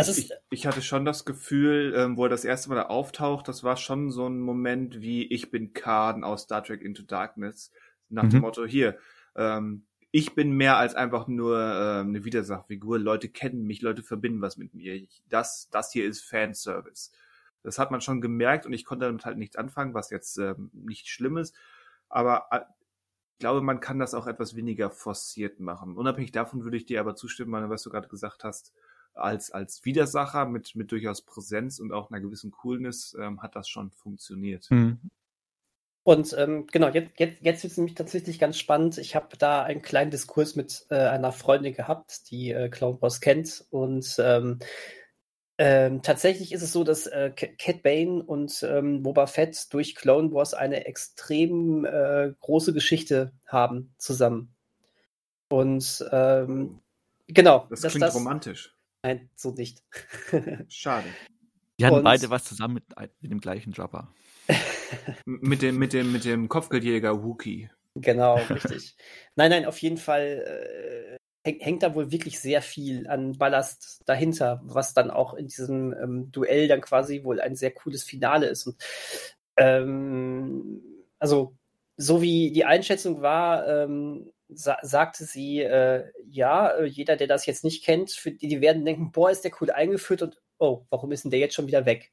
Ich, ich, hatte schon das Gefühl, ähm, wo er das erste Mal da auftaucht, das war schon so ein Moment wie ich bin Khan aus Star Trek Into Darkness. Nach mhm. dem Motto, hier, ähm, ich bin mehr als einfach nur ähm, eine Widersachfigur. Leute kennen mich, Leute verbinden was mit mir. Ich, das, das hier ist Fanservice. Das hat man schon gemerkt und ich konnte damit halt nichts anfangen, was jetzt ähm, nicht schlimm ist. Aber äh, ich glaube, man kann das auch etwas weniger forciert machen. Unabhängig davon würde ich dir aber zustimmen, was du gerade gesagt hast, als, als Widersacher mit, mit durchaus Präsenz und auch einer gewissen Coolness ähm, hat das schon funktioniert. Mhm. Und ähm, genau, jetzt, jetzt, jetzt wird es nämlich tatsächlich ganz spannend. Ich habe da einen kleinen Diskurs mit äh, einer Freundin gehabt, die äh, Clone Wars kennt. Und ähm, ähm, tatsächlich ist es so, dass äh, Cat Bane und ähm, Boba Fett durch Clone Wars eine extrem äh, große Geschichte haben zusammen. Und ähm, genau. Das klingt das, romantisch. Nein, so nicht. Schade. Die hatten und, beide was zusammen mit, mit dem gleichen Jabba. mit dem, mit dem, mit dem Kopfgeldjäger Wookie. Genau, richtig. nein, nein, auf jeden Fall äh, hängt da wohl wirklich sehr viel an Ballast dahinter, was dann auch in diesem ähm, Duell dann quasi wohl ein sehr cooles Finale ist. Und ähm, also, so wie die Einschätzung war, ähm, sa sagte sie, äh, ja, äh, jeder, der das jetzt nicht kennt, für die, die werden denken, boah, ist der cool eingeführt und oh, warum ist denn der jetzt schon wieder weg?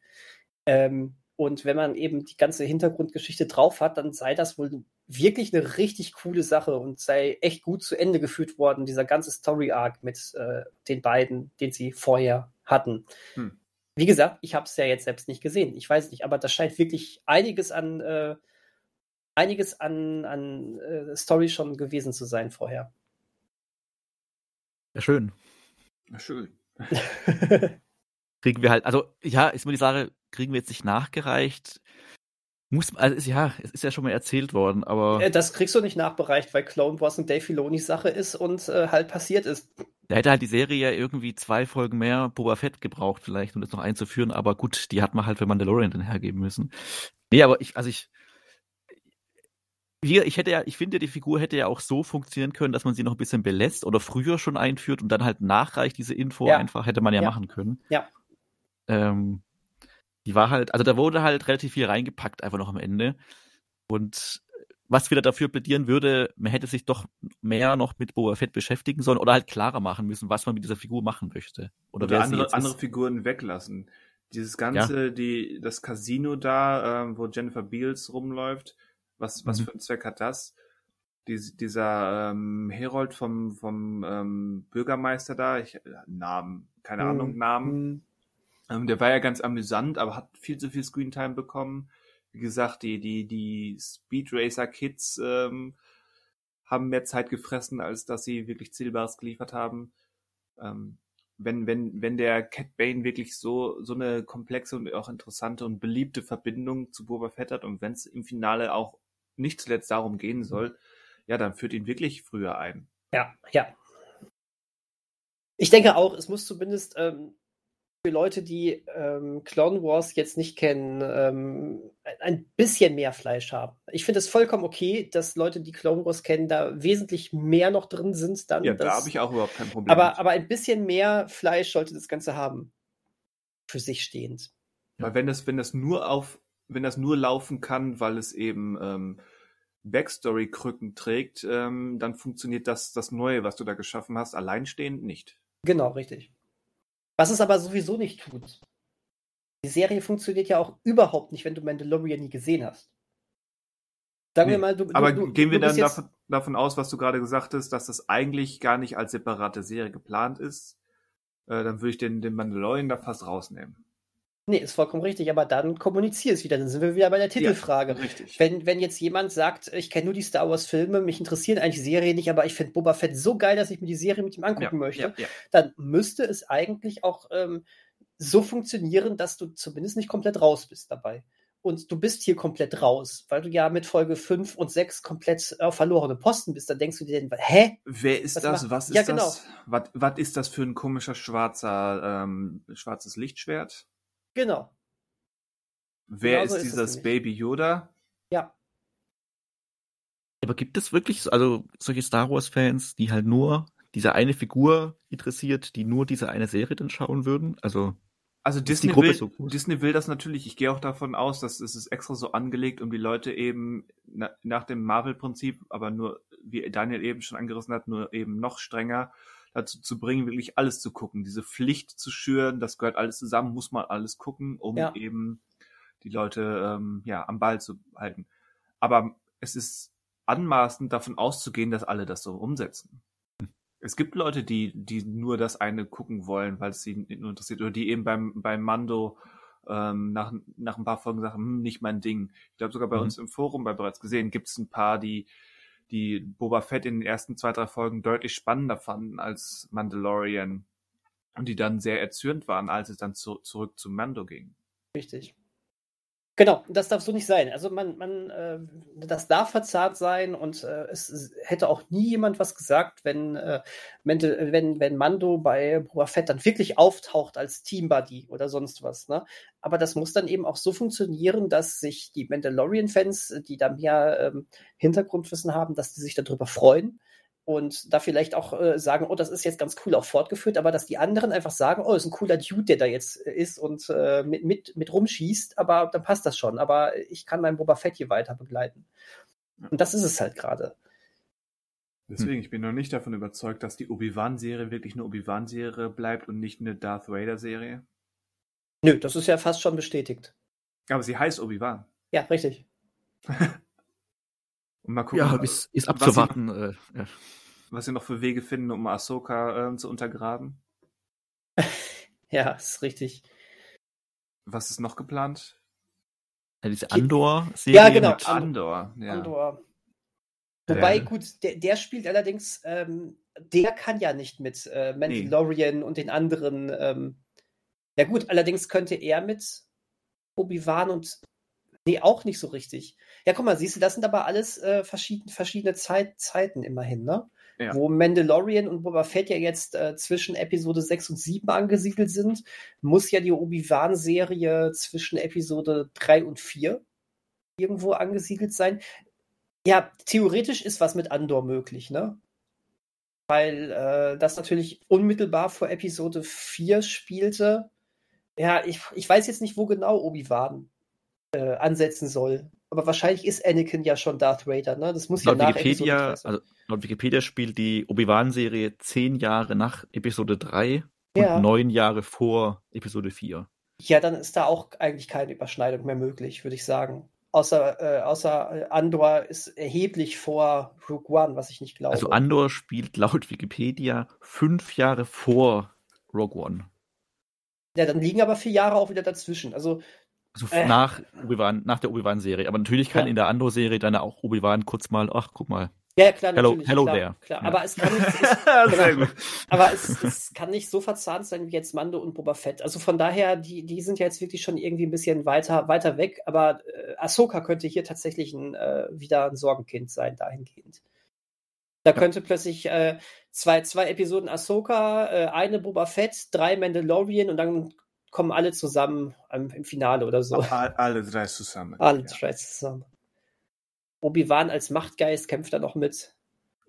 Ähm, und wenn man eben die ganze Hintergrundgeschichte drauf hat, dann sei das wohl wirklich eine richtig coole Sache und sei echt gut zu Ende geführt worden, dieser ganze Story-Arc mit äh, den beiden, den sie vorher hatten. Hm. Wie gesagt, ich habe es ja jetzt selbst nicht gesehen. Ich weiß nicht, aber das scheint wirklich einiges an äh, einiges an, an äh, Story schon gewesen zu sein vorher. Ja, schön. Ja, schön. kriegen wir halt, also ja, ist mir die Sache, kriegen wir jetzt nicht nachgereicht. Muss, also ja, es ist ja schon mal erzählt worden, aber. Das kriegst du nicht nachbereicht, weil Clone Wars eine Dave Filoni Sache ist und äh, halt passiert ist. Da hätte halt die Serie ja irgendwie zwei Folgen mehr Boba Fett gebraucht, vielleicht, um das noch einzuführen, aber gut, die hat man halt für Mandalorian dann hergeben müssen. Nee, aber ich, also ich. Hier, ich hätte ja, ich finde, die Figur hätte ja auch so funktionieren können, dass man sie noch ein bisschen belässt oder früher schon einführt und dann halt nachreicht, diese Info ja. einfach, hätte man ja, ja. machen können. Ja. Ähm, die war halt, also da wurde halt relativ viel reingepackt, einfach noch am Ende. Und was wieder dafür plädieren würde, man hätte sich doch mehr noch mit Boba Fett beschäftigen sollen oder halt klarer machen müssen, was man mit dieser Figur machen möchte. Oder, oder andere, andere Figuren weglassen. Dieses ganze, ja. die, das Casino da, ähm, wo Jennifer Beals rumläuft, was, was mhm. für einen Zweck hat das? Dies, dieser ähm, Herold vom, vom ähm, Bürgermeister da, ich, äh, Namen, keine mhm. Ahnung, Namen. Mhm. Ähm, der war ja ganz amüsant, aber hat viel zu viel Screentime bekommen. Wie gesagt, die, die, die Speed Racer Kids ähm, haben mehr Zeit gefressen, als dass sie wirklich Zielbares geliefert haben. Ähm, wenn, wenn, wenn der Cat Bane wirklich so, so eine komplexe und auch interessante und beliebte Verbindung zu Boba Fett hat und wenn es im Finale auch nicht zuletzt darum gehen soll, ja, dann führt ihn wirklich früher ein. Ja, ja. Ich denke auch, es muss zumindest ähm, für Leute, die ähm, Clone Wars jetzt nicht kennen, ähm, ein bisschen mehr Fleisch haben. Ich finde es vollkommen okay, dass Leute, die Clone Wars kennen, da wesentlich mehr noch drin sind. Dann ja, das, da habe ich auch überhaupt kein Problem. Aber, aber ein bisschen mehr Fleisch sollte das Ganze haben. Für sich stehend. Weil wenn das, wenn das nur auf, wenn das nur laufen kann, weil es eben ähm, Backstory-Krücken trägt, ähm, dann funktioniert das, das Neue, was du da geschaffen hast, alleinstehend nicht. Genau, richtig. Was es aber sowieso nicht tut. Die Serie funktioniert ja auch überhaupt nicht, wenn du Mandalorian nie gesehen hast. Sagen nee, wir mal, du, aber du, gehen wir dann davon, davon, aus, was du gerade gesagt hast, dass das eigentlich gar nicht als separate Serie geplant ist, äh, dann würde ich den, den Mandalorian da fast rausnehmen. Nee, ist vollkommen richtig, aber dann kommunizier es wieder. Dann sind wir wieder bei der Titelfrage. Ja, richtig. Wenn, wenn jetzt jemand sagt, ich kenne nur die Star Wars-Filme, mich interessieren eigentlich Serien nicht, aber ich finde Boba Fett so geil, dass ich mir die Serie mit ihm angucken ja, möchte, ja, dann müsste es eigentlich auch ähm, so funktionieren, dass du zumindest nicht komplett raus bist dabei. Und du bist hier komplett raus, weil du ja mit Folge 5 und 6 komplett auf verlorene Posten bist. Dann denkst du dir, hä? Wer ist was das? Macht? Was ist genau. das? Was, was ist das für ein komischer schwarzer, ähm, schwarzes Lichtschwert? Genau. Wer genau ist dieses Baby Yoda? Ja. Aber gibt es wirklich also solche Star Wars Fans, die halt nur diese eine Figur interessiert, die nur diese eine Serie dann schauen würden? Also also Disney will, so Disney will das natürlich. Ich gehe auch davon aus, dass es ist extra so angelegt, um die Leute eben na, nach dem Marvel-Prinzip, aber nur, wie Daniel eben schon angerissen hat, nur eben noch strenger dazu zu bringen, wirklich alles zu gucken, diese Pflicht zu schüren, das gehört alles zusammen, muss man alles gucken, um ja. eben die Leute ähm, ja am Ball zu halten. Aber es ist anmaßend davon auszugehen, dass alle das so umsetzen. Es gibt Leute, die, die nur das eine gucken wollen, weil es sie nur interessiert, oder die eben beim, beim Mando ähm, nach, nach ein paar Folgen sagen, hm, nicht mein Ding. Ich glaube sogar bei mhm. uns im Forum, bei bereits gesehen, gibt es ein paar, die die Boba Fett in den ersten zwei, drei Folgen deutlich spannender fanden als Mandalorian und die dann sehr erzürnt waren, als es dann zu, zurück zum Mando ging. Richtig. Genau, das darf so nicht sein. Also man, man, äh, das darf verzahrt sein und äh, es hätte auch nie jemand was gesagt, wenn, äh, wenn, wenn Mando bei Boba Fett dann wirklich auftaucht als Teambuddy oder sonst was. Ne? Aber das muss dann eben auch so funktionieren, dass sich die Mandalorian-Fans, die da mehr ähm, Hintergrundwissen haben, dass die sich darüber freuen und da vielleicht auch äh, sagen, oh, das ist jetzt ganz cool auch fortgeführt, aber dass die anderen einfach sagen, oh, ist ein cooler Dude, der da jetzt äh, ist und äh, mit, mit, mit rumschießt, aber dann passt das schon. Aber ich kann meinen Boba Fett hier weiter begleiten. Und das ist es halt gerade. Deswegen, hm. ich bin noch nicht davon überzeugt, dass die Obi-Wan-Serie wirklich eine Obi-Wan-Serie bleibt und nicht eine Darth Vader-Serie. Nö, das ist ja fast schon bestätigt. Aber sie heißt Obi-Wan. Ja, richtig. Und mal gucken, ja, ist, ist abzuwarten. Was sie, äh, ja. was sie noch für Wege finden, um Ahsoka äh, zu untergraben. ja, ist richtig. Was ist noch geplant? Ja, diese Andor-Serie. Ja, genau. Andor. Ja. Andor. Wobei, ja. gut, der, der spielt allerdings, ähm, der kann ja nicht mit äh, Mandalorian nee. und den anderen. Ähm, ja, gut, allerdings könnte er mit Obi-Wan und Nee, auch nicht so richtig. Ja, guck mal, siehst du, das sind aber alles äh, verschieden, verschiedene Zeit, Zeiten immerhin, ne? Ja. Wo Mandalorian und Boba Fett ja jetzt äh, zwischen Episode 6 und 7 angesiedelt sind, muss ja die Obi-Wan-Serie zwischen Episode 3 und 4 irgendwo angesiedelt sein. Ja, theoretisch ist was mit Andor möglich, ne? Weil äh, das natürlich unmittelbar vor Episode 4 spielte. Ja, ich, ich weiß jetzt nicht, wo genau Obi-Wan äh, ansetzen soll. Aber wahrscheinlich ist Anakin ja schon Darth Vader, ne? Das muss laut ja nach Wikipedia, also laut Wikipedia spielt die Obi-Wan-Serie zehn Jahre nach Episode 3 ja. und neun Jahre vor Episode 4. Ja, dann ist da auch eigentlich keine Überschneidung mehr möglich, würde ich sagen. Außer, äh, außer äh, Andor ist erheblich vor Rook One, was ich nicht glaube. Also Andor spielt laut Wikipedia fünf Jahre vor Rogue One. Ja, dann liegen aber vier Jahre auch wieder dazwischen. Also also äh. nach, nach der Obi-Wan-Serie. Aber natürlich kann ja. in der Andor-Serie dann auch Obi-Wan kurz mal, ach, guck mal. Ja, klar, hello, natürlich. Hello klar, there. Klar. Ja. Aber es kann nicht, es, genau, aber es, es, kann nicht so verzahnt sein wie jetzt Mando und Boba Fett. Also von daher, die, die sind ja jetzt wirklich schon irgendwie ein bisschen weiter, weiter weg. Aber äh, Ahsoka könnte hier tatsächlich ein, äh, wieder ein Sorgenkind sein, dahingehend. Da könnte plötzlich äh, zwei, zwei Episoden Ahsoka, äh, eine Boba Fett, drei Mandalorian und dann kommen alle zusammen im Finale oder so. Alle drei zusammen. Alle ja. drei zusammen. Obi-Wan als Machtgeist kämpft da noch mit.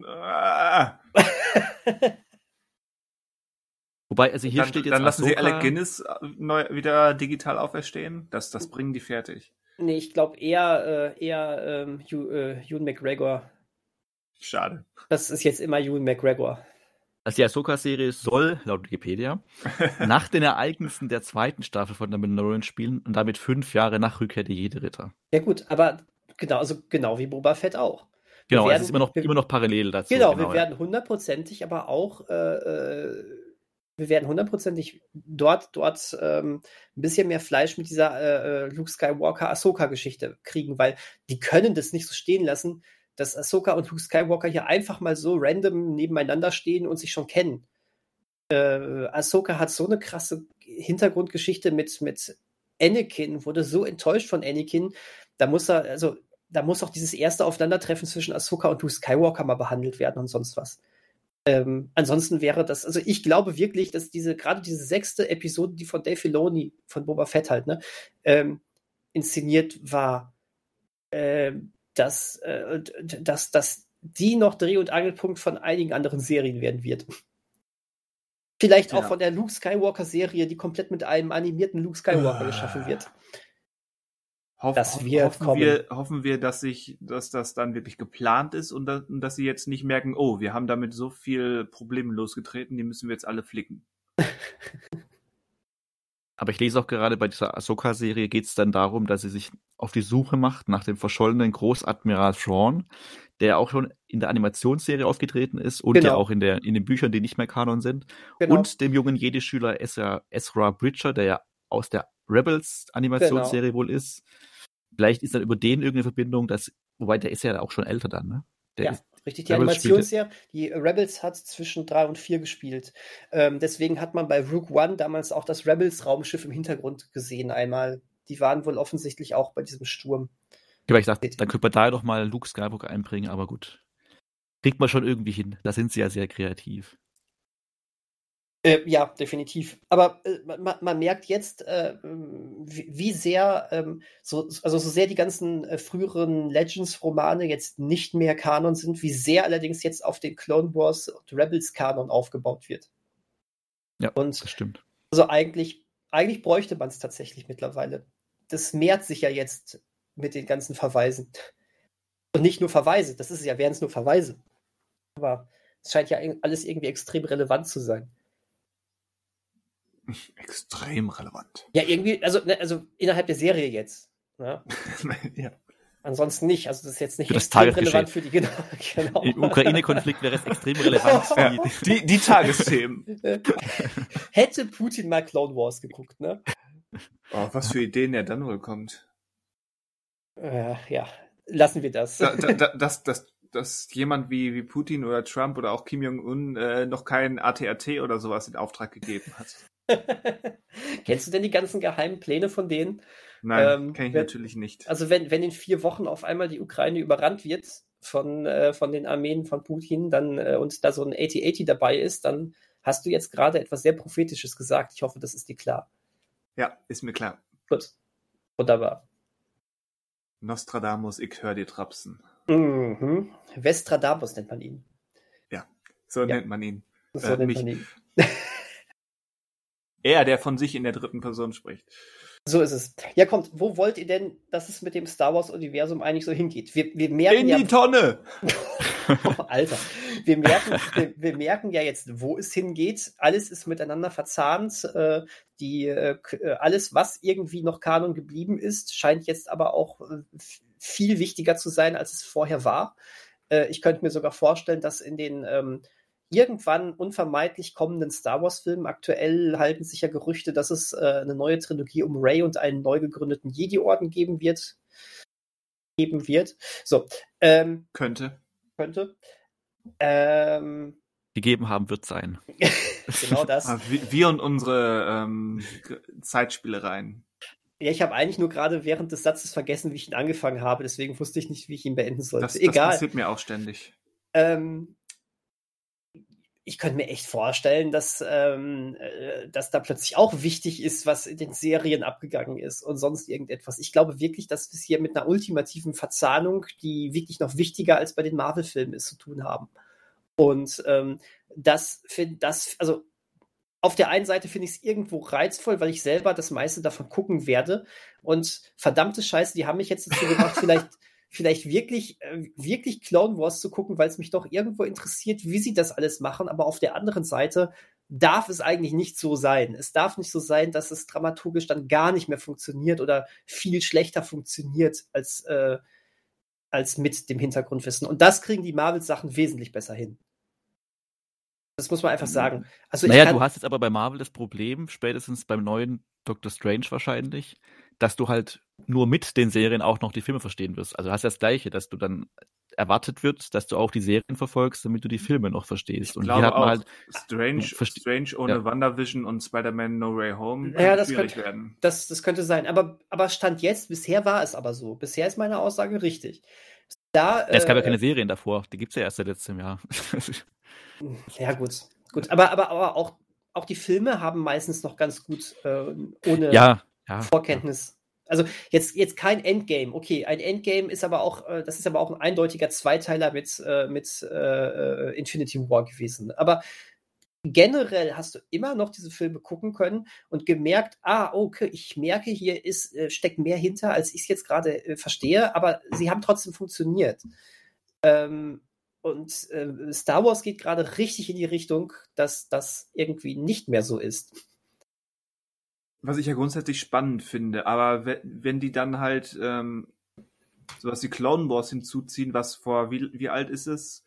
Ah. Wobei, also hier dann, steht jetzt. Dann lassen Ahsoka. sie Alec Guinness äh, neu, wieder digital auferstehen. Das, das bringen die fertig. Nee, ich glaube eher, äh, eher ähm, Hugh, äh, Ewan McGregor. Schade. Das ist jetzt immer Ewan McGregor. Also die Ahsoka-Serie soll, laut Wikipedia, nach den Ereignissen der zweiten Staffel von der Mandalorian spielen und damit fünf Jahre nach Rückkehr der Jedi-Ritter. Ja gut, aber genau, also genau wie Boba Fett auch. Wir genau, werden, es ist immer noch, wir, immer noch parallel dazu. Genau, genau wir ja. werden hundertprozentig aber auch, äh, äh, wir werden hundertprozentig dort, dort ähm, ein bisschen mehr Fleisch mit dieser äh, äh Luke Skywalker-Ahsoka-Geschichte kriegen, weil die können das nicht so stehen lassen, dass Ahsoka und Luke Skywalker hier einfach mal so random nebeneinander stehen und sich schon kennen. Äh, Ahsoka hat so eine krasse Hintergrundgeschichte mit, mit Anakin, wurde so enttäuscht von Anakin, da muss er, also da muss auch dieses erste Aufeinandertreffen zwischen Ahsoka und Luke Skywalker mal behandelt werden und sonst was. Ähm, ansonsten wäre das, also ich glaube wirklich, dass diese, gerade diese sechste Episode, die von Dave Filoni, von Boba Fett halt, ne, ähm, inszeniert war, ähm, dass, äh, dass, dass die noch Dreh- und Angelpunkt von einigen anderen Serien werden wird. Vielleicht auch ja. von der Luke Skywalker-Serie, die komplett mit einem animierten Luke Skywalker uh. geschaffen wird. Hoff, das wird hoffen, kommen. Wir, hoffen wir, dass sich, dass das dann wirklich geplant ist und, da, und dass sie jetzt nicht merken, oh, wir haben damit so viel Probleme losgetreten, die müssen wir jetzt alle flicken. Aber ich lese auch gerade bei dieser Ahsoka-Serie geht es dann darum, dass sie sich auf die Suche macht nach dem verschollenen Großadmiral Thrawn, der auch schon in der Animationsserie aufgetreten ist und genau. ja auch in, der, in den Büchern, die nicht mehr Kanon sind. Genau. Und dem jungen Jedi-Schüler Ezra, Ezra Bridger, der ja aus der Rebels Animationsserie genau. wohl ist. Vielleicht ist dann über den irgendeine Verbindung, dass, wobei der ist ja auch schon älter dann, ne? Der ja, richtig. Die Animationsserie, die Rebels hat zwischen drei und vier gespielt. Ähm, deswegen hat man bei Rook One damals auch das Rebels-Raumschiff im Hintergrund gesehen einmal. Die waren wohl offensichtlich auch bei diesem Sturm. Ja, ich dachte, dann könnte man da doch mal Luke Skywalker einbringen, aber gut. Kriegt man schon irgendwie hin. Da sind sie ja sehr kreativ. Äh, ja, definitiv. Aber äh, man, man, merkt jetzt, äh, wie, wie, sehr, ähm, so, also so sehr die ganzen äh, früheren Legends-Romane jetzt nicht mehr Kanon sind, wie sehr allerdings jetzt auf den Clone Wars und Rebels-Kanon aufgebaut wird. Ja, und das stimmt. Also eigentlich, eigentlich bräuchte man es tatsächlich mittlerweile. Das mehrt sich ja jetzt mit den ganzen Verweisen. Und nicht nur Verweise, das ist es ja, wären es nur Verweise. Aber es scheint ja alles irgendwie extrem relevant zu sein. Extrem relevant. Ja, irgendwie, also, ne, also innerhalb der Serie jetzt. Ne? ja. Ansonsten nicht. Also das ist jetzt nicht für extrem relevant für die genau. genau. Im Ukraine-Konflikt wäre es extrem relevant. ja, die, die Tagesthemen. Hätte Putin mal Clone Wars geguckt, ne? Oh, was für Ideen er dann wohl kommt. Äh, ja, lassen wir das. Da, da, da, dass, dass, dass jemand wie, wie Putin oder Trump oder auch Kim Jong-un äh, noch kein ATAT oder sowas in Auftrag gegeben hat. Kennst du denn die ganzen geheimen Pläne von denen? Nein, ähm, kenne ich wenn, natürlich nicht. Also wenn, wenn in vier Wochen auf einmal die Ukraine überrannt wird von, äh, von den Armeen von Putin dann äh, und da so ein 8080 dabei ist, dann hast du jetzt gerade etwas sehr Prophetisches gesagt. Ich hoffe, das ist dir klar. Ja, ist mir klar. Gut. Wunderbar. Nostradamus, ich höre die Trapsen. Mhm. Vestradamus nennt man ihn. Ja, so ja. nennt man ihn. So äh, nennt mich. man ihn. Er, der von sich in der dritten Person spricht. So ist es. Ja, kommt, wo wollt ihr denn, dass es mit dem Star Wars-Universum eigentlich so hingeht? Wir, wir merken in ja, die Tonne! oh, Alter. Wir merken, wir, wir, merken ja jetzt, wo es hingeht. Alles ist miteinander verzahnt. Äh, die, äh, alles, was irgendwie noch Kanon geblieben ist, scheint jetzt aber auch äh, viel wichtiger zu sein, als es vorher war. Ich könnte mir sogar vorstellen, dass in den ähm, irgendwann unvermeidlich kommenden Star Wars-Film. Aktuell halten sich ja Gerüchte, dass es äh, eine neue Trilogie um Ray und einen neu gegründeten Jedi-Orden geben wird. Geben wird. So. Ähm, könnte. Könnte. Ähm, gegeben haben wird sein. genau das. Ah, wir und unsere ähm, Zeitspielereien. Ja, ich habe eigentlich nur gerade während des Satzes vergessen, wie ich ihn angefangen habe, deswegen wusste ich nicht, wie ich ihn beenden sollte. Das, Egal. Das passiert mir auch ständig. Ähm, ich könnte mir echt vorstellen, dass, ähm, äh, dass da plötzlich auch wichtig ist, was in den Serien abgegangen ist und sonst irgendetwas. Ich glaube wirklich, dass wir es hier mit einer ultimativen Verzahnung, die wirklich noch wichtiger als bei den Marvel-Filmen ist, zu tun haben. Und ähm, das finde das, also auf der einen Seite finde ich es irgendwo reizvoll, weil ich selber das meiste davon gucken werde. Und verdammte Scheiße, die haben mich jetzt dazu gemacht, vielleicht vielleicht wirklich, äh, wirklich Clone Wars zu gucken, weil es mich doch irgendwo interessiert, wie sie das alles machen. Aber auf der anderen Seite darf es eigentlich nicht so sein. Es darf nicht so sein, dass es dramaturgisch dann gar nicht mehr funktioniert oder viel schlechter funktioniert als, äh, als mit dem Hintergrundwissen. Und das kriegen die Marvel-Sachen wesentlich besser hin. Das muss man einfach mhm. sagen. Also naja, du hast jetzt aber bei Marvel das Problem, spätestens beim neuen Doctor Strange wahrscheinlich, dass du halt nur mit den Serien auch noch die Filme verstehen wirst. Also du hast das Gleiche, dass du dann erwartet wird, dass du auch die Serien verfolgst, damit du die Filme noch verstehst. Ich und glaube hier hat man halt Strange, Strange ohne ja. WandaVision und Spider-Man No Way Home ja, das schwierig könnte, werden. Das, das könnte sein. Aber, aber Stand jetzt, bisher war es aber so. Bisher ist meine Aussage richtig. Da, ja, es gab ja äh, keine Serien davor. Die gibt es ja erst seit letztem Jahr. ja, gut. Gut, aber, aber, aber auch, auch die Filme haben meistens noch ganz gut äh, ohne ja, ja, Vorkenntnis. Also jetzt, jetzt kein Endgame. Okay, ein Endgame ist aber auch, äh, das ist aber auch ein eindeutiger Zweiteiler mit, äh, mit äh, Infinity War gewesen. Aber generell hast du immer noch diese Filme gucken können und gemerkt, ah, okay, ich merke, hier ist, äh, steckt mehr hinter, als ich es jetzt gerade äh, verstehe, aber sie haben trotzdem funktioniert. Ähm, und äh, Star Wars geht gerade richtig in die Richtung, dass das irgendwie nicht mehr so ist. Was ich ja grundsätzlich spannend finde, aber wenn die dann halt ähm, sowas wie Clone Wars hinzuziehen, was vor, wie, wie alt ist es?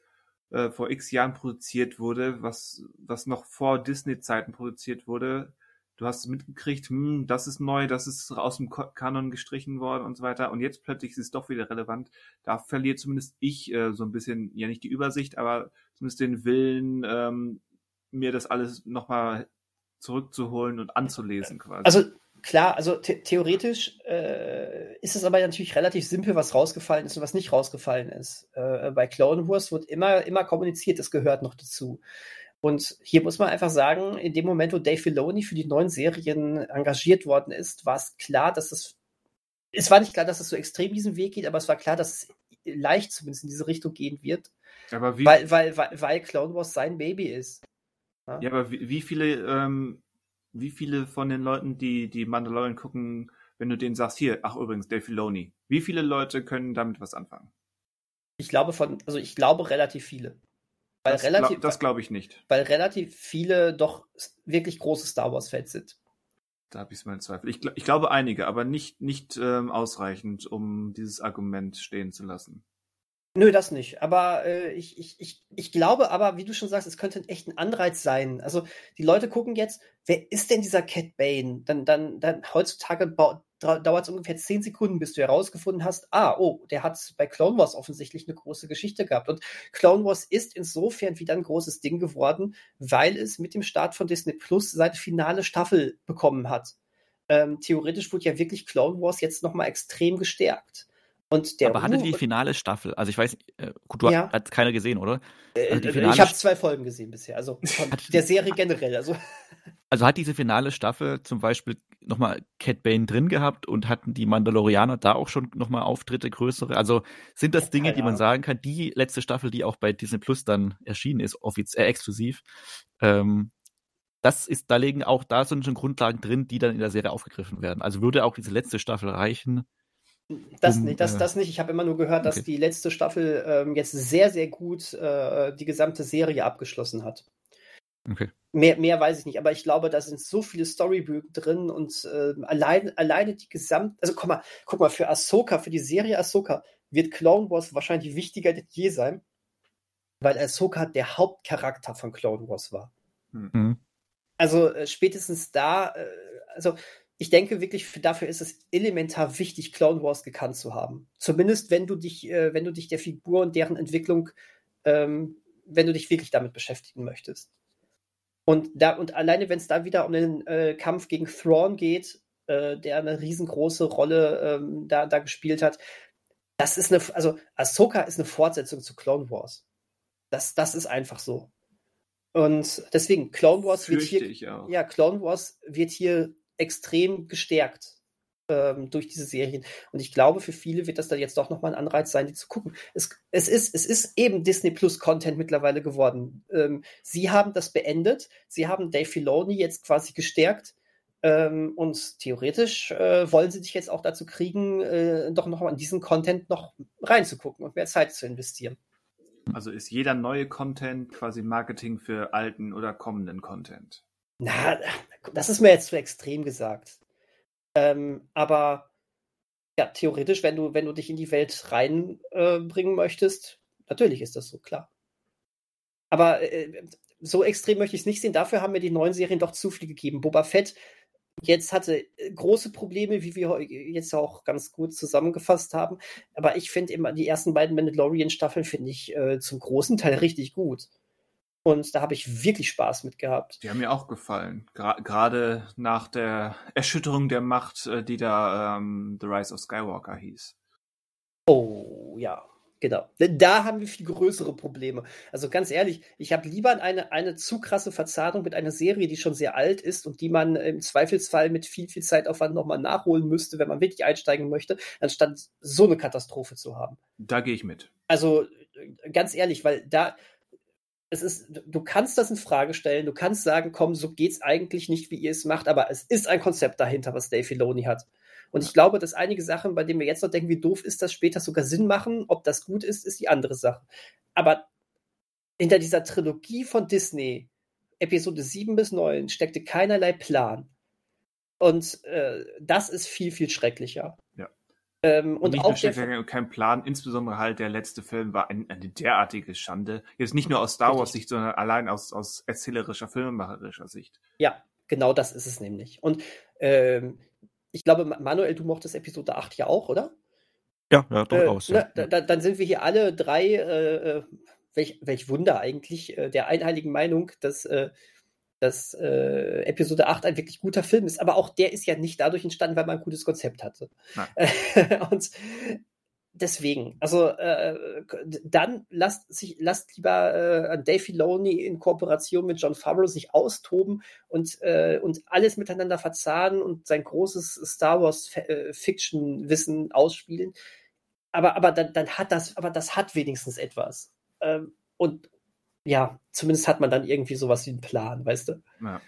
Äh, vor x Jahren produziert wurde, was, was noch vor Disney-Zeiten produziert wurde, du hast mitgekriegt, hm, das ist neu, das ist aus dem Kanon gestrichen worden und so weiter. Und jetzt plötzlich ist es doch wieder relevant. Da verliert zumindest ich äh, so ein bisschen, ja nicht die Übersicht, aber zumindest den Willen, ähm, mir das alles nochmal zurückzuholen und anzulesen quasi. Also klar, also the theoretisch äh, ist es aber natürlich relativ simpel, was rausgefallen ist und was nicht rausgefallen ist. Äh, bei Clone Wars wird immer, immer kommuniziert, es gehört noch dazu. Und hier muss man einfach sagen, in dem Moment, wo Dave Filoni für die neuen Serien engagiert worden ist, war es klar, dass es, es war nicht klar, dass es so extrem diesen Weg geht, aber es war klar, dass es leicht zumindest in diese Richtung gehen wird. Aber wie, weil, weil, weil, weil Clone Wars sein Baby ist. Ja, ja aber wie, wie viele, ähm, wie viele von den Leuten, die die Mandalorian gucken, wenn du denen sagst, hier, ach übrigens, Dave Filoni, wie viele Leute können damit was anfangen? Ich glaube von, also ich glaube relativ viele. Weil das relativ, glaub, das glaube ich nicht. Weil relativ viele doch wirklich große Star Wars-Fans sind. Da habe ich meinen Zweifel. Ich, ich, glaube einige, aber nicht, nicht ähm, ausreichend, um dieses Argument stehen zu lassen. Nö, das nicht. Aber äh, ich, ich, ich, ich glaube aber, wie du schon sagst, es könnte echt ein Anreiz sein. Also die Leute gucken jetzt, wer ist denn dieser Cat Bane? Dann, dann, dann heutzutage dauert es ungefähr zehn Sekunden, bis du herausgefunden hast, ah, oh, der hat bei Clone Wars offensichtlich eine große Geschichte gehabt. Und Clone Wars ist insofern wieder ein großes Ding geworden, weil es mit dem Start von Disney Plus seine finale Staffel bekommen hat. Ähm, theoretisch wurde ja wirklich Clone Wars jetzt nochmal extrem gestärkt. Und der Aber hatte die finale Staffel, also ich weiß, äh, gut, du ja. hast keiner gesehen, oder? Also ich habe zwei Folgen gesehen bisher, also von der Serie generell. Also. also hat diese finale Staffel zum Beispiel nochmal Cat Bane drin gehabt und hatten die Mandalorianer da auch schon nochmal Auftritte größere? Also sind das Dinge, die man sagen kann, die letzte Staffel, die auch bei Disney Plus dann erschienen ist, offiziell äh, exklusiv, ähm, das ist, da liegen auch, da sind schon Grundlagen drin, die dann in der Serie aufgegriffen werden. Also würde auch diese letzte Staffel reichen, das, um, nicht, das, äh, das nicht. Ich habe immer nur gehört, dass okay. die letzte Staffel ähm, jetzt sehr, sehr gut äh, die gesamte Serie abgeschlossen hat. Okay. Mehr, mehr weiß ich nicht, aber ich glaube, da sind so viele Storybögen drin und äh, allein, alleine die gesamte, also guck mal, guck mal, für Ahsoka, für die Serie Ahsoka wird Clone Wars wahrscheinlich wichtiger denn je sein, weil Ahsoka der Hauptcharakter von Clone Wars war. Mhm. Also äh, spätestens da, äh, also ich denke wirklich, dafür ist es elementar wichtig, Clone Wars gekannt zu haben. Zumindest wenn du dich, äh, wenn du dich der Figur und deren Entwicklung, ähm, wenn du dich wirklich damit beschäftigen möchtest. Und da, und alleine, wenn es da wieder um den äh, Kampf gegen Thrawn geht, äh, der eine riesengroße Rolle ähm, da, da gespielt hat, das ist eine, also Ahsoka ist eine Fortsetzung zu Clone Wars. Das, das ist einfach so. Und deswegen, Clone Wars wird hier, ja, Clone Wars wird hier extrem gestärkt ähm, durch diese Serien. Und ich glaube, für viele wird das dann jetzt doch nochmal ein Anreiz sein, die zu gucken. Es, es, ist, es ist eben Disney Plus Content mittlerweile geworden. Ähm, sie haben das beendet. Sie haben Dave Filoni jetzt quasi gestärkt. Ähm, und theoretisch äh, wollen sie dich jetzt auch dazu kriegen, äh, doch noch an diesen Content noch reinzugucken und mehr Zeit zu investieren. Also ist jeder neue Content quasi Marketing für alten oder kommenden Content? Na, das ist mir jetzt zu extrem gesagt. Ähm, aber ja, theoretisch, wenn du, wenn du dich in die Welt reinbringen äh, möchtest, natürlich ist das so, klar. Aber äh, so extrem möchte ich es nicht sehen. Dafür haben mir die neuen Serien doch zu viel gegeben. Boba Fett jetzt hatte äh, große Probleme, wie wir jetzt auch ganz gut zusammengefasst haben. Aber ich finde immer die ersten beiden Mandalorian-Staffeln finde ich äh, zum großen Teil richtig gut. Und da habe ich wirklich Spaß mit gehabt. Die haben mir auch gefallen. Gerade nach der Erschütterung der Macht, äh, die da ähm, The Rise of Skywalker hieß. Oh, ja, genau. Da haben wir viel größere Probleme. Also ganz ehrlich, ich habe lieber eine, eine zu krasse Verzahnung mit einer Serie, die schon sehr alt ist und die man im Zweifelsfall mit viel, viel Zeitaufwand nochmal nachholen müsste, wenn man wirklich einsteigen möchte, anstatt so eine Katastrophe zu haben. Da gehe ich mit. Also ganz ehrlich, weil da, es ist, du kannst das in Frage stellen, du kannst sagen, komm, so geht's eigentlich nicht, wie ihr es macht, aber es ist ein Konzept dahinter, was Dave Filoni hat. Und ich glaube, dass einige Sachen, bei denen wir jetzt noch denken, wie doof ist das, später sogar Sinn machen. Ob das gut ist, ist die andere Sache. Aber hinter dieser Trilogie von Disney, Episode 7 bis 9, steckte keinerlei Plan. Und äh, das ist viel, viel schrecklicher. Ähm, und, und auch der, kein Plan, insbesondere halt der letzte Film war ein, eine derartige Schande. Jetzt nicht nur aus Star Wars Sicht, sondern allein aus, aus erzählerischer, filmemacherischer Sicht. Ja, genau das ist es nämlich. Und ähm, ich glaube, Manuel, du mochtest Episode 8 ja auch, oder? Ja, ja, durchaus. Äh, ja. Na, dann sind wir hier alle drei, äh, äh, welch, welch Wunder eigentlich, äh, der einheiligen Meinung, dass, äh, dass äh, Episode 8 ein wirklich guter Film ist. Aber auch der ist ja nicht dadurch entstanden, weil man ein gutes Konzept hatte. Und deswegen, also äh, dann lasst sich, lasst lieber äh, Dave Filoni in Kooperation mit John Favreau sich austoben und, äh, und alles miteinander verzahnen und sein großes Star Wars äh, Fiction Wissen ausspielen. Aber, aber dann, dann hat das, aber das hat wenigstens etwas. Ähm, und ja, zumindest hat man dann irgendwie sowas wie einen Plan, weißt du? Ja.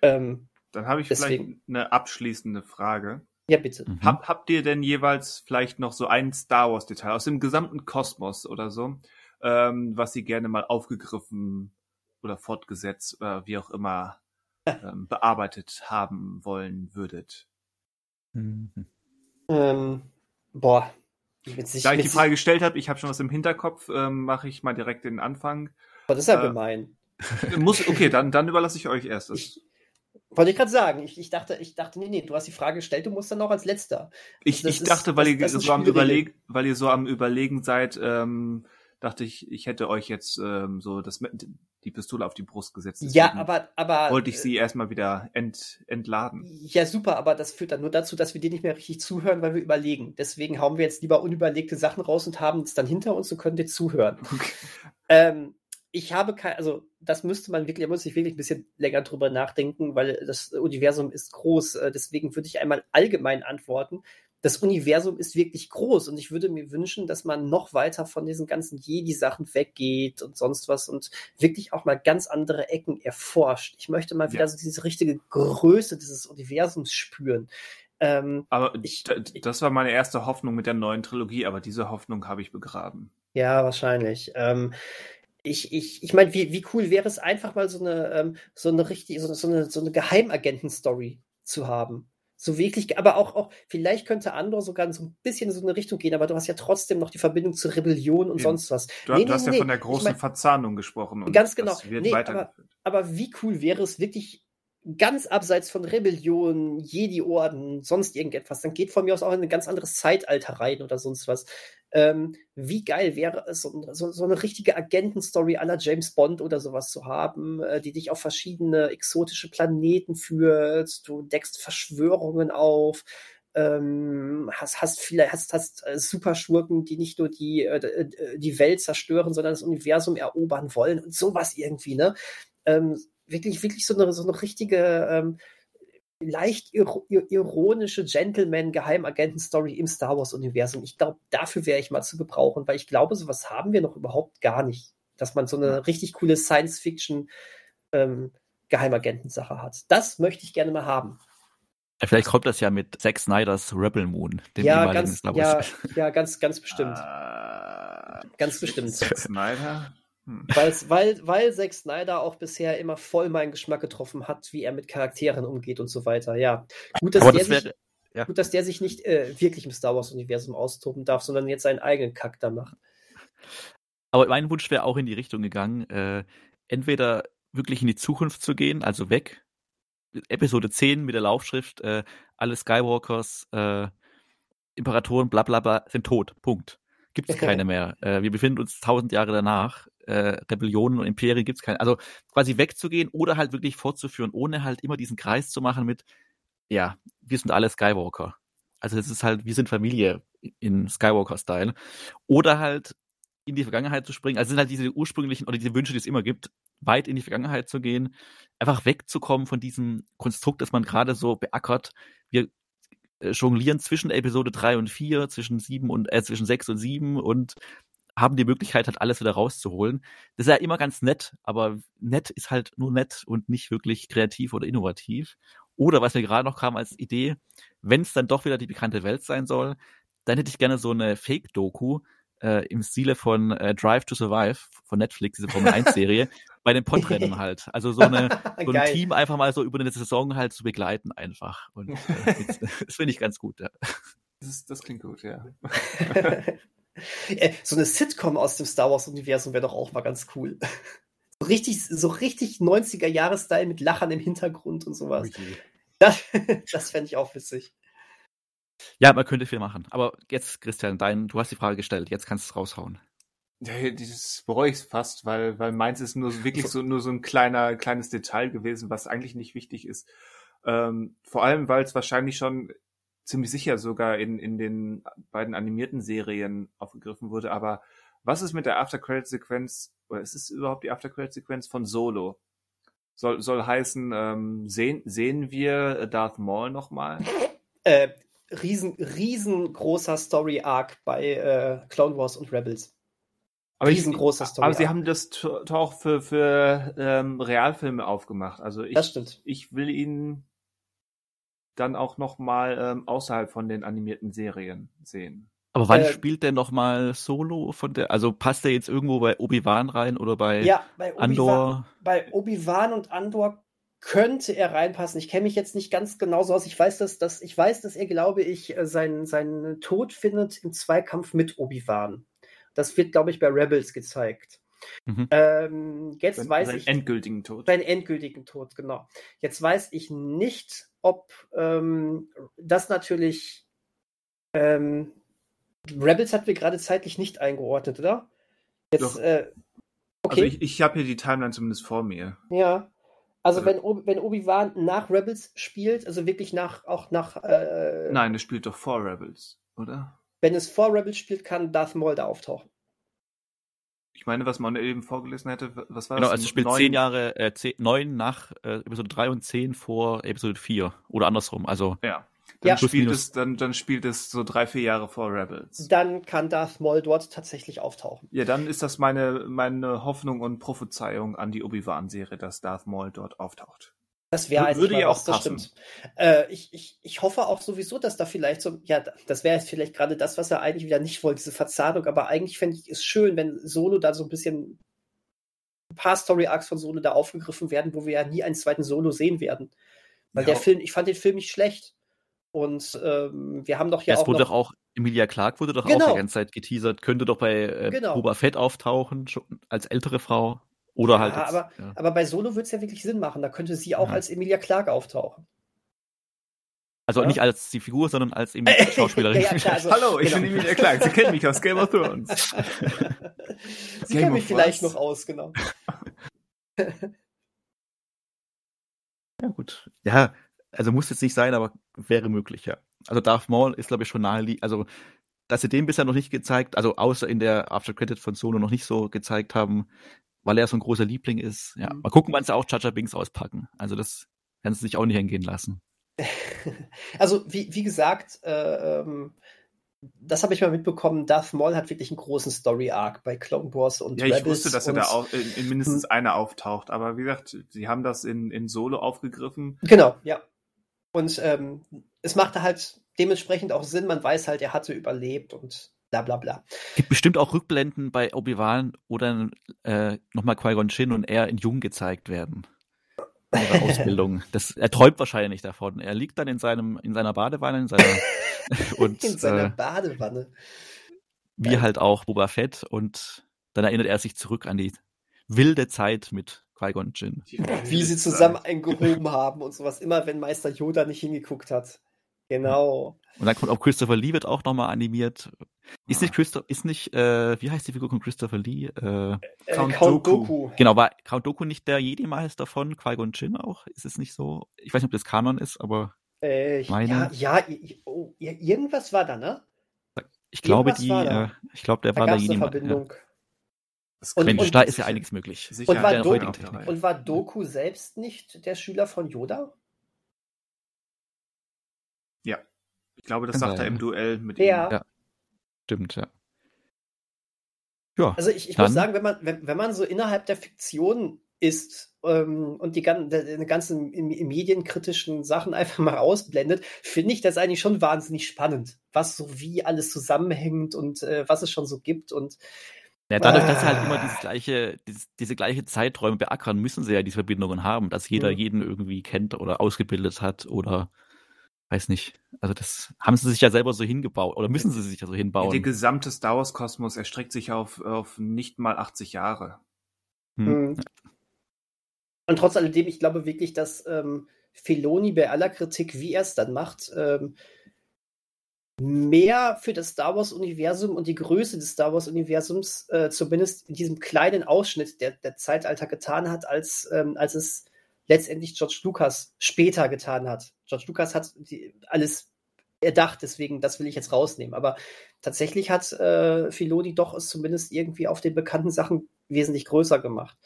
Ähm, dann habe ich deswegen. vielleicht eine abschließende Frage. Ja, bitte. Mhm. Hab, habt ihr denn jeweils vielleicht noch so ein Star Wars-Detail aus dem gesamten Kosmos oder so, ähm, was ihr gerne mal aufgegriffen oder fortgesetzt oder wie auch immer ähm, bearbeitet haben wollen würdet? Mhm. Ähm, boah. Sich, da ich die Frage gestellt habe, ich habe schon was im Hinterkopf, ähm, mache ich mal direkt den Anfang. Das ist ja äh, gemein. Muss, okay, dann, dann überlasse ich euch erst. Ich, wollte ich gerade sagen. Ich, ich, dachte, ich dachte, nee, nee, du hast die Frage gestellt, du musst dann noch als letzter. Ich, ich dachte, weil, das, ihr das so am Überlegen, weil ihr so am Überlegen seid, ähm, dachte ich, ich hätte euch jetzt ähm, so das, die Pistole auf die Brust gesetzt. Ja, aber, aber. Wollte ich sie äh, erstmal wieder ent, entladen. Ja, super, aber das führt dann nur dazu, dass wir dir nicht mehr richtig zuhören, weil wir überlegen. Deswegen hauen wir jetzt lieber unüberlegte Sachen raus und haben es dann hinter uns und können dir zuhören. Okay. Ähm, ich habe kein, also das müsste man wirklich, da muss ich wirklich ein bisschen länger drüber nachdenken, weil das Universum ist groß. Äh, deswegen würde ich einmal allgemein antworten. Das Universum ist wirklich groß und ich würde mir wünschen, dass man noch weiter von diesen ganzen Jedi-Sachen weggeht und sonst was und wirklich auch mal ganz andere Ecken erforscht. Ich möchte mal wieder ja. so diese richtige Größe dieses Universums spüren. Ähm, aber ich, das war meine erste Hoffnung mit der neuen Trilogie, aber diese Hoffnung habe ich begraben. Ja, wahrscheinlich. Ähm, ich, ich, ich meine, wie, wie cool wäre es einfach mal so eine, ähm, so eine richtige, so, so eine, so eine Geheimagenten-Story zu haben. So wirklich, aber auch, auch, vielleicht könnte Andor sogar so ein bisschen in so eine Richtung gehen, aber du hast ja trotzdem noch die Verbindung zur Rebellion und ja. sonst was. Du, nee, du nee, hast nee, ja von der großen ich mein, Verzahnung gesprochen. ganz genau. nee, aber, aber wie cool wäre es wirklich ganz abseits von Rebellion, Jedi-Orden, sonst irgendetwas, dann geht von mir aus auch in ein ganz anderes Zeitalter rein oder sonst was. Ähm, wie geil wäre es, so, so, so eine richtige Agentenstory aller James Bond oder sowas zu haben, äh, die dich auf verschiedene exotische Planeten führt, du deckst Verschwörungen auf, ähm, hast, hast viele, hast, hast äh, Superschurken, die nicht nur die, äh, äh die Welt zerstören, sondern das Universum erobern wollen und sowas irgendwie, ne? Ähm, wirklich, wirklich so eine, so eine richtige, ähm, leicht ironische Gentleman-Geheimagenten-Story im Star Wars-Universum. Ich glaube, dafür wäre ich mal zu gebrauchen, weil ich glaube, sowas haben wir noch überhaupt gar nicht. Dass man so eine richtig coole Science-Fiction ähm, Geheimagenten-Sache hat. Das möchte ich gerne mal haben. Vielleicht kommt das ja mit Zack Snyders Rebel Moon, dem ja, ganz, Star Wars. Ja, ja, ganz, ganz bestimmt. Uh, ganz bestimmt. Zack Snyder? Hm. Weil, weil Zack Snyder auch bisher immer voll meinen Geschmack getroffen hat, wie er mit Charakteren umgeht und so weiter. Ja, gut, dass, der, das sich, ja. gut, dass der sich nicht äh, wirklich im Star Wars-Universum austoben darf, sondern jetzt seinen eigenen Kack da macht. Aber mein Wunsch wäre auch in die Richtung gegangen, äh, entweder wirklich in die Zukunft zu gehen, also weg. Episode 10 mit der Laufschrift, äh, alle Skywalkers, äh, Imperatoren, bla bla bla, sind tot. Punkt. Gibt es keine mehr. Äh, wir befinden uns tausend Jahre danach äh, Rebellionen und Imperien gibt es keine. Also quasi wegzugehen oder halt wirklich fortzuführen, ohne halt immer diesen Kreis zu machen mit, ja, wir sind alle Skywalker. Also es ist halt, wir sind Familie in Skywalker-Style. Oder halt in die Vergangenheit zu springen. Also sind halt diese ursprünglichen oder diese Wünsche, die es immer gibt, weit in die Vergangenheit zu gehen, einfach wegzukommen von diesem Konstrukt, das man gerade so beackert. Wir äh, jonglieren zwischen Episode 3 und 4, zwischen 7 und äh, zwischen 6 und 7 und haben die Möglichkeit, halt alles wieder rauszuholen. Das ist ja immer ganz nett, aber nett ist halt nur nett und nicht wirklich kreativ oder innovativ. Oder was mir gerade noch kam als Idee, wenn es dann doch wieder die bekannte Welt sein soll, dann hätte ich gerne so eine Fake-Doku äh, im Stile von äh, Drive to Survive von Netflix, diese Formel 1-Serie, bei den Podrennen halt. Also so, eine, so ein Team einfach mal so über eine Saison halt zu begleiten einfach. Und äh, das finde ich ganz gut, ja. Das, das klingt gut, ja. Äh, so eine Sitcom aus dem Star Wars-Universum wäre doch auch mal ganz cool. Richtig, so richtig 90er-Jahres-Style mit Lachern im Hintergrund und sowas. Okay. Das, das fände ich auch witzig. Ja, man könnte viel machen. Aber jetzt, Christian, dein, du hast die Frage gestellt, jetzt kannst du es raushauen. Dieses bereue ich fast, weil, weil meins ist nur wirklich so, nur so ein kleiner, kleines Detail gewesen, was eigentlich nicht wichtig ist. Ähm, vor allem, weil es wahrscheinlich schon ziemlich sicher sogar in, in den beiden animierten Serien aufgegriffen wurde. Aber was ist mit der After-Credit-Sequenz, oder ist es überhaupt die After-Credit-Sequenz von Solo? Soll, soll heißen, ähm, sehen, sehen wir Darth Maul nochmal? Äh, riesen, riesengroßer Story-Arc bei äh, Clone Wars und Rebels. Aber riesengroßer Story. Aber sie haben das auch für, für ähm, Realfilme aufgemacht. Also ich, das stimmt. ich will ihn dann auch noch mal ähm, außerhalb von den animierten Serien sehen. Aber wann äh, spielt der noch mal Solo von der? Also passt der jetzt irgendwo bei Obi Wan rein oder bei, ja, bei Obi Andor? Bei Obi Wan und Andor könnte er reinpassen. Ich kenne mich jetzt nicht ganz genau so aus. Ich weiß, dass, dass ich weiß, dass er, glaube ich, äh, seinen, seinen Tod findet im Zweikampf mit Obi-Wan. Das wird, glaube ich, bei Rebels gezeigt. Mhm. Ähm, jetzt bei, weiß ich. endgültigen Tod. Bei endgültigen Tod, genau. Jetzt weiß ich nicht, ob ähm, das natürlich. Ähm, Rebels hat wir gerade zeitlich nicht eingeordnet, oder? Jetzt, Doch. Äh, okay. Also ich, ich habe hier die Timeline zumindest vor mir. Ja. Also, also wenn, wenn Obi-Wan nach Rebels spielt, also wirklich nach auch nach. Äh, Nein, es spielt doch vor Rebels, oder? Wenn es vor Rebels spielt, kann Darth Maul da auftauchen. Ich meine, was man eben vorgelesen hätte, was war genau, das? Genau, also spielt neun, zehn Jahre, äh, zehn, neun nach äh, Episode 3 und zehn vor Episode 4 oder andersrum. Also ja. Dann, ja. spielt es, dann, dann spielt es so drei, vier Jahre vor Rebels. Dann kann Darth Maul dort tatsächlich auftauchen. Ja, dann ist das meine, meine Hoffnung und Prophezeiung an die Obi-Wan-Serie, dass Darth Maul dort auftaucht. Das wäre eigentlich würde ja auch das stimmt. Äh, ich, ich, ich hoffe auch sowieso, dass da vielleicht so, ja, das wäre jetzt vielleicht gerade das, was er eigentlich wieder nicht wollte, diese Verzahnung, aber eigentlich fände ich es schön, wenn Solo da so ein bisschen ein paar Story-Arcs von Solo da aufgegriffen werden, wo wir ja nie einen zweiten Solo sehen werden. Weil ja. der Film, ich fand den Film nicht schlecht. Und ähm, wir haben doch ja, ja auch. Es wurde doch auch, Emilia Clark wurde doch genau. auch die ganze Zeit geteasert, könnte doch bei äh, genau. Boba Fett auftauchen, als ältere Frau. Oder halt. Ja, jetzt, aber, ja. aber bei Solo würde es ja wirklich Sinn machen. Da könnte sie auch ja. als Emilia Clark auftauchen. Also nicht als die Figur, sondern als Emilia Schauspielerin. klar, also, Hallo, ich genau. bin Emilia Clark. Sie kennen mich aus Game of Thrones. sie kennen mich vielleicht noch aus, genau. ja, gut. Ja, also muss jetzt nicht sein, aber wäre möglich, ja. Also Darth Maul ist, glaube ich, schon naheliegend. Also, dass sie den bisher noch nicht gezeigt, also außer in der After Credit von Solo noch nicht so gezeigt haben, weil er so ein großer Liebling ist. Ja, mhm. mal gucken, wann sie auch Chacha Binks auspacken. Also das werden sie sich auch nicht hingehen lassen. also, wie, wie gesagt, äh, ähm, das habe ich mal mitbekommen, Darth Maul hat wirklich einen großen Story-Arc bei Clone Wars und Ja, ich Rebels wusste, dass er da auch in, in mindestens hm. einer auftaucht, aber wie gesagt, sie haben das in, in Solo aufgegriffen. Genau, ja. Und ähm, es machte halt dementsprechend auch Sinn, man weiß halt, er hatte überlebt und bla bla bla. Gibt bestimmt auch Rückblenden bei Obi-Wan oder äh, nochmal Qui-Gon Jinn und er in Jung gezeigt werden. Ihre Ausbildung. Das, er träumt wahrscheinlich davon. Er liegt dann in seinem, in seiner Badewanne, in seiner, und, in seiner äh, Badewanne. Wie halt auch Boba Fett und dann erinnert er sich zurück an die wilde Zeit mit Qui-Gon Jinn. Wie sie zusammen eingehoben haben und sowas, immer wenn Meister Yoda nicht hingeguckt hat. Genau. Und dann kommt auch Christopher Lee wird auch nochmal animiert. Ist nicht Christopher, ist nicht, äh, wie heißt die Figur von Christopher Lee? Äh, äh, Count, Count Doku. Doku. Genau, war Count Doku nicht der Jedi-Meister von Qui-Gon Jinn auch? Ist es nicht so? Ich weiß nicht, ob das Kanon ist, aber äh, meine... Ja, ja, oh, irgendwas war da, ne? Ich glaube, die, äh, ich glaube, der da war der Jedi-Meister. Und, Mensch, und, da ist ja einiges möglich. Und war, Doku, und war Doku selbst nicht der Schüler von Yoda? Ja. Ich glaube, das Kann sagt sein. er im Duell mit ja. ihm. Ja. Stimmt, ja. Ja. Also ich, ich muss sagen, wenn man, wenn, wenn man so innerhalb der Fiktion ist ähm, und die, die ganzen medienkritischen Sachen einfach mal ausblendet, finde ich das eigentlich schon wahnsinnig spannend, was so wie alles zusammenhängt und äh, was es schon so gibt und ja, dadurch, dass sie halt immer dieses gleiche, dieses, diese gleiche Zeiträume beackern, müssen sie ja diese Verbindungen haben, dass jeder mhm. jeden irgendwie kennt oder ausgebildet hat oder weiß nicht. Also das haben sie sich ja selber so hingebaut oder müssen sie sich ja so hinbauen. Der gesamte Star Wars Kosmos erstreckt sich auf, auf nicht mal 80 Jahre. Hm. hm. Und trotz alledem, ich glaube wirklich, dass ähm, Feloni bei aller Kritik, wie er es dann macht, ähm, mehr für das Star Wars-Universum und die Größe des Star Wars-Universums, äh, zumindest in diesem kleinen Ausschnitt der, der Zeitalter getan hat, als, ähm, als es letztendlich George Lucas später getan hat. George Lucas hat die, alles erdacht, deswegen das will ich jetzt rausnehmen. Aber tatsächlich hat äh, Filoni doch es zumindest irgendwie auf den bekannten Sachen wesentlich größer gemacht.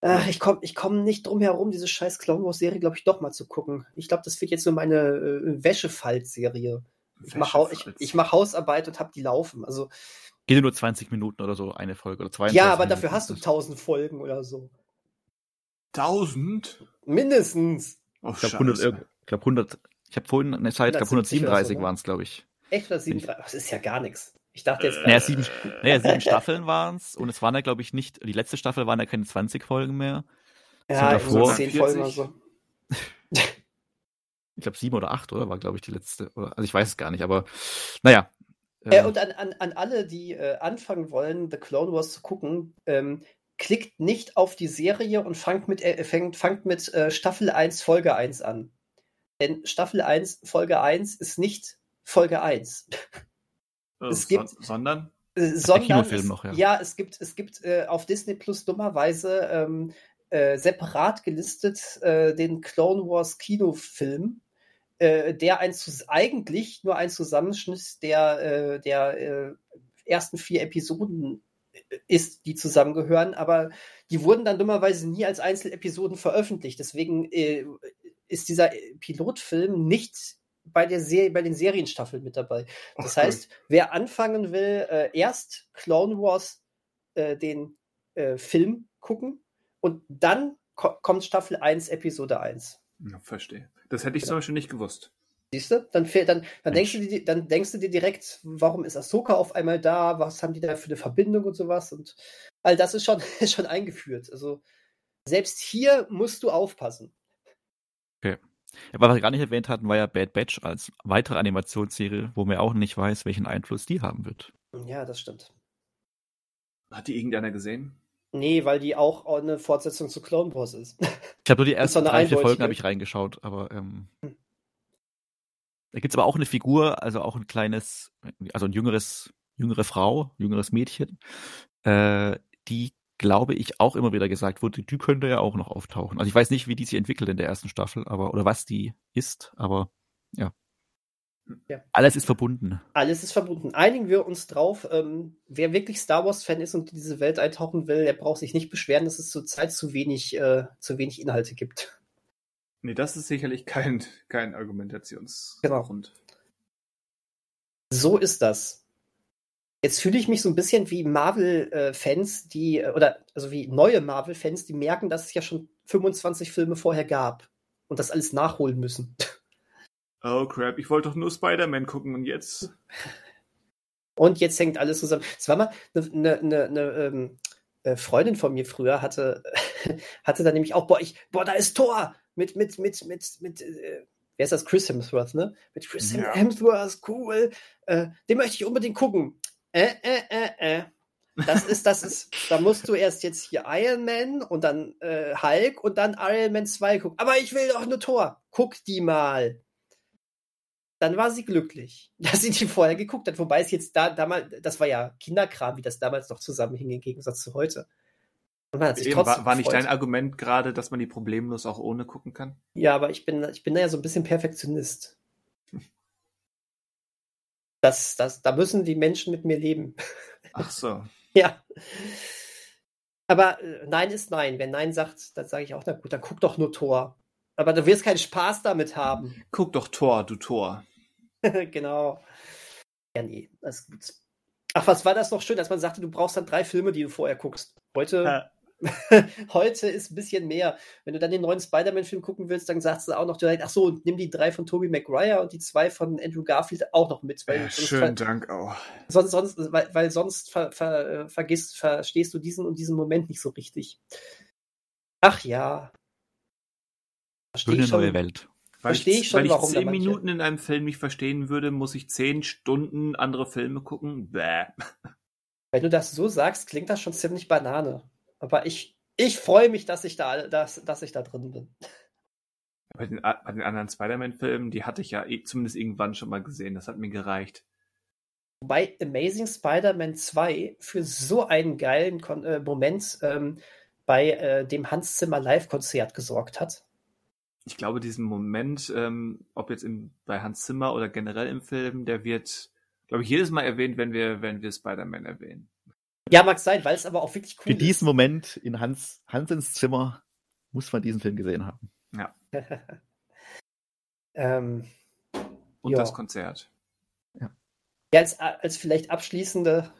Äh, ich komme ich komm nicht drum herum, diese scheiß Clone Wars Serie, glaube ich, doch mal zu gucken. Ich glaube, das wird jetzt so meine äh, Wäschefalt-Serie. Ich mache ich, ich mach Hausarbeit und habe die laufen. Also Geht nur 20 Minuten oder so, eine Folge oder zwei. Ja, aber Minuten dafür hast du 1000 Folgen oder so. 1000? Mindestens. Oh, ich glaube 100, ich glaube 100, ich habe vorhin eine Zeit, ich glaube 137 so, waren es, glaube ich. Echt 137? Das ist ja gar nichts. Ich dachte jetzt. Naja, sieben, naja, sieben Staffeln waren es und es waren ja, glaube ich, nicht, die letzte Staffel waren ja keine 20 Folgen mehr. Ja, davor, 10 Folgen oder so. ich glaube sieben oder acht, oder? War, glaube ich, die letzte. Also ich weiß es gar nicht, aber naja. Äh, äh, und an, an, an alle, die äh, anfangen wollen, The Clone Wars zu gucken, ähm, klickt nicht auf die Serie und fangt mit, äh, fängt, fangt mit äh, Staffel 1, Folge 1 an. Denn Staffel 1, Folge 1 ist nicht Folge 1. Oh, es gibt, sondern? Äh, sondern es, noch, ja. ja. es gibt, es gibt äh, auf Disney Plus dummerweise ähm, äh, separat gelistet äh, den Clone Wars Kinofilm, äh, der ein, eigentlich nur ein Zusammenschnitt der, äh, der ersten vier Episoden ist, die zusammengehören, aber die wurden dann dummerweise nie als Einzelepisoden veröffentlicht. Deswegen äh, ist dieser Pilotfilm nicht bei, der Serie, bei den Serienstaffeln mit dabei. Das Ach, heißt, cool. wer anfangen will, äh, erst Clone Wars äh, den äh, Film gucken und dann ko kommt Staffel 1, Episode 1. Ja, verstehe. Das hätte ich ja. zum Beispiel nicht gewusst. Siehst du? Dann, dann, dann, denkst du dir, dann denkst du dir direkt, warum ist Ahsoka auf einmal da? Was haben die da für eine Verbindung und sowas? Und all das ist schon, ist schon eingeführt. Also selbst hier musst du aufpassen. Okay. Aber was wir gar nicht erwähnt hatten, war ja Bad Batch als weitere Animationsserie, wo man auch nicht weiß, welchen Einfluss die haben wird. Ja, das stimmt. Hat die irgendeiner gesehen? Nee, weil die auch eine Fortsetzung zu Clone Wars ist. Ich habe nur die ersten drei, vier Folgen habe ich reingeschaut, aber ähm, hm. Da gibt es aber auch eine Figur, also auch ein kleines, also ein jüngeres, jüngere Frau, jüngeres Mädchen, äh, die, glaube ich, auch immer wieder gesagt wurde, die könnte ja auch noch auftauchen. Also ich weiß nicht, wie die sich entwickelt in der ersten Staffel, aber oder was die ist, aber ja. Ja. Alles ist verbunden. Alles ist verbunden. Einigen wir uns drauf, ähm, wer wirklich Star Wars-Fan ist und diese Welt eintauchen will, der braucht sich nicht beschweren, dass es zurzeit zu wenig, äh, zu wenig Inhalte gibt. Nee, das ist sicherlich kein, kein Argumentationsgrund. Genau. So ist das. Jetzt fühle ich mich so ein bisschen wie Marvel-Fans, die, äh, oder also wie neue Marvel-Fans, die merken, dass es ja schon 25 Filme vorher gab und das alles nachholen müssen. Oh crap, ich wollte doch nur Spider-Man gucken und jetzt. Und jetzt hängt alles zusammen. Es war mal eine, eine, eine, eine ähm, äh, Freundin von mir früher hatte, hatte da nämlich auch, boah, ich, boah, da ist Tor! Mit, mit, mit, mit, mit, äh, wer ist das? Chris Hemsworth, ne? Mit Chris ja. Hemsworth, cool. Äh, den möchte ich unbedingt gucken. Äh, äh, äh, äh. Das ist, das ist, da musst du erst jetzt hier Iron Man und dann äh, Hulk und dann Iron Man 2 gucken. Aber ich will doch eine Tor. Guck die mal. Dann war sie glücklich, dass sie die vorher geguckt hat. Wobei es jetzt da damals, das war ja Kinderkram, wie das damals noch zusammenhing im Gegensatz zu heute. Eben, war, war nicht dein Argument gerade, dass man die problemlos auch ohne gucken kann? Ja, aber ich bin, ich bin da ja so ein bisschen Perfektionist. Das, das, da müssen die Menschen mit mir leben. Ach so. ja. Aber äh, Nein ist Nein. Wenn Nein sagt, dann sage ich auch, na gut, dann guck doch nur Tor. Aber du wirst keinen Spaß damit haben. Guck doch Tor, du Tor. genau. Ja, nee, das ist gut. Ach, was war das noch schön, dass man sagte, du brauchst dann drei Filme, die du vorher guckst. Heute ja. Heute ist ein bisschen mehr. Wenn du dann den neuen Spider-Man-Film gucken willst, dann sagst du auch noch direkt, ach so, nimm die drei von Tobey Maguire und die zwei von Andrew Garfield auch noch mit. Weil ja, schönen Dank auch. Sonst, sonst, weil, weil sonst ver, ver, vergisst, verstehst du diesen und diesen Moment nicht so richtig. Ach ja. Schöne neue Welt. Verstehe ich schon, weil ich warum zehn Minuten in einem Film nicht verstehen würde, muss ich zehn Stunden andere Filme gucken. Bäh. Wenn du das so sagst, klingt das schon ziemlich Banane. Aber ich ich freue mich, dass ich da, dass, dass ich da drin bin. Bei den, bei den anderen Spider-Man-Filmen, die hatte ich ja zumindest irgendwann schon mal gesehen. Das hat mir gereicht. Wobei Amazing Spider-Man 2 für so einen geilen Kon äh, Moment ähm, bei äh, dem Hans Zimmer Live-Konzert gesorgt hat. Ich glaube, diesen Moment, ähm, ob jetzt im, bei Hans Zimmer oder generell im Film, der wird, glaube ich, jedes Mal erwähnt, wenn wir, wenn wir Spider-Man erwähnen. Ja, mag sein, weil es aber auch wirklich cool Für ist. diesen Moment in Hans, Hansens Zimmer muss man diesen Film gesehen haben. Ja. ähm, Und jo. das Konzert. Ja. ja, als, als vielleicht abschließende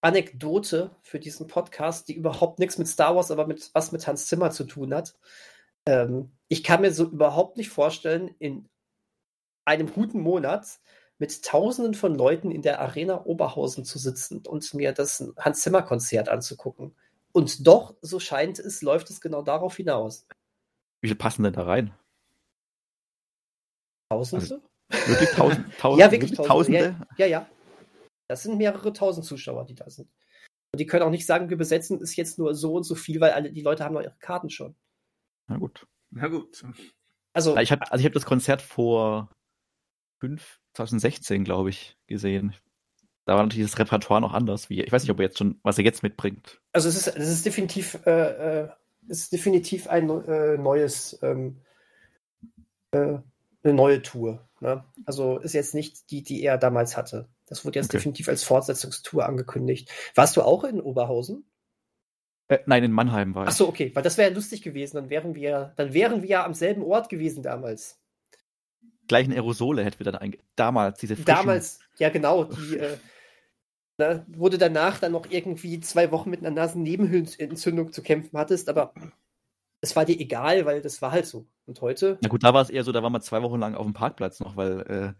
Anekdote für diesen Podcast, die überhaupt nichts mit Star Wars, aber mit was mit Hans Zimmer zu tun hat. Ähm, ich kann mir so überhaupt nicht vorstellen, in einem guten Monat mit Tausenden von Leuten in der Arena Oberhausen zu sitzen und mir das Hans Zimmer Konzert anzugucken. Und doch, so scheint es, läuft es genau darauf hinaus. Wie viel passen denn da rein? Tausende? Also, wirklich tausend, tausend, ja, wirklich Tausende. Tausende? Ja, ja, ja. Das sind mehrere tausend Zuschauer, die da sind. Und die können auch nicht sagen, wir besetzen es jetzt nur so und so viel, weil alle die Leute haben noch ihre Karten schon. Na gut. Na gut. Also, ich habe also hab das Konzert vor fünf, 2016, glaube ich, gesehen. Da war natürlich das Repertoire noch anders. Wie, ich weiß nicht, ob er jetzt schon, was er jetzt mitbringt. Also es ist, es ist definitiv, äh, äh es ist definitiv ein äh, neues, ähm, äh, eine neue Tour. Ne? Also ist jetzt nicht die, die er damals hatte. Das wurde jetzt okay. definitiv als Fortsetzungstour angekündigt. Warst du auch in Oberhausen? Äh, nein, in Mannheim war ich. Ach so, okay, weil das wäre ja lustig gewesen. Dann wären wir, dann wären wir ja am selben Ort gewesen damals gleichen Aerosole hätten wir dann damals diese frischen Damals, ja genau, die äh, ne, wurde danach dann noch irgendwie zwei Wochen mit einer Nasennebenhöhlenentzündung zu kämpfen hattest, aber es war dir egal, weil das war halt so. Und heute? Na gut, da war es eher so, da waren wir zwei Wochen lang auf dem Parkplatz noch, weil äh,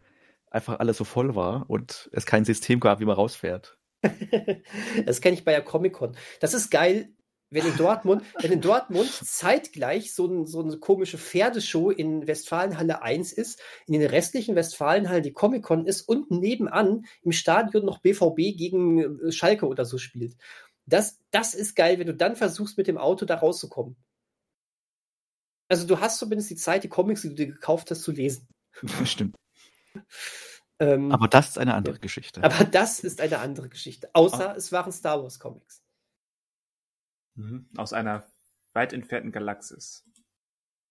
einfach alles so voll war und es kein System gab, wie man rausfährt. das kenne ich bei der Comic-Con. Das ist geil, wenn in Dortmund, wenn in Dortmund zeitgleich so, ein, so eine komische Pferdeshow in Westfalenhalle 1 ist, in den restlichen Westfalenhallen die Comic-Con ist und nebenan im Stadion noch BVB gegen äh, Schalke oder so spielt. Das, das ist geil, wenn du dann versuchst, mit dem Auto da rauszukommen. Also du hast zumindest die Zeit, die Comics, die du dir gekauft hast, zu lesen. Stimmt. ähm, aber das ist eine andere Geschichte. Aber das ist eine andere Geschichte. Außer ah. es waren Star Wars Comics. Mhm. Aus einer weit entfernten Galaxis.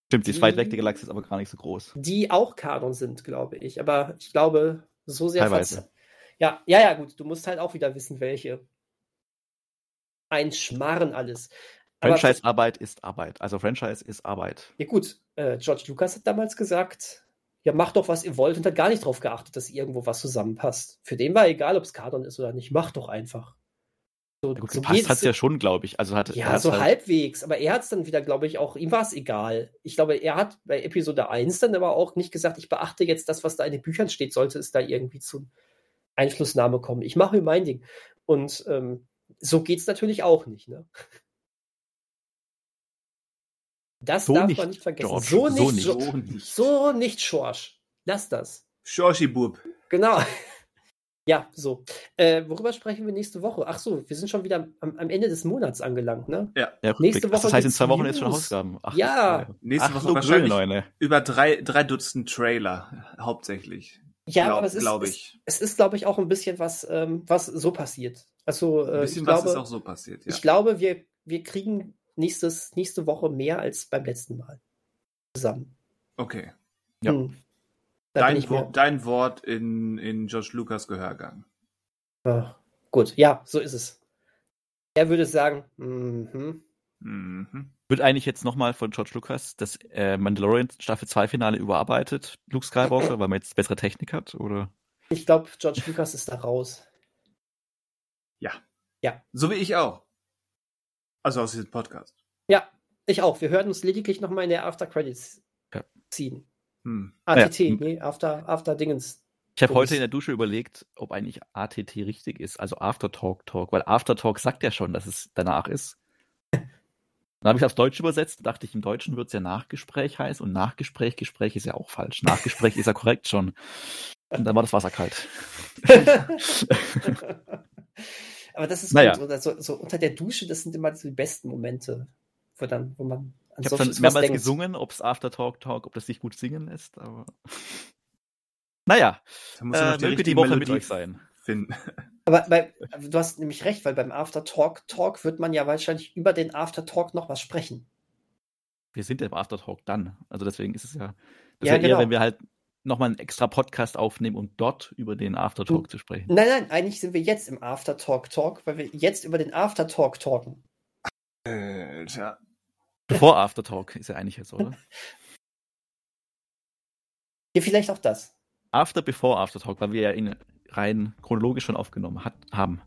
Stimmt, sie ist weit weg, die Galaxis, aber gar nicht so groß. Die auch Kanon sind, glaube ich. Aber ich glaube, so sehr Teilweise. Ja, ja, ja, gut. Du musst halt auch wieder wissen, welche. Ein Schmarren alles. Franchise-Arbeit ist Arbeit. Also Franchise ist Arbeit. Ja gut, äh, George Lucas hat damals gesagt, ja, macht doch, was ihr wollt und hat gar nicht darauf geachtet, dass irgendwo was zusammenpasst. Für den war egal, ob es Kanon ist oder nicht. Macht doch einfach. So, ja gut, so gepasst hat es ja schon, glaube ich. Also hat, ja, so halt halbwegs. Aber er hat es dann wieder, glaube ich, auch, ihm war es egal. Ich glaube, er hat bei Episode 1 dann aber auch nicht gesagt, ich beachte jetzt das, was da in den Büchern steht, sollte es da irgendwie zu Einflussnahme kommen. Ich mache mir mein Ding. Und ähm, so geht es natürlich auch nicht. Ne? Das so darf nicht, man nicht vergessen. George. So nicht, so nicht. So nicht, so nicht Schorsch. Lass das. Schorschi-Bub. Genau. Ja, so. Äh, worüber sprechen wir nächste Woche? Ach so, wir sind schon wieder am, am Ende des Monats angelangt, ne? Ja. ja nächste Woche. Das heißt, in zwei Wochen ist schon Ausgaben. Ach, ja. Nächste Ach, Woche wahrscheinlich Grün, über drei, drei Dutzend Trailer, hauptsächlich. Ja, glaub, aber es ist, ich. Es, es ist, glaube ich, auch ein bisschen was, ähm, was so passiert. Also, äh, ein bisschen was glaube, ist auch so passiert, ja. Ich glaube, wir, wir kriegen nächstes, nächste Woche mehr als beim letzten Mal zusammen. Okay. Ja. Hm. Dein, Wo dein, Wort in, in Josh Lucas Gehörgang. Ach, gut, ja, so ist es. Er würde sagen, mhm. Mhm. Wird eigentlich jetzt nochmal von George Lucas das äh, Mandalorian Staffel 2 Finale überarbeitet, Luke Skywalker, weil man jetzt bessere Technik hat, oder? Ich glaube, George Lucas ist da raus. Ja. Ja. So wie ich auch. Also aus diesem Podcast. Ja, ich auch. Wir hören uns lediglich nochmal in der After Credits ja. ziehen. Hm. ATT, ja. nee, After, After Dingens. Ich habe heute in der Dusche überlegt, ob eigentlich ATT richtig ist, also After Talk Talk, weil After Talk sagt ja schon, dass es danach ist. Dann habe ich es aufs Deutsch übersetzt, dachte ich, im Deutschen wird es ja Nachgespräch heißen und Nachgespräch, Gespräch ist ja auch falsch. Nachgespräch ist ja korrekt schon. Und dann war das Wasser kalt. Aber das ist naja. so, so unter der Dusche, das sind immer so die besten Momente, wo dann, wo man an Ich habe dann mehrmals gesungen, ob es After Talk Talk, ob das sich gut singen lässt, aber. naja, da muss äh, möge die Woche Melodie mit euch sein. Finden. Aber bei, du hast nämlich recht, weil beim After Talk Talk wird man ja wahrscheinlich über den After Talk noch was sprechen. Wir sind ja im After Talk dann. Also deswegen ist es ja, das ja, ja genau. eher, wenn wir halt nochmal einen extra Podcast aufnehmen, um dort über den Aftertalk hm. zu sprechen. Nein, nein, eigentlich sind wir jetzt im Aftertalk Talk, weil wir jetzt über den Aftertalk talken. Alter. Bevor Aftertalk ist ja eigentlich jetzt, oder? Ja, vielleicht auch das. After, bevor Aftertalk, weil wir ja ihn rein chronologisch schon aufgenommen hat, haben.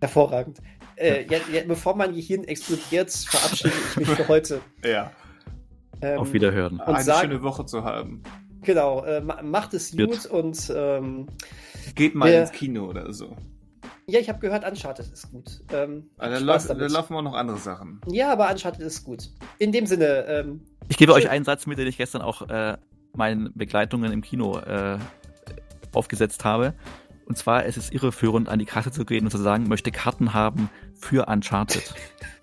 Hervorragend. Äh, ja, ja, bevor mein Gehirn explodiert, verabschiede ich mich für heute. Ja. Ähm, Auf Wiederhören. Und Eine sag, schöne Woche zu haben. Genau, äh, macht es gut und ähm, geht mal ins Kino oder so. Ja, ich habe gehört, Uncharted ist gut. Ähm, also da, da laufen auch noch andere Sachen. Ja, aber Uncharted ist gut. In dem Sinne. Ähm, ich gebe euch einen Satz mit, den ich gestern auch äh, meinen Begleitungen im Kino äh, aufgesetzt habe. Und zwar, es ist irreführend, an die Kasse zu gehen und zu sagen, möchte Karten haben für Uncharted.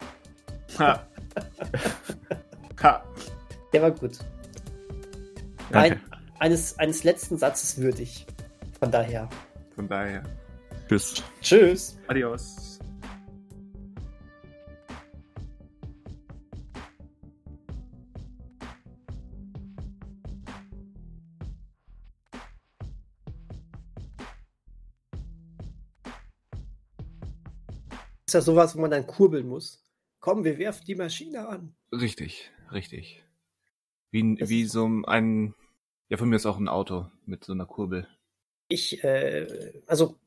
ha. ha. Der war gut. Ein, eines, eines letzten Satzes würdig. Von daher. Von daher. Tschüss. Tschüss. Adios. ist ja sowas, wo man dann kurbeln muss. Komm, wir werfen die Maschine an. Richtig, richtig. Wie, wie so ein, ja, von mir ist auch ein Auto mit so einer Kurbel. Ich, äh, also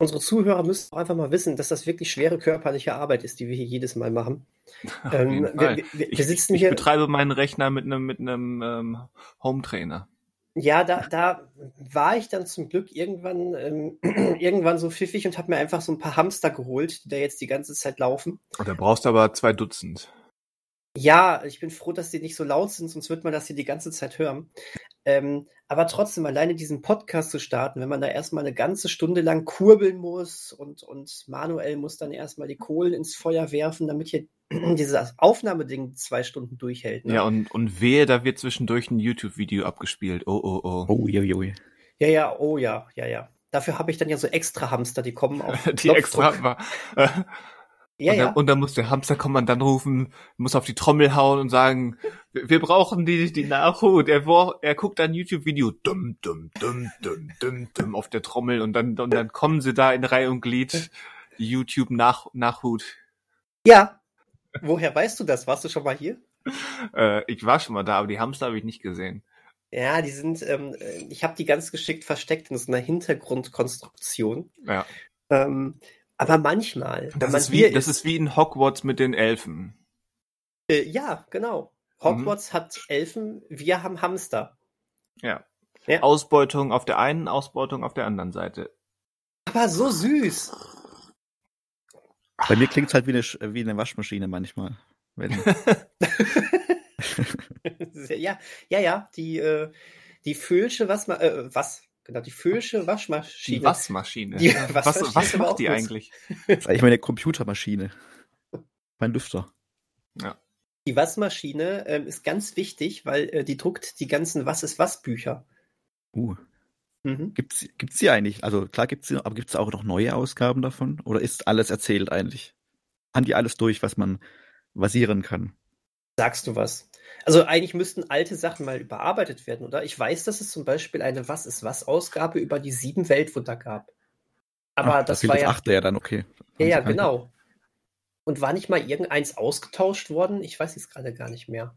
unsere Zuhörer müssen auch einfach mal wissen, dass das wirklich schwere körperliche Arbeit ist, die wir hier jedes Mal machen. Ähm, wir, wir, wir, ich, sitzen ich, hier. Ich betreibe meinen Rechner mit einem mit einem ähm, Home Trainer. Ja, da, da war ich dann zum Glück irgendwann, ähm, irgendwann so pfiffig und habe mir einfach so ein paar Hamster geholt, die da jetzt die ganze Zeit laufen. Und da brauchst du aber zwei Dutzend. Ja, ich bin froh, dass die nicht so laut sind, sonst wird man das hier die ganze Zeit hören. Ähm, aber trotzdem, alleine diesen Podcast zu starten, wenn man da erstmal eine ganze Stunde lang kurbeln muss und, und Manuel muss dann erstmal die Kohlen ins Feuer werfen, damit hier dieses Aufnahmeding zwei Stunden durchhält. Ne? Ja, und, und wehe, da wird zwischendurch ein YouTube-Video abgespielt. Oh, oh, oh. Oh, jo, jo. Ja, ja, oh ja, ja, ja. Dafür habe ich dann ja so extra Hamster, die kommen auf Die extra. Ja, und, dann, ja. und dann muss der Hamsterkommandant rufen, muss auf die Trommel hauen und sagen, wir, brauchen die, die Nachhut. Er, er guckt ein YouTube-Video, dumm, dumm, dumm, dumm, dumm, dumm, auf der Trommel und dann, und dann kommen sie da in Reihe und Glied, YouTube-Nachhut. Ja. Woher weißt du das? Warst du schon mal hier? äh, ich war schon mal da, aber die Hamster habe ich nicht gesehen. Ja, die sind, ähm, ich habe die ganz geschickt versteckt in so einer Hintergrundkonstruktion. Ja. Ähm, aber manchmal. Das, ist wie, das ist wie in Hogwarts mit den Elfen. Äh, ja, genau. Hogwarts mhm. hat Elfen, wir haben Hamster. Ja. ja. Ausbeutung auf der einen, Ausbeutung auf der anderen Seite. Aber so süß. Bei mir klingt es halt wie eine, wie eine Waschmaschine manchmal. ja, ja, ja, die, äh, die Föhlsche, was, äh, was, Genau, die Föhsche Waschmaschine. Die Waschmaschine. Die was, was macht die eigentlich? Das ist eigentlich meine Computermaschine. Mein Lüfter. Ja. Die Waschmaschine äh, ist ganz wichtig, weil äh, die druckt die ganzen Was ist was Bücher. Uh. Mhm. Gibt's, gibt's die eigentlich? Also klar gibt's sie, aber gibt's auch noch neue Ausgaben davon? Oder ist alles erzählt eigentlich? Haben die alles durch, was man vasieren kann? Sagst du was? Also eigentlich müssten alte Sachen mal überarbeitet werden, oder? Ich weiß, dass es zum Beispiel eine Was ist was Ausgabe über die sieben Weltwunder gab. Aber Ach, das, das war ja. achte ja dann okay. Ja, ja, genau. Und war nicht mal irgendeins ausgetauscht worden? Ich weiß es gerade gar nicht mehr.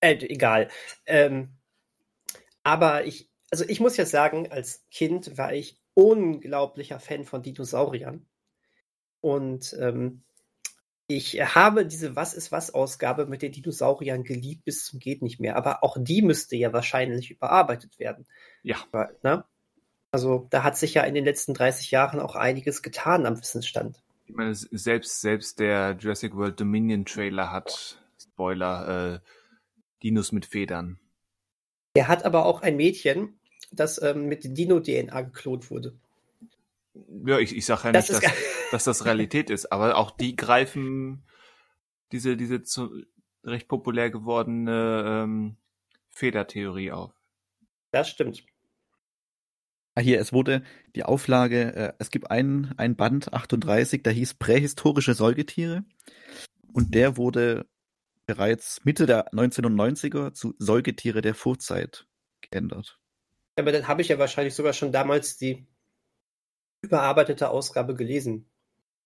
Äh, egal. Ähm, aber ich, also ich muss ja sagen, als Kind war ich unglaublicher Fan von Dinosauriern. Und ähm, ich habe diese Was ist was Ausgabe mit den Dinosauriern geliebt bis zum geht nicht mehr, aber auch die müsste ja wahrscheinlich überarbeitet werden. Ja. Aber, ne? Also da hat sich ja in den letzten 30 Jahren auch einiges getan am Wissensstand. Ich meine, selbst, selbst der Jurassic World Dominion Trailer hat, Spoiler, äh, Dinos mit Federn. Er hat aber auch ein Mädchen, das ähm, mit Dino-DNA geklont wurde. Ja, ich, ich sage ja das nicht, dass, dass das Realität ist, aber auch die greifen diese, diese zu, recht populär gewordene ähm, Federtheorie auf. Das stimmt. Ah, hier, es wurde die Auflage, äh, es gibt einen, ein Band 38, der hieß Prähistorische Säugetiere. Und der wurde bereits Mitte der 1990er zu Säugetiere der Vorzeit geändert. Aber dann habe ich ja wahrscheinlich sogar schon damals die überarbeitete Ausgabe gelesen.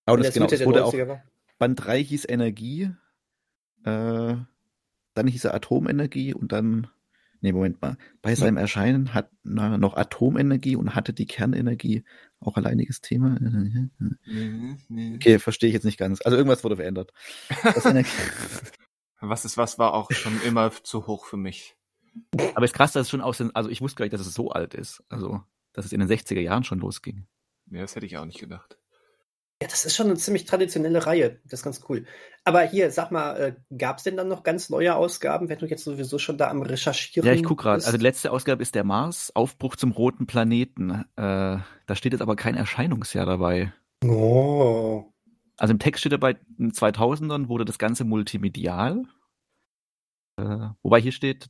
Aber das, das genau, es wurde auch, war. Band 3 hieß Energie, äh, dann hieß er Atomenergie und dann, nee, Moment mal, bei seinem Erscheinen hat na, noch Atomenergie und hatte die Kernenergie auch alleiniges Thema. Mhm, okay, verstehe ich jetzt nicht ganz. Also irgendwas wurde verändert. was ist was war auch schon immer zu hoch für mich. Aber es ist krass, dass es schon aus den, also ich wusste gar nicht, dass es so alt ist. Also, dass es in den 60er Jahren schon losging. Ja, das hätte ich auch nicht gedacht. Ja, das ist schon eine ziemlich traditionelle Reihe. Das ist ganz cool. Aber hier, sag mal, äh, gab es denn dann noch ganz neue Ausgaben, wenn du jetzt sowieso schon da am Recherchieren Ja, ich gucke gerade. Also die letzte Ausgabe ist der Mars, Aufbruch zum roten Planeten. Äh, da steht jetzt aber kein Erscheinungsjahr dabei. Oh. Also im Text steht dabei, in den 2000ern wurde das Ganze multimedial. Äh, wobei hier steht,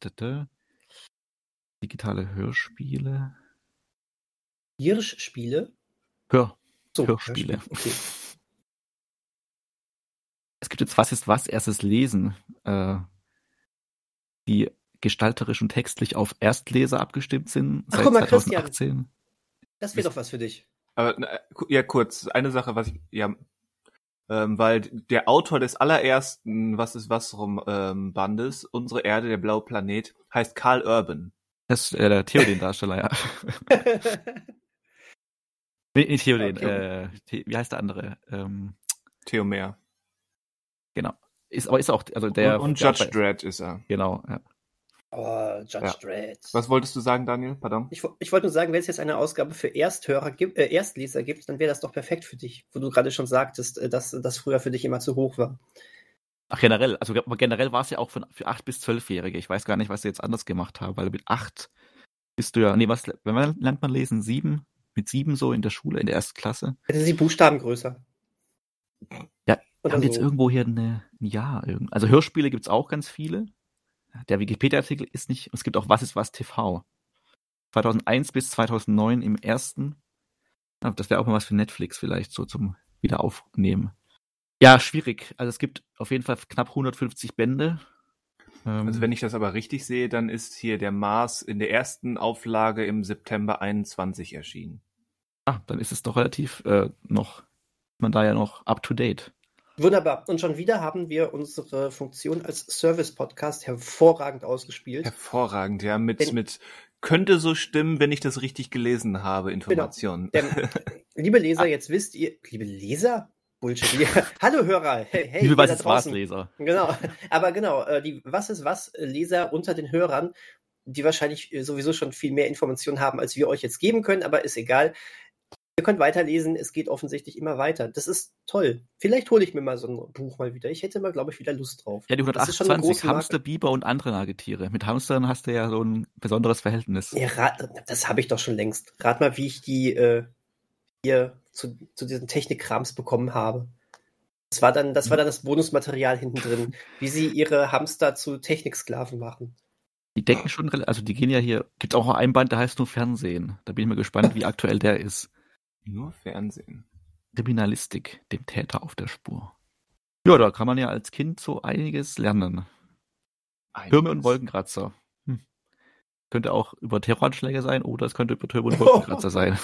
digitale Hörspiele. Hirschspiele? Hör, so, Hörspiele. Okay. Es gibt jetzt Was ist was, erstes Lesen, äh, die gestalterisch und textlich auf Erstleser abgestimmt sind Ach, seit guck mal, 2018. Christian, das wäre doch was für dich. Aber ja, kurz, eine Sache, was ich, ja, ähm, weil der Autor des allerersten Was ist was rum ähm, Bandes, Unsere Erde, der blaue Planet, heißt Karl Urban. Das ist äh, der Theoden-Darsteller, ja. Nicht Theoden, okay. äh, wie heißt der andere? Ähm, Theomer. Genau. Ist, aber ist auch, also der. Und, und Judge Dredd ist er. Genau, ja. Oh, Judge ja. Dredd. Was wolltest du sagen, Daniel? Pardon? Ich, ich wollte nur sagen, wenn es jetzt eine Ausgabe für Ersthörer gibt, äh, Erstleser gibt, dann wäre das doch perfekt für dich, wo du gerade schon sagtest, äh, dass das früher für dich immer zu hoch war. Ach, generell, also generell war es ja auch für, für 8- bis 12-Jährige. Ich weiß gar nicht, was sie jetzt anders gemacht haben, weil mit 8 bist du ja, nee, was, wenn man lernt man lesen? 7? Mit sieben so in der Schule, in der ersten Klasse. Hätte sie Buchstaben größer. Ja, Oder haben so. jetzt irgendwo hier eine, ein Jahr. Also Hörspiele gibt es auch ganz viele. Der Wikipedia-Artikel ist nicht, es gibt auch Was ist was TV. 2001 bis 2009 im ersten. Das wäre auch mal was für Netflix vielleicht so zum Wiederaufnehmen. Ja, schwierig. Also es gibt auf jeden Fall knapp 150 Bände. Also ähm, wenn ich das aber richtig sehe, dann ist hier der Mars in der ersten Auflage im September 21 erschienen. Ah, dann ist es doch relativ äh, noch, man da ja noch up to date. Wunderbar. Und schon wieder haben wir unsere Funktion als Service-Podcast hervorragend ausgespielt. Hervorragend, ja. Mit, Denn, mit könnte so stimmen, wenn ich das richtig gelesen habe, genau. Informationen. Genau. Denn, liebe Leser, jetzt wisst ihr, liebe Leser? Bullshit. Hallo Hörer. Hey, hey, liebe Was ist was Leser. Genau. Aber genau, äh, die Was ist was Leser unter den Hörern, die wahrscheinlich äh, sowieso schon viel mehr Informationen haben, als wir euch jetzt geben können, aber ist egal. Ihr könnt weiterlesen, es geht offensichtlich immer weiter. Das ist toll. Vielleicht hole ich mir mal so ein Buch mal wieder. Ich hätte mal, glaube ich, wieder Lust drauf. Ja, die 128 Hamster, Biber und andere Nagetiere. Mit Hamstern hast du ja so ein besonderes Verhältnis. Ja, rat, das habe ich doch schon längst. Rat mal, wie ich die äh, hier zu, zu diesen Technikkrams bekommen habe. Das war dann, das war dann das Bonusmaterial hinten drin, wie sie ihre Hamster zu Techniksklaven machen. Die decken schon, also die gehen ja hier, gibt auch ein Band, der heißt nur Fernsehen. Da bin ich mal gespannt, wie aktuell der ist. Nur Fernsehen. Kriminalistik, dem Täter auf der Spur. Ja, da kann man ja als Kind so einiges lernen. Einiges. Türme und Wolkenkratzer. Hm. Könnte auch über Terroranschläge sein oder es könnte über Türme und Wolkenkratzer sein.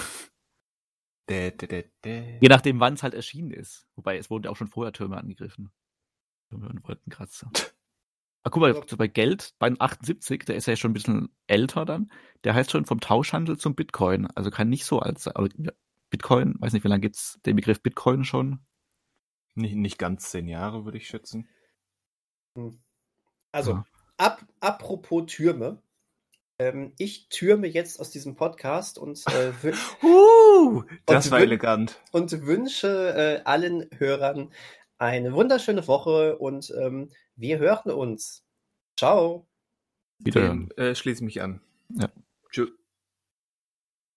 Dä, dä, dä, Je nachdem, wann es halt erschienen ist. Wobei es wurden ja auch schon vorher Türme angegriffen. Türme und Wolkenkratzer. Ah, guck mal, bei Geld, bei 78, der ist ja schon ein bisschen älter dann, der heißt schon vom Tauschhandel zum Bitcoin. Also kann nicht so alt sein. Bitcoin, weiß nicht, wie lange gibt es den Begriff Bitcoin schon? Nicht, nicht ganz zehn Jahre, würde ich schätzen. Hm. Also, ja. ab, apropos Türme. Ähm, ich türme jetzt aus diesem Podcast und, äh, uh, das und war elegant. Und wünsche äh, allen Hörern eine wunderschöne Woche und ähm, wir hören uns. Ciao. Wieder. Äh, schließe mich an. Ja. Tschüss.